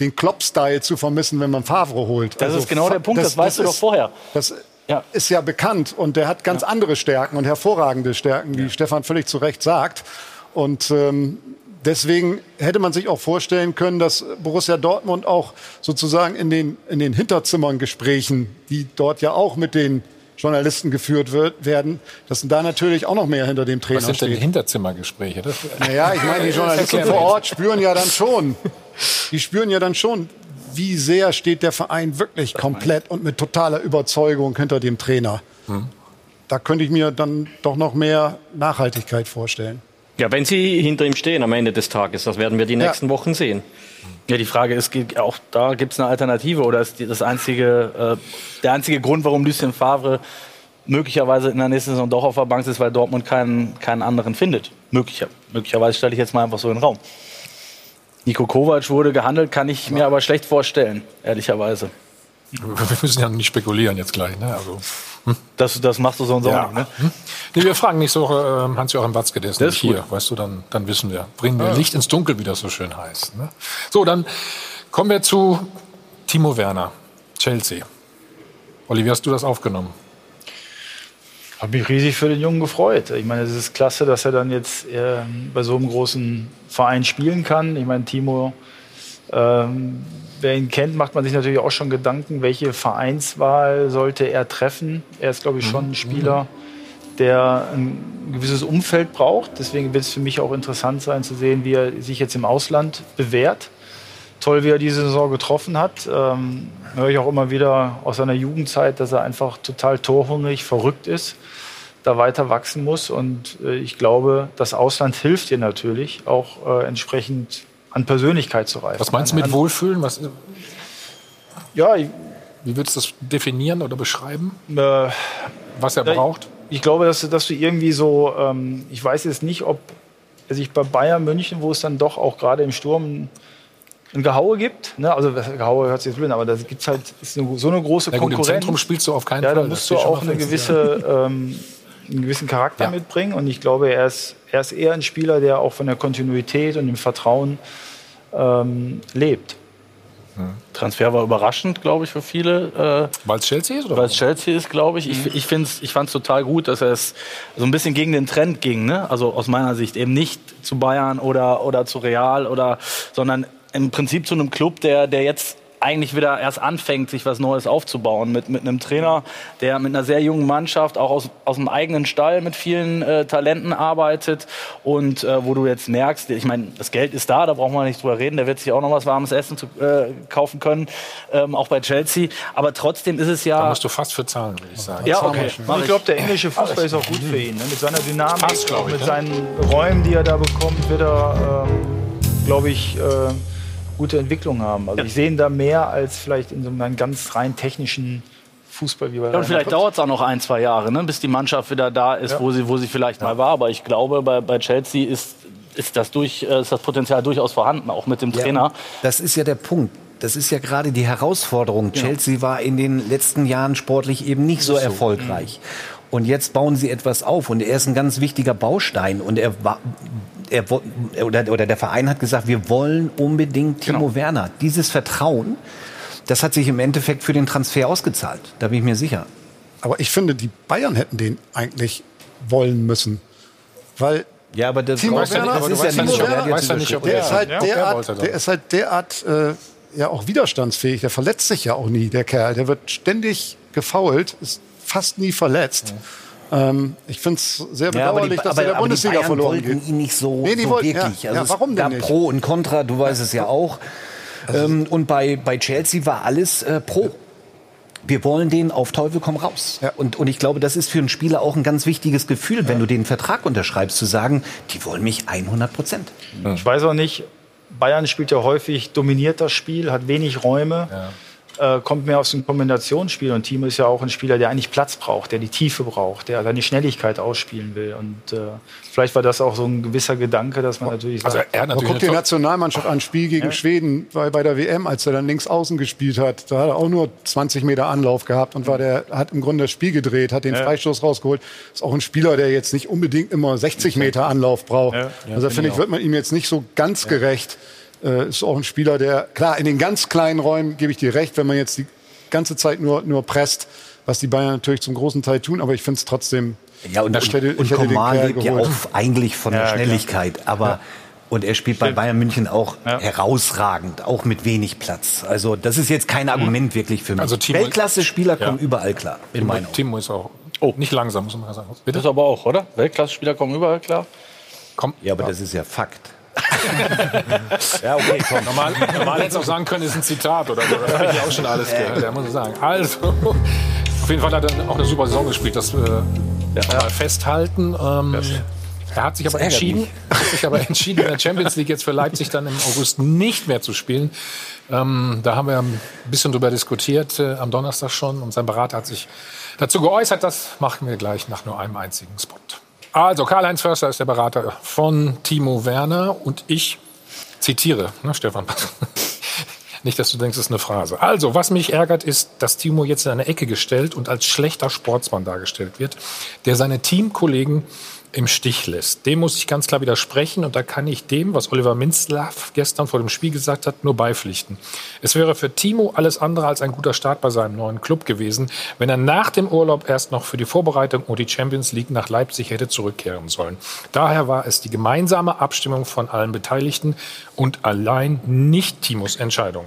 [SPEAKER 7] den Klopp-Style zu vermissen, wenn man Favre holt.
[SPEAKER 4] Das also, ist genau der Punkt, das, das weißt das du doch vorher.
[SPEAKER 7] Das ja. ist ja bekannt und der hat ganz ja. andere Stärken und hervorragende Stärken, wie ja. Stefan völlig zu Recht sagt. Und ähm, deswegen hätte man sich auch vorstellen können, dass Borussia Dortmund auch sozusagen in den, in den Hinterzimmern Gesprächen, die dort ja auch mit den Journalisten geführt wird, werden, dass da natürlich auch noch mehr hinter dem Trainer steht. Was
[SPEAKER 1] sind denn Hinterzimmergespräche? Das
[SPEAKER 7] naja, ich meine, die [laughs] Journalisten vor Ort spüren ja dann schon, die spüren ja dann schon, wie sehr steht der Verein wirklich komplett und mit totaler Überzeugung hinter dem Trainer. Hm. Da könnte ich mir dann doch noch mehr Nachhaltigkeit vorstellen.
[SPEAKER 18] Ja, wenn Sie hinter ihm stehen am Ende des Tages, das werden wir die nächsten ja. Wochen sehen.
[SPEAKER 4] Ja, die Frage ist, auch da gibt es eine Alternative oder ist das einzige, äh, der einzige Grund, warum Lucien Favre möglicherweise in der nächsten Saison doch auf der Bank ist, weil Dortmund keinen, keinen anderen findet. Möglicher, möglicherweise stelle ich jetzt mal einfach so in den Raum. Nico Kovac wurde gehandelt, kann ich mir aber schlecht vorstellen, ehrlicherweise.
[SPEAKER 1] Wir müssen ja nicht spekulieren jetzt gleich. Ne? Also,
[SPEAKER 4] hm? das, das machst du so und so ja. nicht. Ne? Hm?
[SPEAKER 1] Nee, wir fragen nicht so äh, Hans-Joachim Watzke, der ist, der ist hier. Gut. Weißt du, dann, dann wissen wir. Bringen wir ja. Licht ins Dunkel, wie das so schön heißt. Ne? So, dann kommen wir zu Timo Werner, Chelsea. Olli, wie hast du das aufgenommen?
[SPEAKER 2] Habe mich riesig für den Jungen gefreut. Ich meine, es ist klasse, dass er dann jetzt äh, bei so einem großen Verein spielen kann. Ich meine, Timo, ähm, wer ihn kennt, macht man sich natürlich auch schon Gedanken, welche Vereinswahl sollte er treffen. Er ist, glaube ich, schon ein mhm. Spieler, der ein gewisses Umfeld braucht. Deswegen wird es für mich auch interessant sein zu sehen, wie er sich jetzt im Ausland bewährt. Toll, wie er diese Saison getroffen hat. Ähm, höre ich auch immer wieder aus seiner Jugendzeit, dass er einfach total torhungrig, verrückt ist da weiter wachsen muss. Und äh, ich glaube, das Ausland hilft dir natürlich auch äh, entsprechend an Persönlichkeit zu reifen.
[SPEAKER 1] Was meinst du mit Wohlfühlen? Was,
[SPEAKER 2] ja, ich,
[SPEAKER 1] wie würdest du das definieren oder beschreiben? Äh, was er braucht?
[SPEAKER 2] Ich, ich glaube, dass, dass, du irgendwie so, ähm, ich weiß jetzt nicht, ob er sich bei Bayern München, wo es dann doch auch gerade im Sturm ein Gehaue gibt. Ne? Also Gehaue hört sich jetzt blöd, aber da gibt es halt ist eine, so eine große ja, gut, Konkurrenz. Im
[SPEAKER 1] Zentrum spielst du auf keinen
[SPEAKER 2] ja,
[SPEAKER 1] Fall.
[SPEAKER 2] Da musst du auch eine gewisse ähm, einen gewissen Charakter ja. mitbringen. Und ich glaube, er ist, er ist eher ein Spieler, der auch von der Kontinuität und dem Vertrauen ähm, lebt.
[SPEAKER 4] Transfer war überraschend, glaube ich, für viele.
[SPEAKER 1] Äh, Weil es Chelsea ist?
[SPEAKER 4] Weil es Chelsea ist, glaube ich. Mhm. Ich, ich, ich fand es total gut, dass er es so ein bisschen gegen den Trend ging. Ne? Also aus meiner Sicht eben nicht zu Bayern oder, oder zu Real, oder, sondern im Prinzip zu einem Club, der, der jetzt eigentlich wieder erst anfängt, sich was Neues aufzubauen. Mit, mit einem Trainer, der mit einer sehr jungen Mannschaft auch aus, aus dem eigenen Stall mit vielen äh, Talenten arbeitet und äh, wo du jetzt merkst, ich meine, das Geld ist da, da brauchen wir nicht drüber reden, der wird sich auch noch was warmes Essen zu, äh, kaufen können, ähm, auch bei Chelsea. Aber trotzdem ist es ja.
[SPEAKER 1] Da musst du fast für zahlen, würde ich sagen.
[SPEAKER 2] Ja, okay. Ich glaube, der englische Fußball ist auch gut für ihn. Ne? Mit seiner Dynamik, Passt, ich, mit ne? seinen Räumen, die er da bekommt, wird er, ähm, glaube ich, äh, gute Entwicklung haben. Also ja. ich sehe ihn da mehr als vielleicht in so einem ganz rein technischen Fußball wie bei
[SPEAKER 4] ja, Und vielleicht dauert es auch noch ein, zwei Jahre, ne, bis die Mannschaft wieder da ist, ja. wo, sie, wo sie vielleicht mal war. Aber ich glaube, bei, bei Chelsea ist, ist, das durch, äh, ist das Potenzial durchaus vorhanden, auch mit dem Trainer.
[SPEAKER 6] Das ist ja der Punkt. Das ist ja gerade die Herausforderung. Genau. Chelsea war in den letzten Jahren sportlich eben nicht so, so. erfolgreich. Mhm. Und jetzt bauen sie etwas auf und er ist ein ganz wichtiger Baustein und er er, oder, oder der Verein hat gesagt, wir wollen unbedingt Timo genau. Werner. Dieses Vertrauen, das hat sich im Endeffekt für den Transfer ausgezahlt. Da bin ich mir sicher.
[SPEAKER 7] Aber ich finde, die Bayern hätten den eigentlich wollen müssen. Weil
[SPEAKER 6] ja, aber das
[SPEAKER 7] Timo Werner, das ist ja nicht, ja ob der, ist halt derart, der ist halt derart äh, ja auch widerstandsfähig. Der verletzt sich ja auch nie, der Kerl. Der wird ständig gefault, ist fast nie verletzt. Ja. Ähm, ich finde es sehr bedauerlich, ja, die, dass er der Bundesliga verloren
[SPEAKER 6] geht. ihn nicht so, nee, so wollten, wirklich. Ja, also ja, warum denn nicht? Pro und Contra, du weißt es ja auch. Also ähm, und bei, bei Chelsea war alles äh, pro wir wollen den auf Teufel komm raus. Ja. Und, und ich glaube, das ist für einen Spieler auch ein ganz wichtiges Gefühl, ja. wenn du den Vertrag unterschreibst, zu sagen, die wollen mich 100 Prozent.
[SPEAKER 2] Ich weiß auch nicht, Bayern spielt ja häufig, dominiert das Spiel, hat wenig Räume. Ja äh, kommt mehr aus dem Kombinationsspiel. Und Timo ist ja auch ein Spieler, der eigentlich Platz braucht, der die Tiefe braucht, der seine Schnelligkeit ausspielen will. Und äh, vielleicht war das auch so ein gewisser Gedanke, dass man natürlich
[SPEAKER 7] also sagt, er natürlich guck die Nationalmannschaft an, Spiel gegen ja. Schweden bei, bei der WM, als er dann links außen gespielt hat. Da hat er auch nur 20 Meter Anlauf gehabt und war der, hat im Grunde das Spiel gedreht, hat den ja. Freistoß rausgeholt. Ist auch ein Spieler, der jetzt nicht unbedingt immer 60 Meter Anlauf braucht. Ja. Also finde ich, wird man ihm jetzt nicht so ganz gerecht. Äh, ist auch ein Spieler, der, klar, in den ganz kleinen Räumen gebe ich dir recht, wenn man jetzt die ganze Zeit nur, nur presst, was die Bayern natürlich zum großen Teil tun, aber ich finde es trotzdem.
[SPEAKER 6] Ja, und, ich hätte, und, und Coman lebt ja auch eigentlich von ja, der Schnelligkeit, klar. aber. Ja. Und er spielt bei Bayern München auch ja. herausragend, auch mit wenig Platz. Also das ist jetzt kein Argument mhm. wirklich für mich. Also Weltklasse-Spieler kommen überall klar.
[SPEAKER 1] In meinem Timo ist auch oh. nicht langsam, muss man sagen.
[SPEAKER 4] Bitte? Das aber auch, oder? Weltklasse-Spieler kommen überall klar.
[SPEAKER 6] Komm. Ja, aber das ist ja Fakt. [laughs]
[SPEAKER 1] ja, okay, komm. Normal, normal hätte es auch sagen können, ist ein Zitat oder so. Das habe ich auch schon alles gehört, ja, muss ich sagen. Also, auf jeden Fall hat er auch eine super Saison gespielt. Das äh, ja. mal festhalten. Ähm, er hat sich aber entschieden, hat sich aber entschieden, in der Champions League jetzt für Leipzig dann im August nicht mehr zu spielen. Ähm, da haben wir ein bisschen drüber diskutiert äh, am Donnerstag schon und sein Berater hat sich dazu geäußert. Das machen wir gleich nach nur einem einzigen Spot. Also, Karl-Heinz Förster ist der Berater von Timo Werner und ich zitiere, ne, Stefan. [laughs] Nicht, dass du denkst, es ist eine Phrase. Also, was mich ärgert, ist, dass Timo jetzt in eine Ecke gestellt und als schlechter Sportsmann dargestellt wird, der seine Teamkollegen im Stich lässt. Dem muss ich ganz klar widersprechen und da kann ich dem, was Oliver Minzlaff gestern vor dem Spiel gesagt hat, nur beipflichten. Es wäre für Timo alles andere als ein guter Start bei seinem neuen Club gewesen, wenn er nach dem Urlaub erst noch für die Vorbereitung und die Champions League nach Leipzig hätte zurückkehren sollen. Daher war es die gemeinsame Abstimmung von allen Beteiligten und allein nicht Timos Entscheidung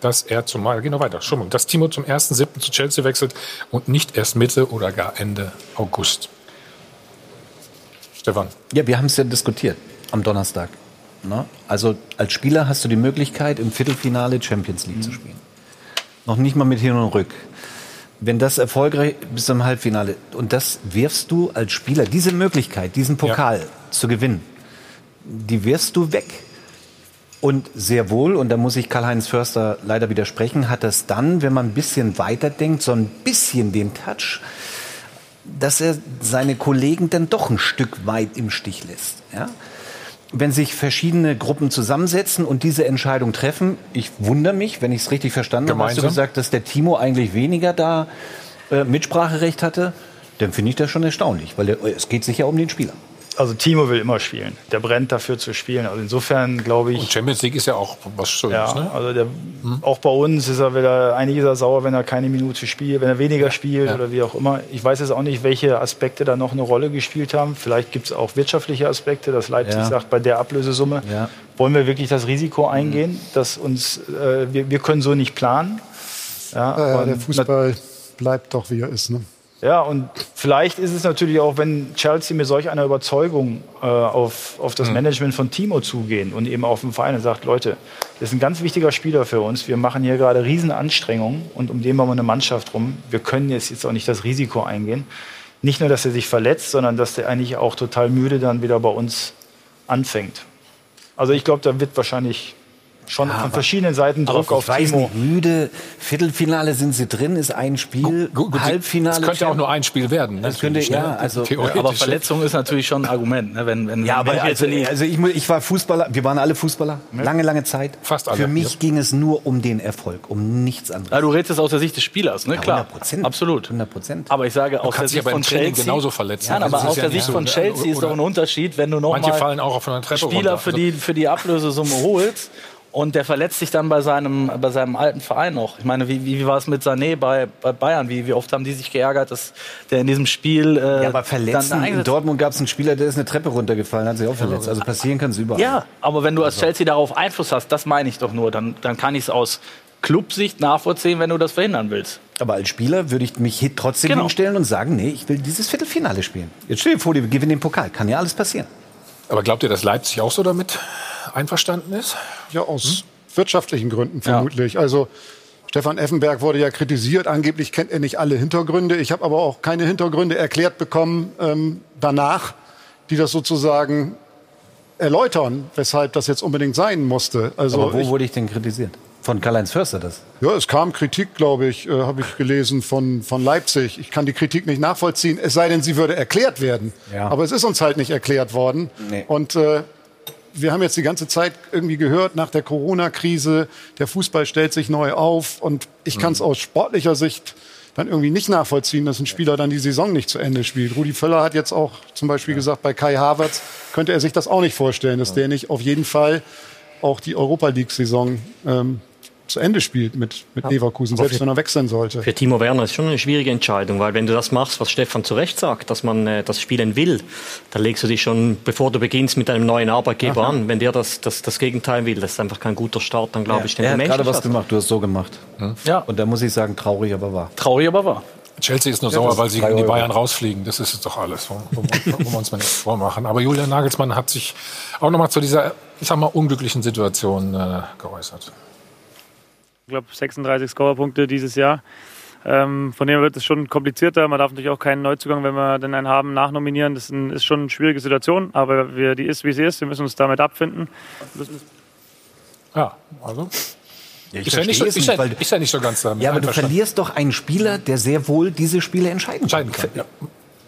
[SPEAKER 1] dass er zum geht noch weiter, Schummung, dass Timo zum 1.7. zu Chelsea wechselt und nicht erst Mitte oder gar Ende August. Stefan.
[SPEAKER 6] Ja, wir haben es ja diskutiert am Donnerstag. Ne? Also als Spieler hast du die Möglichkeit, im Viertelfinale Champions League mhm. zu spielen. Noch nicht mal mit Hin und Rück. Wenn das erfolgreich bis zum Halbfinale und das wirfst du als Spieler, diese Möglichkeit, diesen Pokal ja. zu gewinnen, die wirfst du weg. Und sehr wohl, und da muss ich Karl-Heinz Förster leider widersprechen, hat das dann, wenn man ein bisschen weiterdenkt, so ein bisschen den Touch, dass er seine Kollegen dann doch ein Stück weit im Stich lässt. Ja? Wenn sich verschiedene Gruppen zusammensetzen und diese Entscheidung treffen, ich wundere mich, wenn ich es richtig verstanden habe, hast du gesagt, dass der Timo eigentlich weniger da äh, Mitspracherecht hatte, dann finde ich das schon erstaunlich, weil der, es geht sich ja um den Spieler
[SPEAKER 2] also Timo will immer spielen. Der brennt dafür zu spielen. Also insofern glaube ich.
[SPEAKER 1] Und Champions League ist ja auch was Schönes. Ja,
[SPEAKER 2] ne? also der, mhm. auch bei uns ist er wieder, einige ist er sauer, wenn er keine Minute spielt, wenn er weniger spielt ja. oder wie auch immer. Ich weiß jetzt auch nicht, welche Aspekte da noch eine Rolle gespielt haben. Vielleicht gibt es auch wirtschaftliche Aspekte, dass Leipzig ja. sagt, bei der Ablösesumme wollen wir wirklich das Risiko eingehen, mhm. dass uns, äh, wir, wir können so nicht planen.
[SPEAKER 7] Ja, der Fußball bleibt doch, wie er ist. Ne?
[SPEAKER 2] Ja, und vielleicht ist es natürlich auch, wenn Chelsea mit solch einer Überzeugung äh, auf, auf das mhm. Management von Timo zugehen und eben auf den Verein und sagt, Leute, das ist ein ganz wichtiger Spieler für uns. Wir machen hier gerade Riesenanstrengungen und um den bauen wir eine Mannschaft rum. Wir können jetzt, jetzt auch nicht das Risiko eingehen. Nicht nur, dass er sich verletzt, sondern dass er eigentlich auch total müde dann wieder bei uns anfängt. Also ich glaube, da wird wahrscheinlich schon ja, von verschiedenen Seiten Druck auf
[SPEAKER 6] weiß Timo. Nicht, müde, Viertelfinale sind sie drin, ist ein Spiel, gut, gut,
[SPEAKER 1] Halbfinale. Es könnte ja auch nur ein Spiel werden. Ne?
[SPEAKER 6] Das könnte, ja, also,
[SPEAKER 4] aber Verletzung ist natürlich schon ein Argument. Ne? Wenn, wenn,
[SPEAKER 6] ja, aber also, also ich, ich, war Fußballer, wir waren alle Fußballer, lange, lange Zeit.
[SPEAKER 1] Fast alle.
[SPEAKER 6] Für mich ja. ging es nur um den Erfolg, um nichts anderes.
[SPEAKER 4] Ja, du redest aus der Sicht des Spielers, ne? Klar. 100 Absolut.
[SPEAKER 6] 100 Prozent.
[SPEAKER 4] Aber ich sage, aus der Sicht von Chelsea...
[SPEAKER 1] genauso verletzen.
[SPEAKER 4] Ja, aber aus der Sicht von Chelsea ist doch ein Unterschied, wenn du noch
[SPEAKER 1] mal
[SPEAKER 4] Spieler für die, für die Ablösesumme holst und der verletzt sich dann bei seinem, bei seinem alten Verein noch. Ich meine, wie, wie war es mit Sané bei, bei Bayern? Wie, wie oft haben die sich geärgert, dass der in diesem Spiel.
[SPEAKER 6] Äh, ja, aber verletzen. In Dortmund gab es einen Spieler, der ist eine Treppe runtergefallen, hat sich auch verletzt. Also passieren kann es überall.
[SPEAKER 4] Ja, aber wenn du als Chelsea darauf Einfluss hast, das meine ich doch nur, dann, dann kann ich es aus Clubsicht nachvollziehen, wenn du das verhindern willst.
[SPEAKER 6] Aber als Spieler würde ich mich trotzdem genau. hinstellen und sagen, nee, ich will dieses Viertelfinale spielen. Jetzt stell dir vor, wir gewinnen den Pokal. Kann ja alles passieren.
[SPEAKER 1] Aber glaubt ihr, dass Leipzig auch so damit einverstanden ist?
[SPEAKER 7] Ja, aus hm? wirtschaftlichen Gründen vermutlich. Ja. Also Stefan Effenberg wurde ja kritisiert, angeblich kennt er nicht alle Hintergründe. Ich habe aber auch keine Hintergründe erklärt bekommen ähm, danach, die das sozusagen erläutern, weshalb das jetzt unbedingt sein musste.
[SPEAKER 6] Also aber wo ich, wurde ich denn kritisiert? Von Karl-Heinz Förster das?
[SPEAKER 7] Ja, es kam Kritik, glaube ich, äh, habe ich gelesen von, von Leipzig. Ich kann die Kritik nicht nachvollziehen, es sei denn, sie würde erklärt werden. Ja. Aber es ist uns halt nicht erklärt worden. Nee. Und äh, wir haben jetzt die ganze Zeit irgendwie gehört, nach der Corona-Krise, der Fußball stellt sich neu auf. Und ich kann es mhm. aus sportlicher Sicht dann irgendwie nicht nachvollziehen, dass ein Spieler dann die Saison nicht zu Ende spielt. Rudi Völler hat jetzt auch zum Beispiel ja. gesagt, bei Kai Havertz könnte er sich das auch nicht vorstellen, dass ja. der nicht auf jeden Fall auch die Europa League-Saison ähm, zu Ende spielt mit, mit ja. Leverkusen, selbst für, wenn er wechseln sollte.
[SPEAKER 18] Für Timo Werner ist schon eine schwierige Entscheidung, weil wenn du das machst, was Stefan zu Recht sagt, dass man äh, das spielen will, dann legst du dich schon, bevor du beginnst, mit einem neuen Arbeitgeber Aha. an. Wenn der das, das, das Gegenteil will, das ist einfach kein guter Start, dann glaube ja. ich,
[SPEAKER 6] den Er hat gerade was gemacht, du hast so gemacht. Hm? Ja. Und da muss ich sagen, traurig, aber wahr.
[SPEAKER 4] Traurig, aber wahr.
[SPEAKER 1] Chelsea ist nur ja, sauer, weil sie gegen die Bayern rausfliegen. Das ist doch alles, wo, wo, wo wir uns mal nicht vormachen. Aber Julian Nagelsmann hat sich auch noch mal zu dieser, ich sag mal, unglücklichen Situation äh, geäußert
[SPEAKER 20] ich glaube 36 Scorerpunkte dieses Jahr. Ähm, von dem wird es schon komplizierter. Man darf natürlich auch keinen Neuzugang, wenn wir denn einen haben, nachnominieren. Das ist, ein, ist schon eine schwierige Situation, aber wir, die ist, wie sie ist. Wir müssen uns damit abfinden.
[SPEAKER 1] Ja, also. Ja, ich ist, ja nicht so, ist, ja, ist ja nicht so ganz damit.
[SPEAKER 6] Ja, aber du verlierst doch einen Spieler, der sehr wohl diese Spiele entscheiden, entscheiden kann. Ja.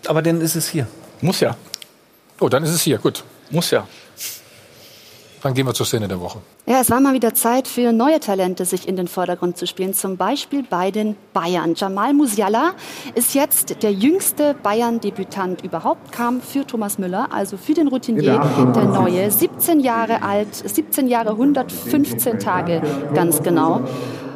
[SPEAKER 6] Aber dann ist es hier.
[SPEAKER 4] Muss ja.
[SPEAKER 1] Oh, dann ist es hier, gut.
[SPEAKER 4] Muss ja.
[SPEAKER 1] Dann gehen wir zur Szene der Woche.
[SPEAKER 5] Ja, es war mal wieder Zeit für neue Talente, sich in den Vordergrund zu spielen. Zum Beispiel bei den Bayern. Jamal Musiala ist jetzt der jüngste Bayern-Debütant überhaupt, kam für Thomas Müller, also für den Routinier, der neue. 17 Jahre alt, 17 Jahre, 115 Tage ganz genau.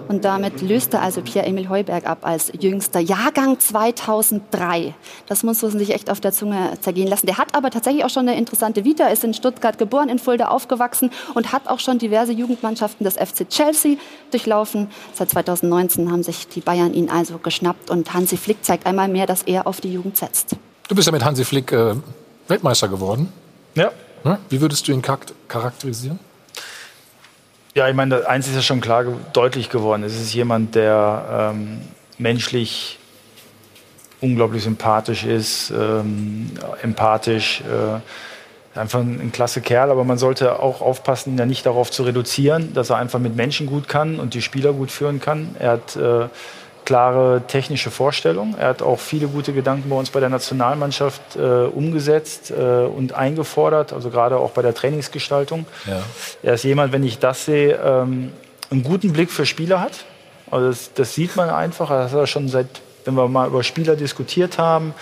[SPEAKER 5] Und damit löste also Pierre-Emil Heuberg ab als jüngster Jahrgang 2003. Das muss man sich echt auf der Zunge zergehen lassen. Der hat aber tatsächlich auch schon eine interessante Vita, ist in Stuttgart geboren, in Fulda aufgewachsen und hat auch schon diverse Jugendmannschaften des FC Chelsea durchlaufen. Seit 2019 haben sich die Bayern ihn also geschnappt und Hansi Flick zeigt einmal mehr, dass er auf die Jugend setzt.
[SPEAKER 1] Du bist ja mit Hansi Flick äh, Weltmeister geworden.
[SPEAKER 2] Ja.
[SPEAKER 1] Wie würdest du ihn charakterisieren?
[SPEAKER 2] Ja, ich meine, eins ist ja schon klar deutlich geworden. Es ist jemand, der ähm, menschlich unglaublich sympathisch ist, ähm, empathisch, äh, einfach ein, ein, klasse Kerl. Aber man sollte auch aufpassen, ihn ja nicht darauf zu reduzieren, dass er einfach mit Menschen gut kann und die Spieler gut führen kann. Er hat äh, klare technische Vorstellung. Er hat auch viele gute Gedanken bei uns bei der Nationalmannschaft äh, umgesetzt äh, und eingefordert, also gerade auch bei der Trainingsgestaltung. Ja. Er ist jemand, wenn ich das sehe, ähm, einen guten Blick für Spieler hat. Also das, das sieht man einfach. Das hat er schon seit, wenn wir mal über Spieler diskutiert haben,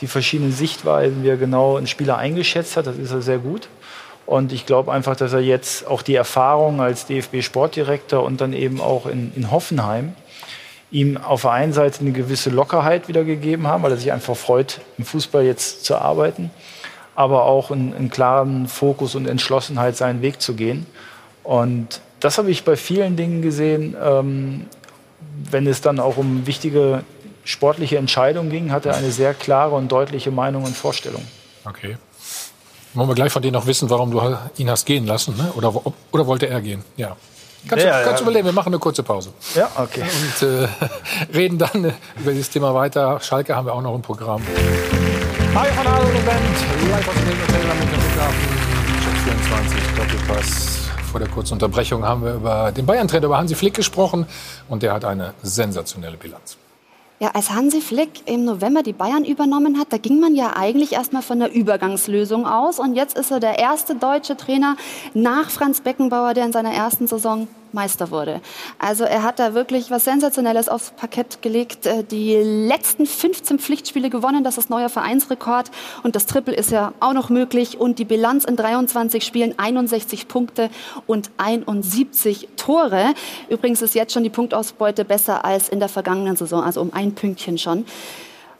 [SPEAKER 2] die verschiedenen Sichtweisen, wie er genau einen Spieler eingeschätzt hat, das ist er sehr gut. Und ich glaube einfach, dass er jetzt auch die Erfahrung als DFB-Sportdirektor und dann eben auch in, in Hoffenheim ihm auf der einen Seite eine gewisse Lockerheit wiedergegeben haben, weil er sich einfach freut, im Fußball jetzt zu arbeiten, aber auch einen, einen klaren Fokus und Entschlossenheit, seinen Weg zu gehen. Und das habe ich bei vielen Dingen gesehen. Ähm, wenn es dann auch um wichtige sportliche Entscheidungen ging, hat er eine sehr klare und deutliche Meinung und Vorstellung.
[SPEAKER 1] Okay. Wollen wir gleich von dir noch wissen, warum du ihn hast gehen lassen? Ne? Oder, oder wollte er gehen? Ja. Kannst, ja, du, kannst ja. du überlegen, wir machen eine kurze Pause.
[SPEAKER 2] Ja, okay.
[SPEAKER 1] Und äh, [laughs] reden dann über dieses Thema weiter. Schalke haben wir auch noch im Programm. Mario von Adel und Band, live aus dem Hotel am Flughafen. Check 24, Doppelpass. vor der kurzen Unterbrechung haben wir über den Bayern-Trainer, über Hansi Flick gesprochen. Und der hat eine sensationelle Bilanz.
[SPEAKER 5] Ja, als Hansi Flick im November die Bayern übernommen hat, da ging man ja eigentlich erstmal von der Übergangslösung aus. Und jetzt ist er der erste deutsche Trainer nach Franz Beckenbauer, der in seiner ersten Saison Meister wurde. Also er hat da wirklich was Sensationelles aufs Parkett gelegt. Äh, die letzten 15 Pflichtspiele gewonnen, das ist neuer Vereinsrekord. Und das Triple ist ja auch noch möglich. Und die Bilanz in 23 Spielen 61 Punkte und 71 Tore. Übrigens ist jetzt schon die Punktausbeute besser als in der vergangenen Saison, also um ein Pünktchen schon.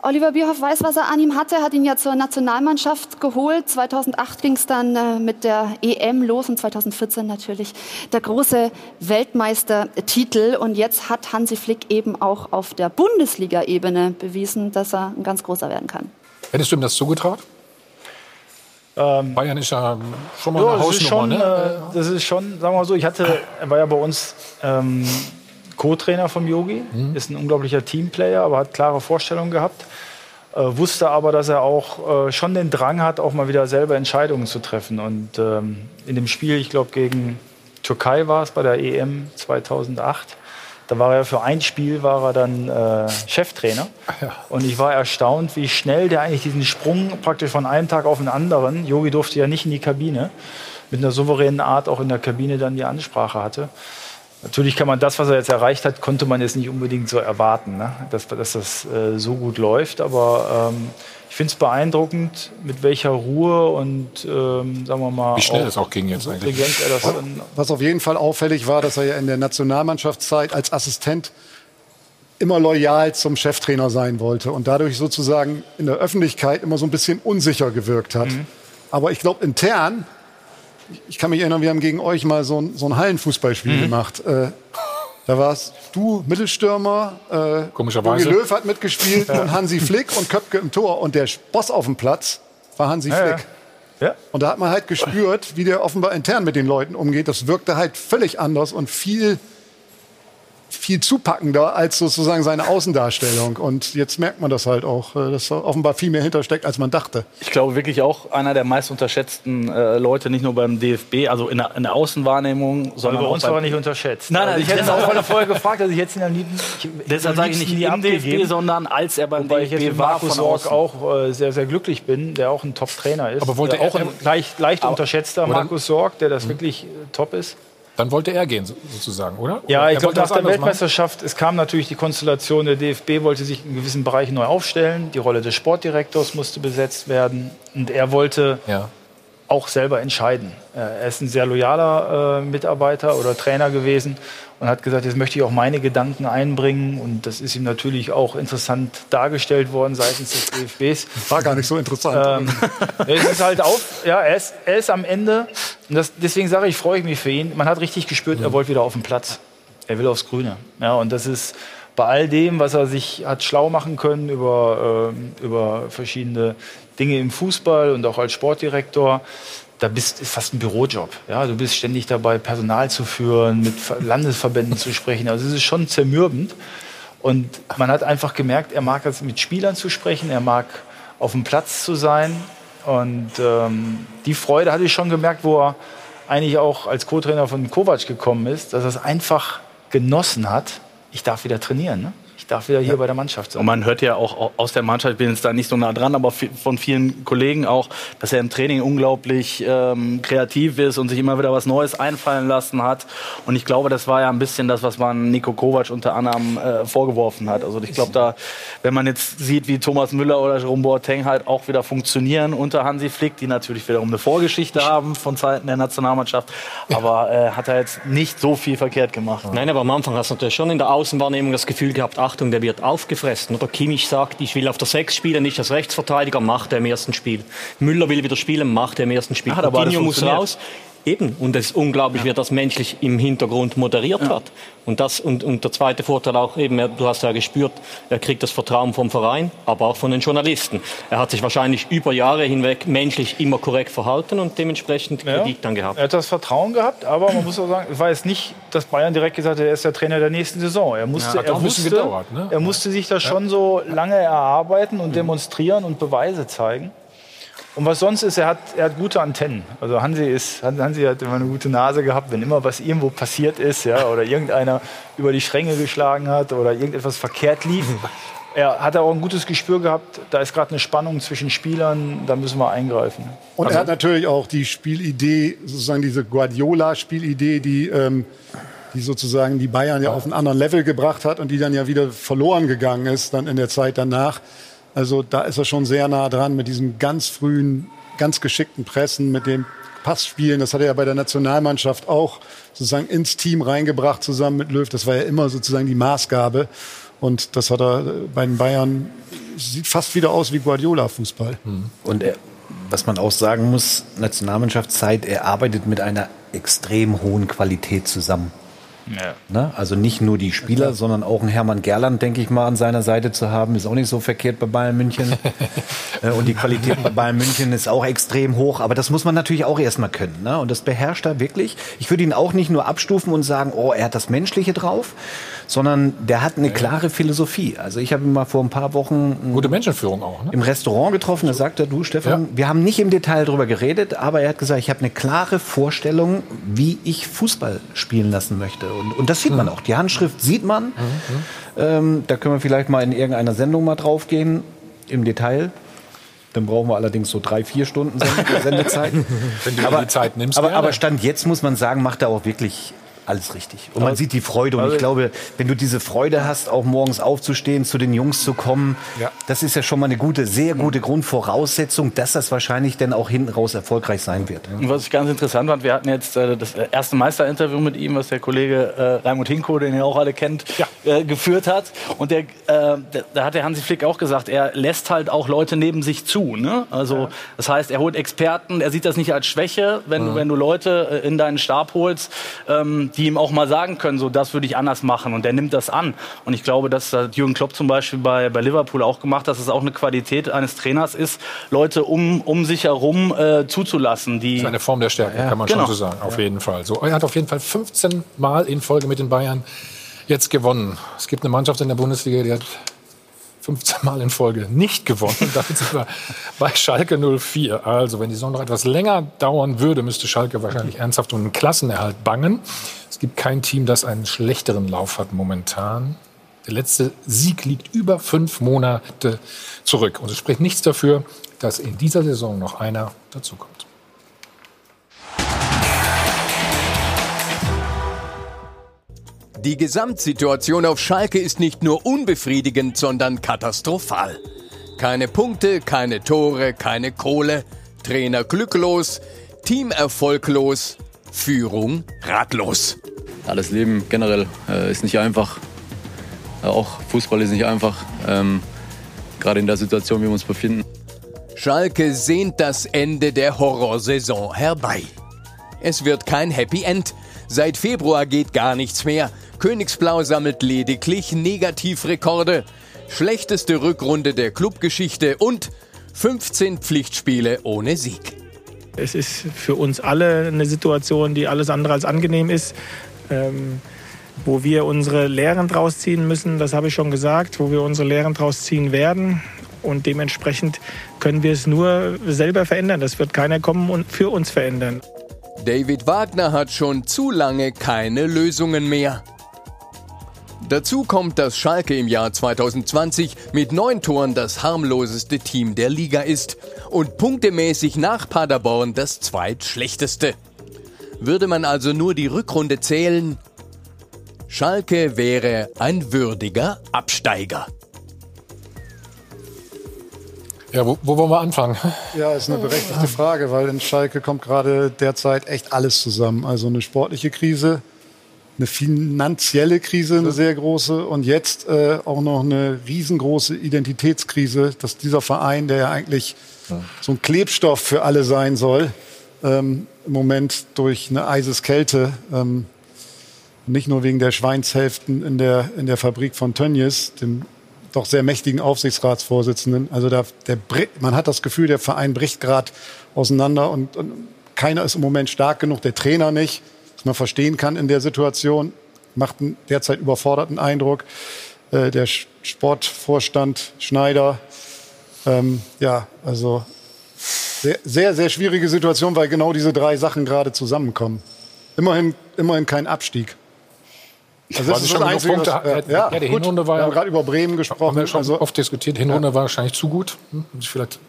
[SPEAKER 5] Oliver Bierhoff weiß, was er an ihm hatte, hat ihn ja zur Nationalmannschaft geholt. 2008 ging es dann äh, mit der EM los und 2014 natürlich der große Weltmeistertitel. Und jetzt hat Hansi Flick eben auch auf der Bundesliga-Ebene bewiesen, dass er ein ganz großer werden kann.
[SPEAKER 1] Hättest du ihm das zugetraut? Ähm, Bayern ist ja schon mal
[SPEAKER 2] ja,
[SPEAKER 1] eine Hausnummer,
[SPEAKER 2] ist schon,
[SPEAKER 1] ne?
[SPEAKER 2] Äh, das ist schon, sagen wir mal so, ich hatte, er war ja bei uns ähm, Co-Trainer vom Yogi, mhm. ist ein unglaublicher Teamplayer, aber hat klare Vorstellungen gehabt. Äh, wusste aber, dass er auch äh, schon den Drang hat, auch mal wieder selber Entscheidungen zu treffen. Und ähm, in dem Spiel, ich glaube gegen Türkei war es bei der EM 2008, da war er für ein Spiel war er dann äh, Cheftrainer. Ja. Und ich war erstaunt, wie schnell der eigentlich diesen Sprung praktisch von einem Tag auf den anderen, Yogi durfte ja nicht in die Kabine, mit einer souveränen Art auch in der Kabine dann die Ansprache hatte. Natürlich kann man das, was er jetzt erreicht hat, konnte man jetzt nicht unbedingt so erwarten, ne? dass, dass, das äh, so gut läuft. Aber ähm, ich finde es beeindruckend, mit welcher Ruhe und ähm, sagen wir mal.
[SPEAKER 1] Wie schnell es auch ging jetzt eigentlich.
[SPEAKER 7] Was auf jeden Fall auffällig war, dass er ja in der Nationalmannschaftszeit als Assistent immer loyal zum Cheftrainer sein wollte und dadurch sozusagen in der Öffentlichkeit immer so ein bisschen unsicher gewirkt hat. Mhm. Aber ich glaube, intern ich kann mich erinnern, wir haben gegen euch mal so ein, so ein Hallenfußballspiel mhm. gemacht. Äh, da warst du Mittelstürmer, äh,
[SPEAKER 1] Komischerweise.
[SPEAKER 7] Löw hat mitgespielt ja. und Hansi Flick und Köpke im Tor. Und der Boss auf dem Platz war Hansi ja, Flick. Ja. Und da hat man halt gespürt, wie der offenbar intern mit den Leuten umgeht. Das wirkte halt völlig anders und viel viel zupackender als sozusagen seine Außendarstellung. Und jetzt merkt man das halt auch, äh, dass da offenbar viel mehr hintersteckt, als man dachte.
[SPEAKER 4] Ich glaube wirklich auch einer der meist unterschätzten äh, Leute, nicht nur beim DFB, also in der, in der Außenwahrnehmung, sondern
[SPEAKER 2] bei uns
[SPEAKER 4] war
[SPEAKER 2] er nicht unterschätzt.
[SPEAKER 4] Nein, nein,
[SPEAKER 2] also ich hätte es auch vorher, vorher [laughs] gefragt, also ich hätte ihn am liebsten.
[SPEAKER 4] Deshalb sage ich nicht im DFB, sondern als er beim
[SPEAKER 2] Wobei
[SPEAKER 4] DFB
[SPEAKER 2] ich jetzt
[SPEAKER 4] war.
[SPEAKER 2] Markus Sorg auch äh, sehr, sehr glücklich bin, der auch ein Top-Trainer ist.
[SPEAKER 1] Aber wollte
[SPEAKER 2] äh, auch
[SPEAKER 1] er,
[SPEAKER 2] ein leicht, leicht unterschätzter Markus Sorg, der das
[SPEAKER 1] Mhm.
[SPEAKER 2] wirklich äh, top ist.
[SPEAKER 1] Dann wollte er gehen, so- sozusagen, oder?
[SPEAKER 2] Ja, ich glaube,
[SPEAKER 1] wollte
[SPEAKER 2] nach der
[SPEAKER 1] anderes machen?
[SPEAKER 2] Weltmeisterschaft, es kam natürlich die Konstellation, der DFB wollte sich in gewissen Bereichen neu aufstellen, die Rolle des Sportdirektors musste besetzt werden und er wollte
[SPEAKER 1] Ja.
[SPEAKER 2] Auch selber entscheiden. Äh, Er ist ein sehr loyaler äh, Mitarbeiter oder Trainer gewesen und hat gesagt, jetzt möchte ich auch meine Gedanken einbringen und das ist ihm natürlich auch interessant dargestellt worden seitens des DFBs.
[SPEAKER 7] War gar nicht so interessant.
[SPEAKER 2] Ähm, es ist halt auf, ja, er ist, er ist am Ende, und das, deswegen sage ich, freue ich mich für ihn. Man hat richtig gespürt, er wollte wieder auf den Platz. Er will aufs Grüne. Ja, und das ist bei all dem, was er sich hat schlau machen können über, ähm, über verschiedene Dinge im Fußball und auch als Sportdirektor, da bist ist fast ein Bürojob. Ja, du bist ständig dabei, Personal zu führen, mit Ver- Landesverbänden zu sprechen. Also es ist schon zermürbend. Und man hat einfach gemerkt, er mag es mit Spielern zu sprechen, er mag auf dem Platz zu sein. Und ähm, die Freude hatte ich schon gemerkt, wo er eigentlich auch als Co-Trainer von Kovac gekommen ist, dass er es einfach genossen hat. Ich darf wieder trainieren. Ne? Ich darf wieder hier bei der Mannschaft sein.
[SPEAKER 4] Und man hört ja auch aus der Mannschaft, ich bin jetzt da nicht so nah dran, aber von vielen Kollegen auch, dass er im Training unglaublich ähm, kreativ ist und sich immer wieder was Neues einfallen lassen hat. Und ich glaube, das war ja ein bisschen das, was man Nico Kovac unter anderem äh, vorgeworfen hat. Also ich glaube, da, wenn man jetzt sieht, wie Thomas Müller oder Jerome Boateng halt auch wieder funktionieren unter Hansi Flick, die natürlich wiederum eine Vorgeschichte haben von Seiten der Nationalmannschaft, aber äh, hat er jetzt nicht so viel verkehrt gemacht.
[SPEAKER 18] Nein, aber am Anfang hast du natürlich schon in der Außenwahrnehmung das Gefühl gehabt, Achtung, der wird aufgefressen. Oder Kimmich sagt, ich will auf der Sechs spielen, nicht als Rechtsverteidiger, macht er im ersten Spiel. Müller will wieder spielen, macht er im ersten Spiel.
[SPEAKER 4] Alles
[SPEAKER 18] Coutinho muss raus. Eben, und es ist unglaublich, wie das menschlich im Hintergrund moderiert hat. Und, das, und, und der zweite Vorteil auch eben, du hast ja gespürt, er kriegt das Vertrauen vom Verein, aber auch von den Journalisten. Er hat sich wahrscheinlich über Jahre hinweg menschlich immer korrekt verhalten und dementsprechend Kredit dann gehabt.
[SPEAKER 2] Er hat das Vertrauen gehabt, aber man muss auch sagen, es war jetzt nicht, dass Bayern direkt gesagt hat, er ist der Trainer der nächsten Saison. Er musste,
[SPEAKER 1] Ja,
[SPEAKER 2] er
[SPEAKER 1] ein bisschen
[SPEAKER 2] wusste,
[SPEAKER 1] gedauert, ne?
[SPEAKER 2] er musste sich das schon so lange erarbeiten und demonstrieren und Beweise zeigen. Und was sonst ist, er hat, er hat gute Antennen. Also Hansi, ist, Hansi hat immer eine gute Nase gehabt, wenn immer was irgendwo passiert ist ja, oder irgendeiner über die Schränke geschlagen hat oder irgendetwas verkehrt lief. [laughs] Er hat auch ein gutes Gespür gehabt, da ist gerade eine Spannung zwischen Spielern, da müssen wir eingreifen.
[SPEAKER 7] Und also, er hat natürlich auch die Spielidee, sozusagen diese Guardiola-Spielidee, die, ähm, die sozusagen die Bayern ja auf einen anderen Level gebracht hat und die dann ja wieder verloren gegangen ist dann in der Zeit danach. Also da ist er schon sehr nah dran mit diesem ganz frühen, ganz geschickten Pressen, mit dem Passspielen. Das hat er ja bei der Nationalmannschaft auch sozusagen ins Team reingebracht zusammen mit Löw. Das war ja immer sozusagen die Maßgabe. Und das hat er bei den Bayern, sieht fast wieder aus wie Guardiola-Fußball.
[SPEAKER 6] Hm. Und er, was man auch sagen muss, Nationalmannschaftszeit, er arbeitet mit einer extrem hohen Qualität zusammen. Ja. Ne? Also nicht nur die Spieler, ja, sondern auch ein Hermann Gerland, denke ich mal, an seiner Seite zu haben, ist auch nicht so verkehrt bei Bayern München. [laughs] Äh, und die Qualität bei Bayern München ist auch extrem hoch. Aber das muss man natürlich auch erstmal können. Ne? Und das beherrscht er wirklich. Ich würde ihn auch nicht nur abstufen und sagen, oh, er hat das Menschliche drauf, sondern der hat eine klare Philosophie. Also ich habe ihn mal vor ein paar Wochen
[SPEAKER 1] gute Menschenführung auch ne?
[SPEAKER 6] im Restaurant getroffen. Da sagte er, du Stefan, ja. wir haben nicht im Detail darüber geredet, aber er hat gesagt, ich habe eine klare Vorstellung, wie ich Fußball spielen lassen möchte. Und, und das sieht man auch. Die Handschrift sieht man. Mhm. Ähm, da können wir vielleicht mal in irgendeiner Sendung mal drauf gehen im Detail. Dann brauchen wir allerdings so drei, vier Stunden [laughs] Sendezeit.
[SPEAKER 1] Wenn du aber, die Zeit nimmst.
[SPEAKER 6] Aber, aber Stand jetzt muss man sagen, macht er auch wirklich alles richtig. Und man sieht die Freude. Und ich glaube, wenn du diese Freude hast, auch morgens aufzustehen, zu den Jungs zu kommen, ja. das ist ja schon mal eine gute, sehr gute Grundvoraussetzung, dass das wahrscheinlich dann auch hinten raus erfolgreich sein wird.
[SPEAKER 4] Und was ich ganz interessant fand, wir hatten jetzt äh, das erste Meisterinterview mit ihm, was der Kollege äh, Raimund Hinko, den ihr auch alle kennt, ja. äh, geführt hat. Und der, äh, da hat der Hansi Flick auch gesagt, er lässt halt auch Leute neben sich zu. Ne? Also ja. das heißt, er holt Experten, er sieht das nicht als Schwäche, wenn, du, wenn du Leute äh, in deinen Stab holst, ähm, die ihm auch mal sagen können, so das würde ich anders machen. Und der nimmt das an. Und ich glaube, dass das Jürgen Klopp zum Beispiel bei, bei Liverpool auch gemacht, dass es auch eine Qualität eines Trainers ist, Leute um, um sich herum äh, zuzulassen. Die
[SPEAKER 1] das ist eine Form der Stärke, ja, kann man genau. schon so sagen. Auf ja. jeden Fall. So, er hat auf jeden Fall 15 Mal in Folge mit den Bayern jetzt gewonnen. Es gibt eine Mannschaft in der Bundesliga, die hat 15 Mal in Folge nicht gewonnen. [laughs] Damit sind wir bei Schalke 04. Also, wenn die Saison noch etwas länger dauern würde, müsste Schalke wahrscheinlich ernsthaft um einen Klassenerhalt bangen. Es gibt kein Team, das einen schlechteren Lauf hat momentan. Der letzte Sieg liegt über fünf Monate zurück. Und es spricht nichts dafür, dass in dieser Saison noch einer dazukommt.
[SPEAKER 17] Die Gesamtsituation auf Schalke ist nicht nur unbefriedigend, sondern katastrophal. Keine Punkte, keine Tore, keine Kohle, Trainer glücklos, Team erfolglos, Führung ratlos.
[SPEAKER 21] Ja, das Leben generell äh, ist nicht einfach. Äh, auch Fußball ist nicht einfach. Ähm, Gerade in der Situation, wie wir uns befinden.
[SPEAKER 17] Schalke sehnt das Ende der Horrorsaison herbei. Es wird kein Happy End. Seit Februar geht gar nichts mehr. Königsblau sammelt lediglich Negativrekorde. Schlechteste Rückrunde der Clubgeschichte und 15 Pflichtspiele ohne Sieg.
[SPEAKER 22] Es ist für uns alle eine Situation, die alles andere als angenehm ist. Ähm, wo wir unsere Lehren draus ziehen müssen, das habe ich schon gesagt, wo wir unsere Lehren draus ziehen werden. Und dementsprechend können wir es nur selber verändern. Das wird keiner kommen und für uns verändern.
[SPEAKER 17] David Wagner hat schon zu lange keine Lösungen mehr. Dazu kommt, dass Schalke im Jahr 2020 mit neun Toren das harmloseste Team der Liga ist und punktemäßig nach Paderborn das zweitschlechteste. Würde man also nur die Rückrunde zählen, Schalke wäre ein würdiger Absteiger.
[SPEAKER 1] Ja, wo, wo wollen wir anfangen? [laughs]
[SPEAKER 7] Ja, ist eine berechtigte Frage, weil in Schalke kommt gerade derzeit echt alles zusammen. Also eine sportliche Krise, eine finanzielle Krise, eine sehr große. Und jetzt äh, auch noch eine riesengroße Identitätskrise, dass dieser Verein, der ja eigentlich so ein Klebstoff für alle sein soll, ähm, im Moment durch eine Eiseskälte, ähm, nicht nur wegen der Schweinshälften in der, in der Fabrik von Tönnies, dem doch sehr mächtigen Aufsichtsratsvorsitzenden. Also da, der, man hat das Gefühl, der Verein bricht gerade auseinander und, und keiner ist im Moment stark genug, der Trainer nicht was man verstehen kann in der Situation. Macht einen derzeit überforderten Eindruck. Äh, der Sportvorstand Schneider, ähm, ja, also Sehr, sehr, sehr schwierige Situation, weil genau diese drei Sachen gerade zusammenkommen. Immerhin, immerhin kein Abstieg.
[SPEAKER 1] Also das ist schon das Einzige, Punkte, was, ja, ja, die gut, Hinrunde war
[SPEAKER 7] wir haben gerade über Bremen gesprochen. Haben
[SPEAKER 1] wir schon also, oft diskutiert. Hinrunde ja. war wahrscheinlich zu gut. Hm? Vielleicht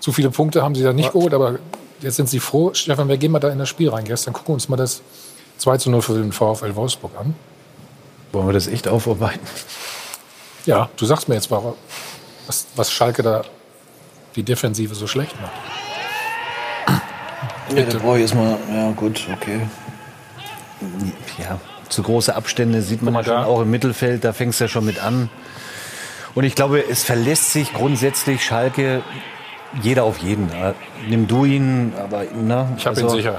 [SPEAKER 1] zu viele Punkte haben sie da nicht ja. geholt, aber jetzt sind sie froh. Stefan, wir gehen mal da in das Spiel rein. Gestern gucken wir uns mal das 2 zu 0 für den VfL Wolfsburg an.
[SPEAKER 6] Wollen wir das echt aufarbeiten?
[SPEAKER 1] Ja, du sagst mir jetzt, was, was Schalke da die Defensive so schlecht macht.
[SPEAKER 6] Ja, da brauche ich erstmal, ja gut, okay. Ja, zu große Abstände sieht man ja schon auch im Mittelfeld, da fängst du ja schon mit an. Und ich glaube, es verlässt sich grundsätzlich Schalke jeder auf jeden. Nimm du ihn, aber
[SPEAKER 1] ne, ich habe also, ihn sicher.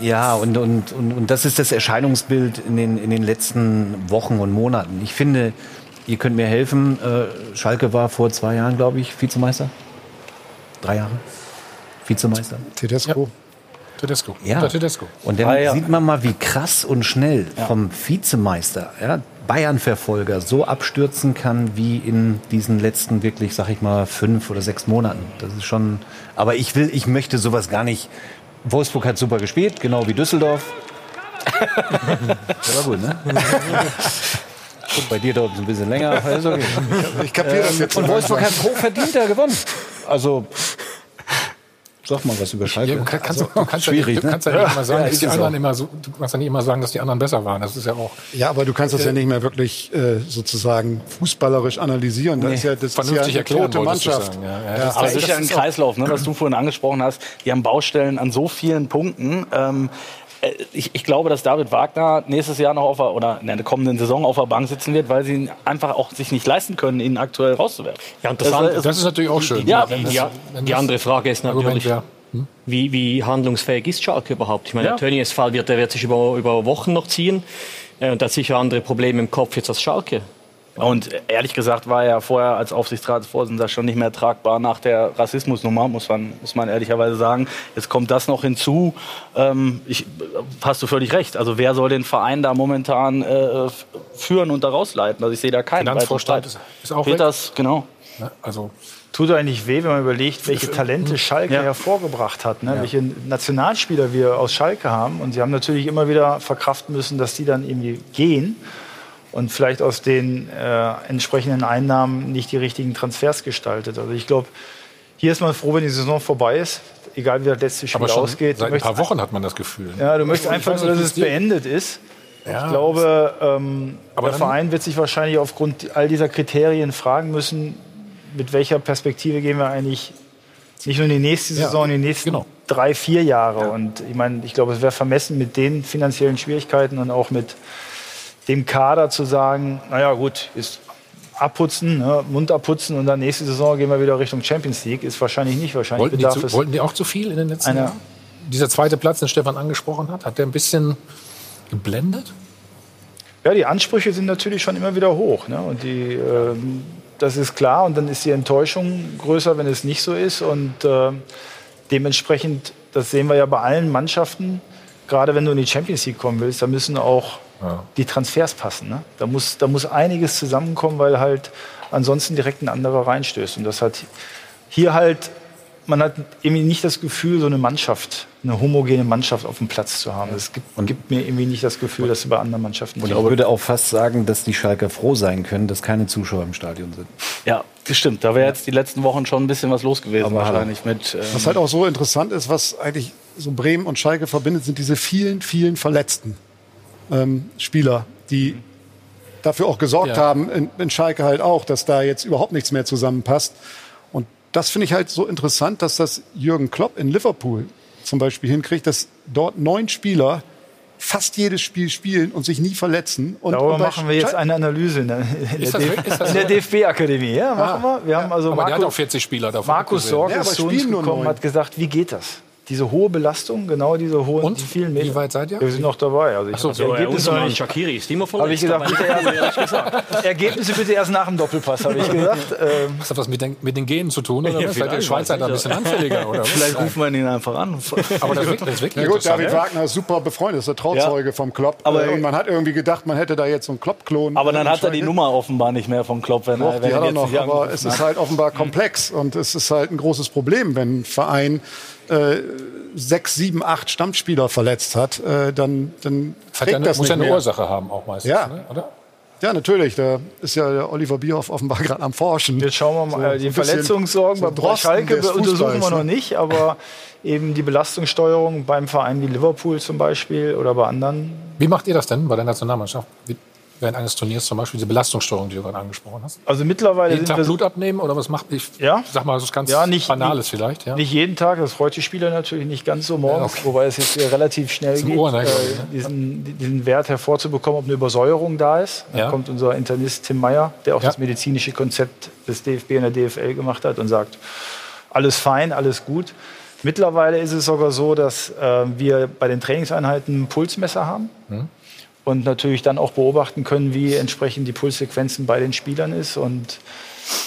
[SPEAKER 1] Ja,
[SPEAKER 6] ja und, und, und, und das ist das Erscheinungsbild in den, in den letzten Wochen und Monaten. Ich finde, ihr könnt mir helfen. Äh, Schalke war vor zwei Jahren, glaube ich, Vizemeister. Drei Jahre. Vizemeister.
[SPEAKER 7] Tedesco. Ja.
[SPEAKER 1] Tedesco.
[SPEAKER 6] Ja.
[SPEAKER 1] Tedesco.
[SPEAKER 6] Und dann ah, ja. sieht man mal, wie krass und schnell ja. vom Vizemeister, ja, Bayern-Verfolger, so abstürzen kann wie in diesen letzten wirklich, sag ich mal, fünf oder sechs Monaten. Das ist schon. Aber ich will, ich möchte sowas gar nicht. Wolfsburg hat super gespielt, genau wie Düsseldorf. [laughs] das war gut, ne? Und bei dir dauert es ein bisschen länger. [laughs] Also okay.
[SPEAKER 7] Ich kapiere das jetzt.
[SPEAKER 6] Und Wolfsburg hat hochverdienter gewonnen. Also Sag mal was über Schalke. Ja,
[SPEAKER 1] kannst, also, du, kannst schwierig, ja, du kannst ja nicht immer sagen, ja, dass die anderen immer so, du kannst ja nicht immer sagen, dass die anderen besser waren. Das ist ja auch.
[SPEAKER 7] Ja, aber du kannst das ja nicht mehr wirklich äh, sozusagen fußballerisch analysieren. Das
[SPEAKER 1] nee,
[SPEAKER 7] ist ja
[SPEAKER 1] das vernünftig ist ja eine tote
[SPEAKER 4] Mannschaft. Ja, ja, das, aber das ist ja ein Kreislauf, ne, was du vorhin angesprochen hast. Die haben Baustellen an so vielen Punkten. Ähm, äh, ich, ich, glaube, dass David Wagner nächstes Jahr noch auf der, oder in der kommenden Saison auf der Bank sitzen wird, weil sie einfach auch sich nicht leisten können, ihn aktuell rauszuwerfen.
[SPEAKER 1] Ja, interessant. Das, das ist natürlich auch schön.
[SPEAKER 18] Ja, die, die, die andere Frage ist natürlich, hm? wie, wie, handlungsfähig ist Schalke überhaupt? Ich meine, ja. der Tönnies Fall wird, der wird sich über, über Wochen noch ziehen. Äh, und hat sicher andere Probleme im Kopf jetzt als Schalke.
[SPEAKER 4] Und ehrlich gesagt war er vorher als Aufsichtsratsvorsitzender schon nicht mehr tragbar nach der Rassismusnummer, muss man, muss man ehrlicherweise sagen. Jetzt kommt das noch hinzu. Ähm, ich, hast du völlig recht. Also wer soll den Verein da momentan äh, führen und daraus leiten? Also ich sehe da keinen.
[SPEAKER 1] Finanzvorstand ist,
[SPEAKER 4] ist auch Peters, weg. genau.
[SPEAKER 2] Ja, also tut eigentlich weh, wenn man überlegt, welche Talente Schalke ja. hervorgebracht hat, ne? Ja. welche Nationalspieler wir aus Schalke haben. Und sie haben natürlich immer wieder verkraften müssen, dass die dann irgendwie gehen und vielleicht aus den äh, entsprechenden Einnahmen nicht die richtigen Transfers gestaltet. Also ich glaube, hier ist man froh, wenn die Saison vorbei ist, egal wie das letzte Spiel
[SPEAKER 1] Aber
[SPEAKER 2] ausgeht.
[SPEAKER 1] Seit ein paar Wochen hat man das Gefühl.
[SPEAKER 2] Ja, du möchtest einfach nur, dass es beendet ist. Ja, ich glaube, ähm, der Verein wird sich wahrscheinlich aufgrund all dieser Kriterien fragen müssen, mit welcher Perspektive gehen wir eigentlich nicht nur in die nächste Saison, ja, in die nächsten genau. drei, vier Jahre. Ja. Und ich meine, ich glaube, es wäre vermessen mit den finanziellen Schwierigkeiten und auch mit dem Kader zu sagen, naja gut, ist abputzen, ne, Mund abputzen und dann nächste Saison gehen wir wieder Richtung Champions League, ist wahrscheinlich nicht. Wahrscheinlich
[SPEAKER 1] wollten, die, zu, wollten die auch zu viel in den letzten Jahren? Dieser zweite Platz, den Stefan angesprochen hat, hat der ein bisschen geblendet?
[SPEAKER 2] Ja, die Ansprüche sind natürlich schon immer wieder hoch. Ne? Und die, äh, das ist klar. Und dann ist die Enttäuschung größer, wenn es nicht so ist. Und äh, dementsprechend, das sehen wir ja bei allen Mannschaften, gerade wenn du in die Champions League kommen willst, da müssen auch ja. die Transfers passen. Ne? Da, muss, da muss einiges zusammenkommen, weil halt ansonsten direkt ein anderer reinstößt. Und das hat hier halt, man hat irgendwie nicht das Gefühl, so eine Mannschaft, eine homogene Mannschaft auf dem Platz zu haben. Es gibt, gibt, mir irgendwie nicht das Gefühl, dass sie bei anderen Mannschaften
[SPEAKER 6] Und ich würde auch fast sagen, dass die Schalker froh sein können, dass keine Zuschauer im Stadion sind.
[SPEAKER 4] Ja, das stimmt. Da wäre jetzt die letzten Wochen schon ein bisschen was los gewesen, Aber wahrscheinlich. Mit,
[SPEAKER 7] ähm was halt auch so interessant ist, was eigentlich so Bremen und Schalke verbindet, sind diese vielen, vielen Verletzten ähm, Spieler, die dafür auch gesorgt ja. haben, in, in Schalke halt auch, dass da jetzt überhaupt nichts mehr zusammenpasst. Und das finde ich halt so interessant, dass das Jürgen Klopp in Liverpool zum Beispiel hinkriegt, dass dort neun Spieler fast jedes Spiel spielen und sich nie verletzen. Und,
[SPEAKER 2] Darüber und machen wir jetzt eine Analyse in der, der, DFB-Akademie. Ja, machen wir. Wir haben also
[SPEAKER 1] aber Marco, der hat auch 40 Spieler davon.
[SPEAKER 2] Markus Sorge ja, zu uns gekommen, hat gesagt, wie geht das? Diese hohe Belastung, genau diese hohen,
[SPEAKER 1] Und?
[SPEAKER 2] die vielen Meter.
[SPEAKER 1] Wie weit seid ihr?
[SPEAKER 2] Wir sind noch dabei. Also ich
[SPEAKER 1] Ach so, so,
[SPEAKER 2] die
[SPEAKER 1] ja,
[SPEAKER 2] Ergebnisse
[SPEAKER 18] ist immer
[SPEAKER 2] Habe ich gesagt, bitte [laughs] erst, [laughs] Ergebnisse bitte erst nach dem Doppelpass, habe ich gesagt. Ähm,
[SPEAKER 1] Das hat was mit den, mit den Genen zu tun, oder?
[SPEAKER 4] Ja, vielleicht,
[SPEAKER 1] Schweizer da ein bisschen anfälliger, oder?
[SPEAKER 4] Vielleicht rufen wir ihn einfach an. [laughs]
[SPEAKER 1] Aber das wirklich, das wirklich
[SPEAKER 7] Ja gut. David Wagner ist super befreundet, ist der Trauzeuge vom Klopp.
[SPEAKER 4] Aber-
[SPEAKER 7] Äh, und man hat irgendwie gedacht, man hätte da jetzt so einen Klopp-Klon.
[SPEAKER 4] Aber dann
[SPEAKER 7] äh,
[SPEAKER 4] hat er die. Nummer offenbar nicht mehr vom Klopp, wenn
[SPEAKER 7] Doch,
[SPEAKER 4] er,
[SPEAKER 7] die
[SPEAKER 4] wenn
[SPEAKER 7] hat
[SPEAKER 4] er
[SPEAKER 7] noch, aber es ist halt offenbar komplex und es ist halt ein großes Problem, wenn ein Verein äh, sechs, sieben, acht Stammspieler verletzt hat, äh, dann, dann
[SPEAKER 1] Das hat
[SPEAKER 7] trägt
[SPEAKER 1] ja eine,
[SPEAKER 7] das
[SPEAKER 1] muss
[SPEAKER 7] nicht
[SPEAKER 1] ja eine
[SPEAKER 7] mehr.
[SPEAKER 1] Ursache haben, auch meistens.
[SPEAKER 7] Ja.
[SPEAKER 1] Ne? Oder?
[SPEAKER 7] Ja, natürlich. Da ist ja der Oliver Bierhoff offenbar [laughs] gerade am Forschen.
[SPEAKER 2] Jetzt schauen wir mal,
[SPEAKER 7] So-
[SPEAKER 2] die
[SPEAKER 7] so ein bisschen
[SPEAKER 2] Verletzungssorgen
[SPEAKER 7] so
[SPEAKER 2] bei Schalke untersuchen wir noch
[SPEAKER 7] ne?
[SPEAKER 2] nicht, aber eben die Belastungssteuerung beim Verein wie Liverpool zum Beispiel oder bei anderen.
[SPEAKER 1] Wie macht ihr das denn bei der Nationalmannschaft? Wie, während eines Turniers zum Beispiel, diese Belastungssteuerung, die du gerade angesprochen hast?
[SPEAKER 2] Also mittlerweile
[SPEAKER 1] Jeden Tag Blut abnehmen oder was macht ich?
[SPEAKER 2] Ja.
[SPEAKER 1] Sag mal, das ist ganz
[SPEAKER 2] Ja, nicht-
[SPEAKER 1] Banales vielleicht. Ja.
[SPEAKER 2] Nicht jeden Tag, das freut die Spieler natürlich nicht ganz so morgens,
[SPEAKER 1] Ja, okay.
[SPEAKER 2] wobei es jetzt relativ schnell
[SPEAKER 1] Zum
[SPEAKER 2] geht,
[SPEAKER 1] Ohr, ne,
[SPEAKER 2] äh,
[SPEAKER 1] ne?
[SPEAKER 2] diesen, diesen Wert hervorzubekommen, ob eine Übersäuerung da ist.
[SPEAKER 1] Ja.
[SPEAKER 2] kommt unser Internist Tim Meyer, der auch das medizinische Konzept des DFB und der DFL gemacht hat und sagt, alles fein, alles gut. Mittlerweile ist es sogar so, dass äh, wir bei den Trainingseinheiten ein Pulsmesser haben
[SPEAKER 1] Hm.
[SPEAKER 2] Und natürlich dann auch beobachten können, wie entsprechend die Pulssequenzen bei den Spielern ist. Und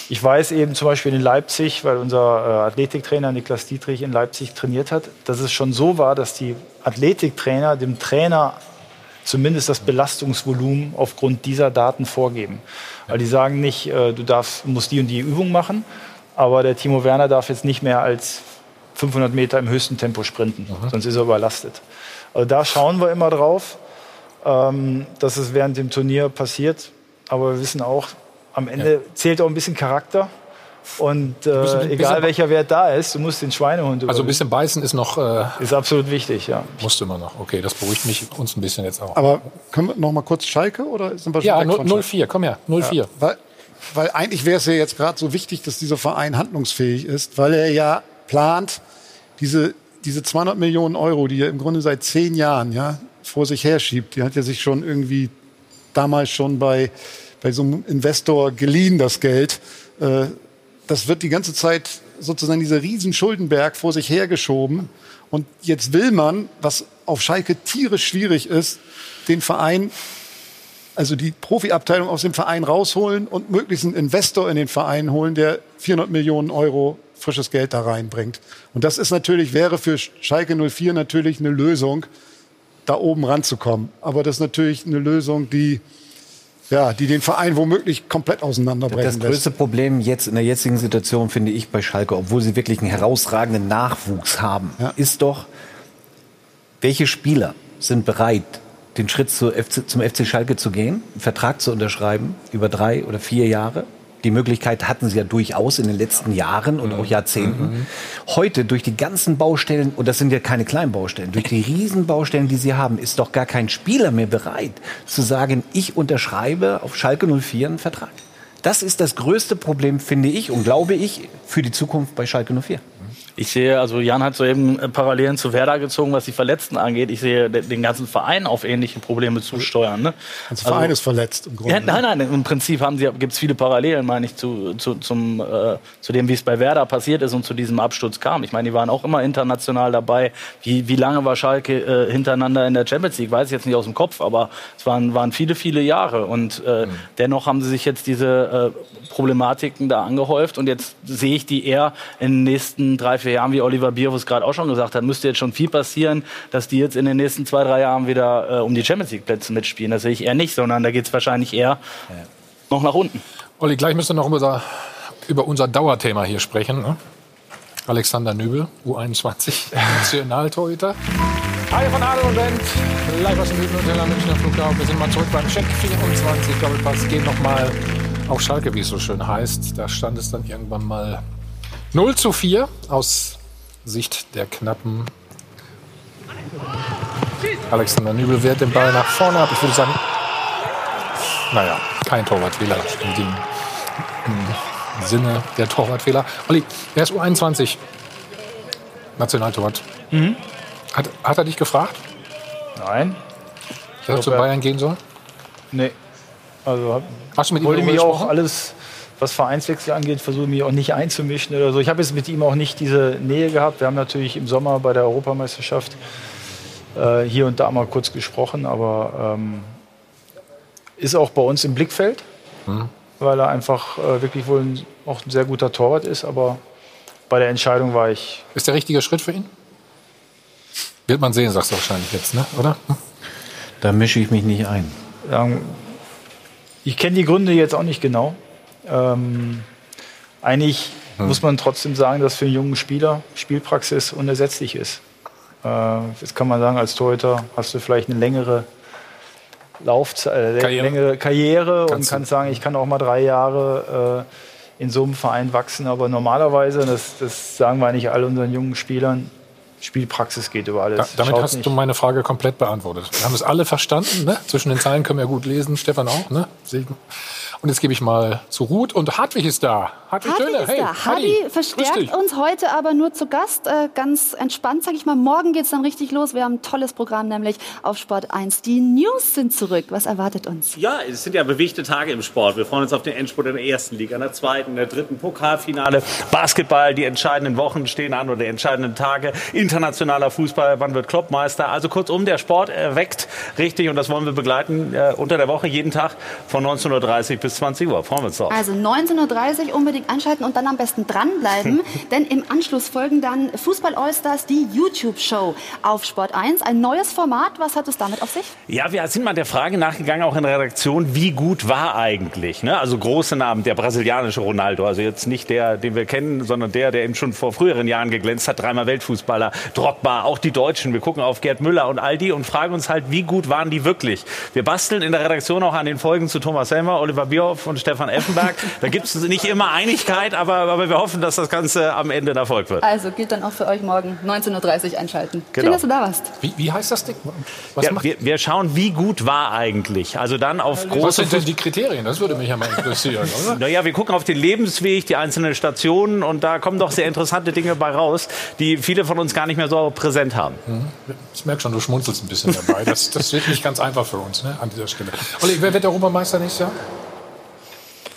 [SPEAKER 2] ich weiß eben zum Beispiel in Leipzig, weil unser äh, Athletiktrainer Niklas Dietrich in Leipzig trainiert hat, dass es schon so war, dass die Athletiktrainer dem Trainer zumindest das Belastungsvolumen aufgrund dieser Daten vorgeben. Weil die sagen nicht, äh, du darfst, musst die und die Übung machen, aber der Timo Werner darf jetzt nicht mehr als 500 Meter im höchsten Tempo sprinten, sonst ist er überlastet. Also da schauen wir immer drauf, ähm, dass es während dem Turnier passiert. Aber wir wissen auch, am Ende zählt auch ein bisschen Charakter. Und äh,
[SPEAKER 1] Bisschen-
[SPEAKER 2] egal welcher Wert da ist, du musst den Schweinehund
[SPEAKER 1] Also ein bisschen beißen ist noch. Äh,
[SPEAKER 2] ist absolut wichtig, ja.
[SPEAKER 1] Musst du immer noch. Okay, das beruhigt mich uns ein bisschen jetzt auch.
[SPEAKER 7] Aber können wir noch mal kurz Schalke oder sind wir schon
[SPEAKER 1] ja,
[SPEAKER 7] weg von
[SPEAKER 1] 0-4, komm her, 0-4.
[SPEAKER 7] Ja, weil, weil eigentlich wäre es ja jetzt gerade so wichtig, dass dieser Verein handlungsfähig ist, weil er ja plant, diese, diese 200 Millionen Euro, die er im Grunde seit zehn Jahren ja, vor sich herschiebt, die hat er sich schon irgendwie damals schon bei, bei so einem Investor geliehen, das Geld. Äh, das wird die ganze Zeit sozusagen dieser riesen Schuldenberg vor sich hergeschoben. Und jetzt will man, was auf Schalke tierisch schwierig ist, den Verein also die Profiabteilung aus dem Verein rausholen und möglichst einen Investor in den Verein holen, der 400 Millionen Euro frisches Geld da reinbringt. Und das ist natürlich, wäre für Schalke 04 natürlich eine Lösung, da oben ranzukommen. Aber das ist natürlich eine Lösung, die, ja, die den Verein womöglich komplett auseinanderbrechen
[SPEAKER 6] Das größte Problem jetzt in der jetzigen Situation finde ich bei Schalke, obwohl sie wirklich einen herausragenden Nachwuchs haben, ist doch, welche Spieler sind bereit, den Schritt zu FC, zum FC Schalke zu gehen, einen Vertrag zu unterschreiben über drei oder vier Jahre? Die Möglichkeit hatten sie ja durchaus in den letzten Jahren und auch Jahrzehnten. Heute durch die ganzen Baustellen, und das sind ja keine kleinen Baustellen, durch die riesen Baustellen, die sie haben, ist doch gar kein Spieler mehr bereit zu sagen, ich unterschreibe auf Schalke 04 einen Vertrag. Das ist das größte Problem, finde ich und glaube ich, für die Zukunft bei Schalke 04.
[SPEAKER 4] Ich sehe, also Jan hat soeben äh, Parallelen zu Werder gezogen, was die Verletzten angeht. Ich sehe de- den ganzen Verein auf ähnliche Probleme zusteuern. Ne?
[SPEAKER 7] Der Verein ist verletzt im Grunde.
[SPEAKER 4] Ja, nein, nein, im Prinzip gibt es viele Parallelen, meine ich, zu, zu, zum, äh, zu dem, wie es bei Werder passiert ist und zu diesem Absturz kam. Ich meine, die waren auch immer international dabei. Wie, wie lange war Schalke äh, hintereinander in der Champions League? Weiß ich jetzt nicht aus dem Kopf, aber es waren, waren viele, viele Jahre. Und äh, dennoch haben sie sich jetzt diese äh, Problematiken da angehäuft. Und jetzt sehe ich die eher in den nächsten drei, vier Jahren, wie Oliver Bierfuß gerade auch schon gesagt hat, müsste jetzt schon viel passieren, dass die jetzt in den nächsten zwei, drei Jahren wieder äh, um die Champions League-Plätze mitspielen. Das sehe ich eher nicht, sondern da geht es wahrscheinlich eher noch nach unten.
[SPEAKER 1] Olli, gleich müssen wir noch über, über unser Dauerthema hier sprechen. Ne? Alexander Nübel, U21, [laughs] Nationaltorhüter. Hi von Adel und Bent, live aus dem Hüttenhotel am Münchner Flughafen. Wir sind mal zurück beim Check 24 Doppelpass. Gehen noch mal auf Schalke, wie es so schön heißt. Da stand es dann irgendwann mal 0 zu 4 aus Sicht der knappen Alexander Nübel wehrt den Ball nach vorne ab. Ich würde sagen, naja, kein Torwartfehler in dem im Sinne der Torwartfehler. Olli, er ist U21 Nationaltorwart.
[SPEAKER 2] Mhm.
[SPEAKER 1] Hat, hat er dich gefragt,
[SPEAKER 2] Nein.
[SPEAKER 1] dass er zu
[SPEAKER 2] er-
[SPEAKER 1] Bayern gehen soll?
[SPEAKER 2] Nee. Also hab,
[SPEAKER 1] Hast du mit ihm
[SPEAKER 2] wollte mich auch alles was Vereinswechsel angeht, versuche ich mich auch nicht einzumischen oder so. Ich habe jetzt mit ihm auch nicht diese Nähe gehabt. Wir haben natürlich im Sommer bei der Europameisterschaft äh, hier und da mal kurz gesprochen, aber ähm, ist auch bei uns im Blickfeld, mhm. weil er einfach äh, wirklich wohl ein, auch ein sehr guter Torwart ist. Aber bei der Entscheidung war ich.
[SPEAKER 1] Ist der richtige Schritt für ihn? Wird man sehen, sagst du wahrscheinlich jetzt, ne? oder?
[SPEAKER 6] Da mische ich mich nicht ein.
[SPEAKER 2] Ich kenne die Gründe jetzt auch nicht genau. Ähm, eigentlich hm. muss man trotzdem sagen, dass für einen jungen Spieler Spielpraxis unersetzlich ist. Äh, jetzt kann man sagen, als Torhüter hast du vielleicht eine längere Laufzeit, äh, Karriere, längere Karriere und kannst sagen, ich kann auch mal drei Jahre äh, in so einem Verein wachsen. Aber normalerweise, das, das sagen wir eigentlich all unseren jungen Spielern, Spielpraxis geht über alles.
[SPEAKER 1] Da, damit Schaut hast nicht. du meine Frage komplett beantwortet. Wir haben es alle verstanden. Ne? Zwischen den Zeilen können wir gut lesen. Stefan auch. Ne? Segen. Und jetzt gebe ich mal zu Ruth und Hartwig ist da.
[SPEAKER 5] Hartwig, Hartwig ist hey, da. Hardy verstärkt uns heute aber nur zu Gast. Äh, ganz entspannt, sage ich mal. Morgen geht es dann richtig los. Wir haben ein tolles Programm, nämlich auf Sport 1. Die News sind zurück. Was erwartet uns?
[SPEAKER 23] Ja, es sind ja bewegte Tage im Sport. Wir freuen uns auf den Endspurt in der ersten Liga, in der zweiten, in der dritten Pokalfinale. Basketball, die entscheidenden Wochen stehen an oder die entscheidenden Tage. Internationaler Fußball, wann wird Kloppmeister? Also kurzum, der Sport erweckt richtig und das wollen wir begleiten äh, unter der Woche jeden Tag von 19.30 bis bis 20 Uhr. Freuen wir uns drauf.
[SPEAKER 5] Also 19.30 Uhr unbedingt einschalten und dann am besten dranbleiben, [laughs] denn im Anschluss folgen dann Fußball Allstars, die YouTube-Show auf Sport 1. Ein neues Format. Was hat es damit auf sich?
[SPEAKER 23] Ja, wir sind mal der Frage nachgegangen, auch in der Redaktion, wie gut war eigentlich? Ne? Also große Namen, der brasilianische Ronaldo, also jetzt nicht der, den wir kennen, sondern der, der eben schon vor früheren Jahren geglänzt hat, dreimal Weltfußballer, Drogba, auch die Deutschen. Wir gucken auf Gerd Müller und all die und fragen uns halt, wie gut waren die wirklich? Wir basteln in der Redaktion auch an den Folgen zu Thomas Helmer, Oliver Bier Bierhoff und Stefan Effenberg. Da gibt es nicht immer Einigkeit, aber, aber wir hoffen, dass das Ganze am Ende ein Erfolg wird.
[SPEAKER 5] Also gilt dann auch für euch morgen 19.30 Uhr einschalten. Genau. Schön, dass du da warst.
[SPEAKER 1] Wie, wie heißt das Ding?
[SPEAKER 23] Was ja, wir, wir, schauen, wie gut war eigentlich. Also dann auf
[SPEAKER 1] große... Was sind denn die Kriterien? Das würde mich ja mal interessieren, oder? [laughs]
[SPEAKER 23] Naja, wir gucken auf den Lebensweg, die einzelnen Stationen und da kommen doch sehr interessante Dinge bei raus, die viele von uns gar nicht mehr so präsent haben.
[SPEAKER 1] Mhm. Ich merke schon, du schmunzelst ein bisschen dabei. Das, das wird nicht ganz einfach für uns ne, an dieser Stelle. Olli, wer wird der Europameister nächstes Jahr?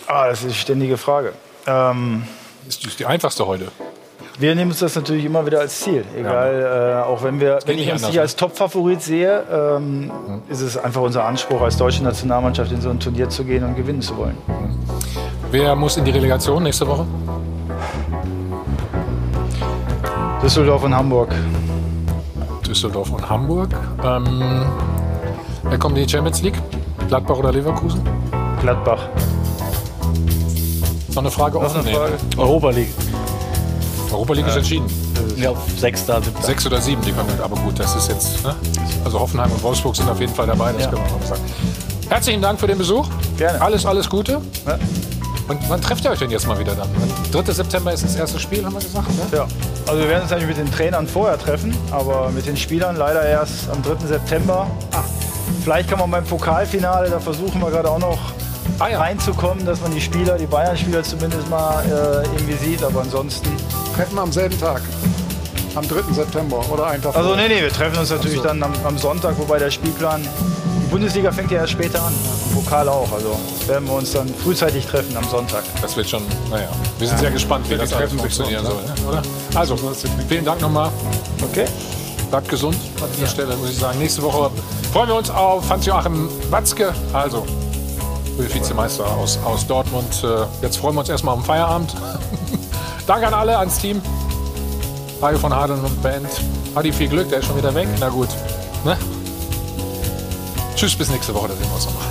[SPEAKER 2] Ah, das ist eine ständige Frage. Ähm,
[SPEAKER 1] ist, ist die einfachste heute.
[SPEAKER 2] Wir nehmen uns das natürlich immer wieder als Ziel. Egal, ja. äh, auch wenn, wir, wenn ich uns nicht ne? als Top-Favorit sehe, ähm, mhm. ist es einfach unser Anspruch, als deutsche Nationalmannschaft in so ein Turnier zu gehen und gewinnen zu wollen. Mhm.
[SPEAKER 1] Wer muss in die Relegation nächste Woche?
[SPEAKER 2] Düsseldorf und Hamburg.
[SPEAKER 1] Düsseldorf und Hamburg. Ähm, wer kommt in die Champions League? Gladbach oder Leverkusen?
[SPEAKER 2] Gladbach.
[SPEAKER 1] Noch eine Frage offen?
[SPEAKER 2] Eine Frage. Europa League.
[SPEAKER 1] Europa League ist entschieden.
[SPEAKER 23] Ja, sechs da, siebter.
[SPEAKER 1] Sechs oder sieben, die können, aber gut, das ist jetzt. Ne? Also Hoffenheim und Wolfsburg sind auf jeden Fall dabei, das ja. können wir auch sagen. Herzlichen Dank für den Besuch.
[SPEAKER 2] Gerne.
[SPEAKER 1] Alles, alles Gute. Ja. Und wann trefft ihr euch denn jetzt mal wieder dann? 3. September ist das erste Spiel, haben wir gesagt. Ne?
[SPEAKER 2] Ja. Also wir werden uns eigentlich mit den Trainern vorher treffen, aber mit den Spielern leider erst am 3. September. Ah. Vielleicht kann man beim Pokalfinale, da versuchen wir gerade auch noch ah, ja. reinzukommen, dass man die Spieler, die Bayern-Spieler zumindest mal äh, irgendwie sieht. Aber ansonsten.
[SPEAKER 7] Treffen wir am selben Tag. Am 3. September oder einen Tag
[SPEAKER 2] Also nee, nee, wir treffen uns natürlich so. dann am, am, Sonntag, wobei der Spielplan. Die Bundesliga fängt ja erst später an. Pokal auch. Also werden wir uns dann frühzeitig treffen am Sonntag.
[SPEAKER 1] Das wird schon, naja. Wir sind ja. sehr gespannt, wie das alles funktionieren soll. Ne? Oder? Also, vielen Dank nochmal.
[SPEAKER 2] Okay.
[SPEAKER 1] Bleibt gesund an dieser ja. Stelle, muss ich sagen. Nächste Woche freuen wir uns auf Hans-Joachim Watzke. Also, Vizemeister aus, aus Dortmund. Äh, jetzt freuen wir uns erstmal am Feierabend. [laughs] Danke an alle, ans Team. Mario von Hadeln und Band. Adi, viel Glück, der ist schon wieder weg. Na gut. Ne? Tschüss, bis nächste Woche, da sehen wir uns nochmal.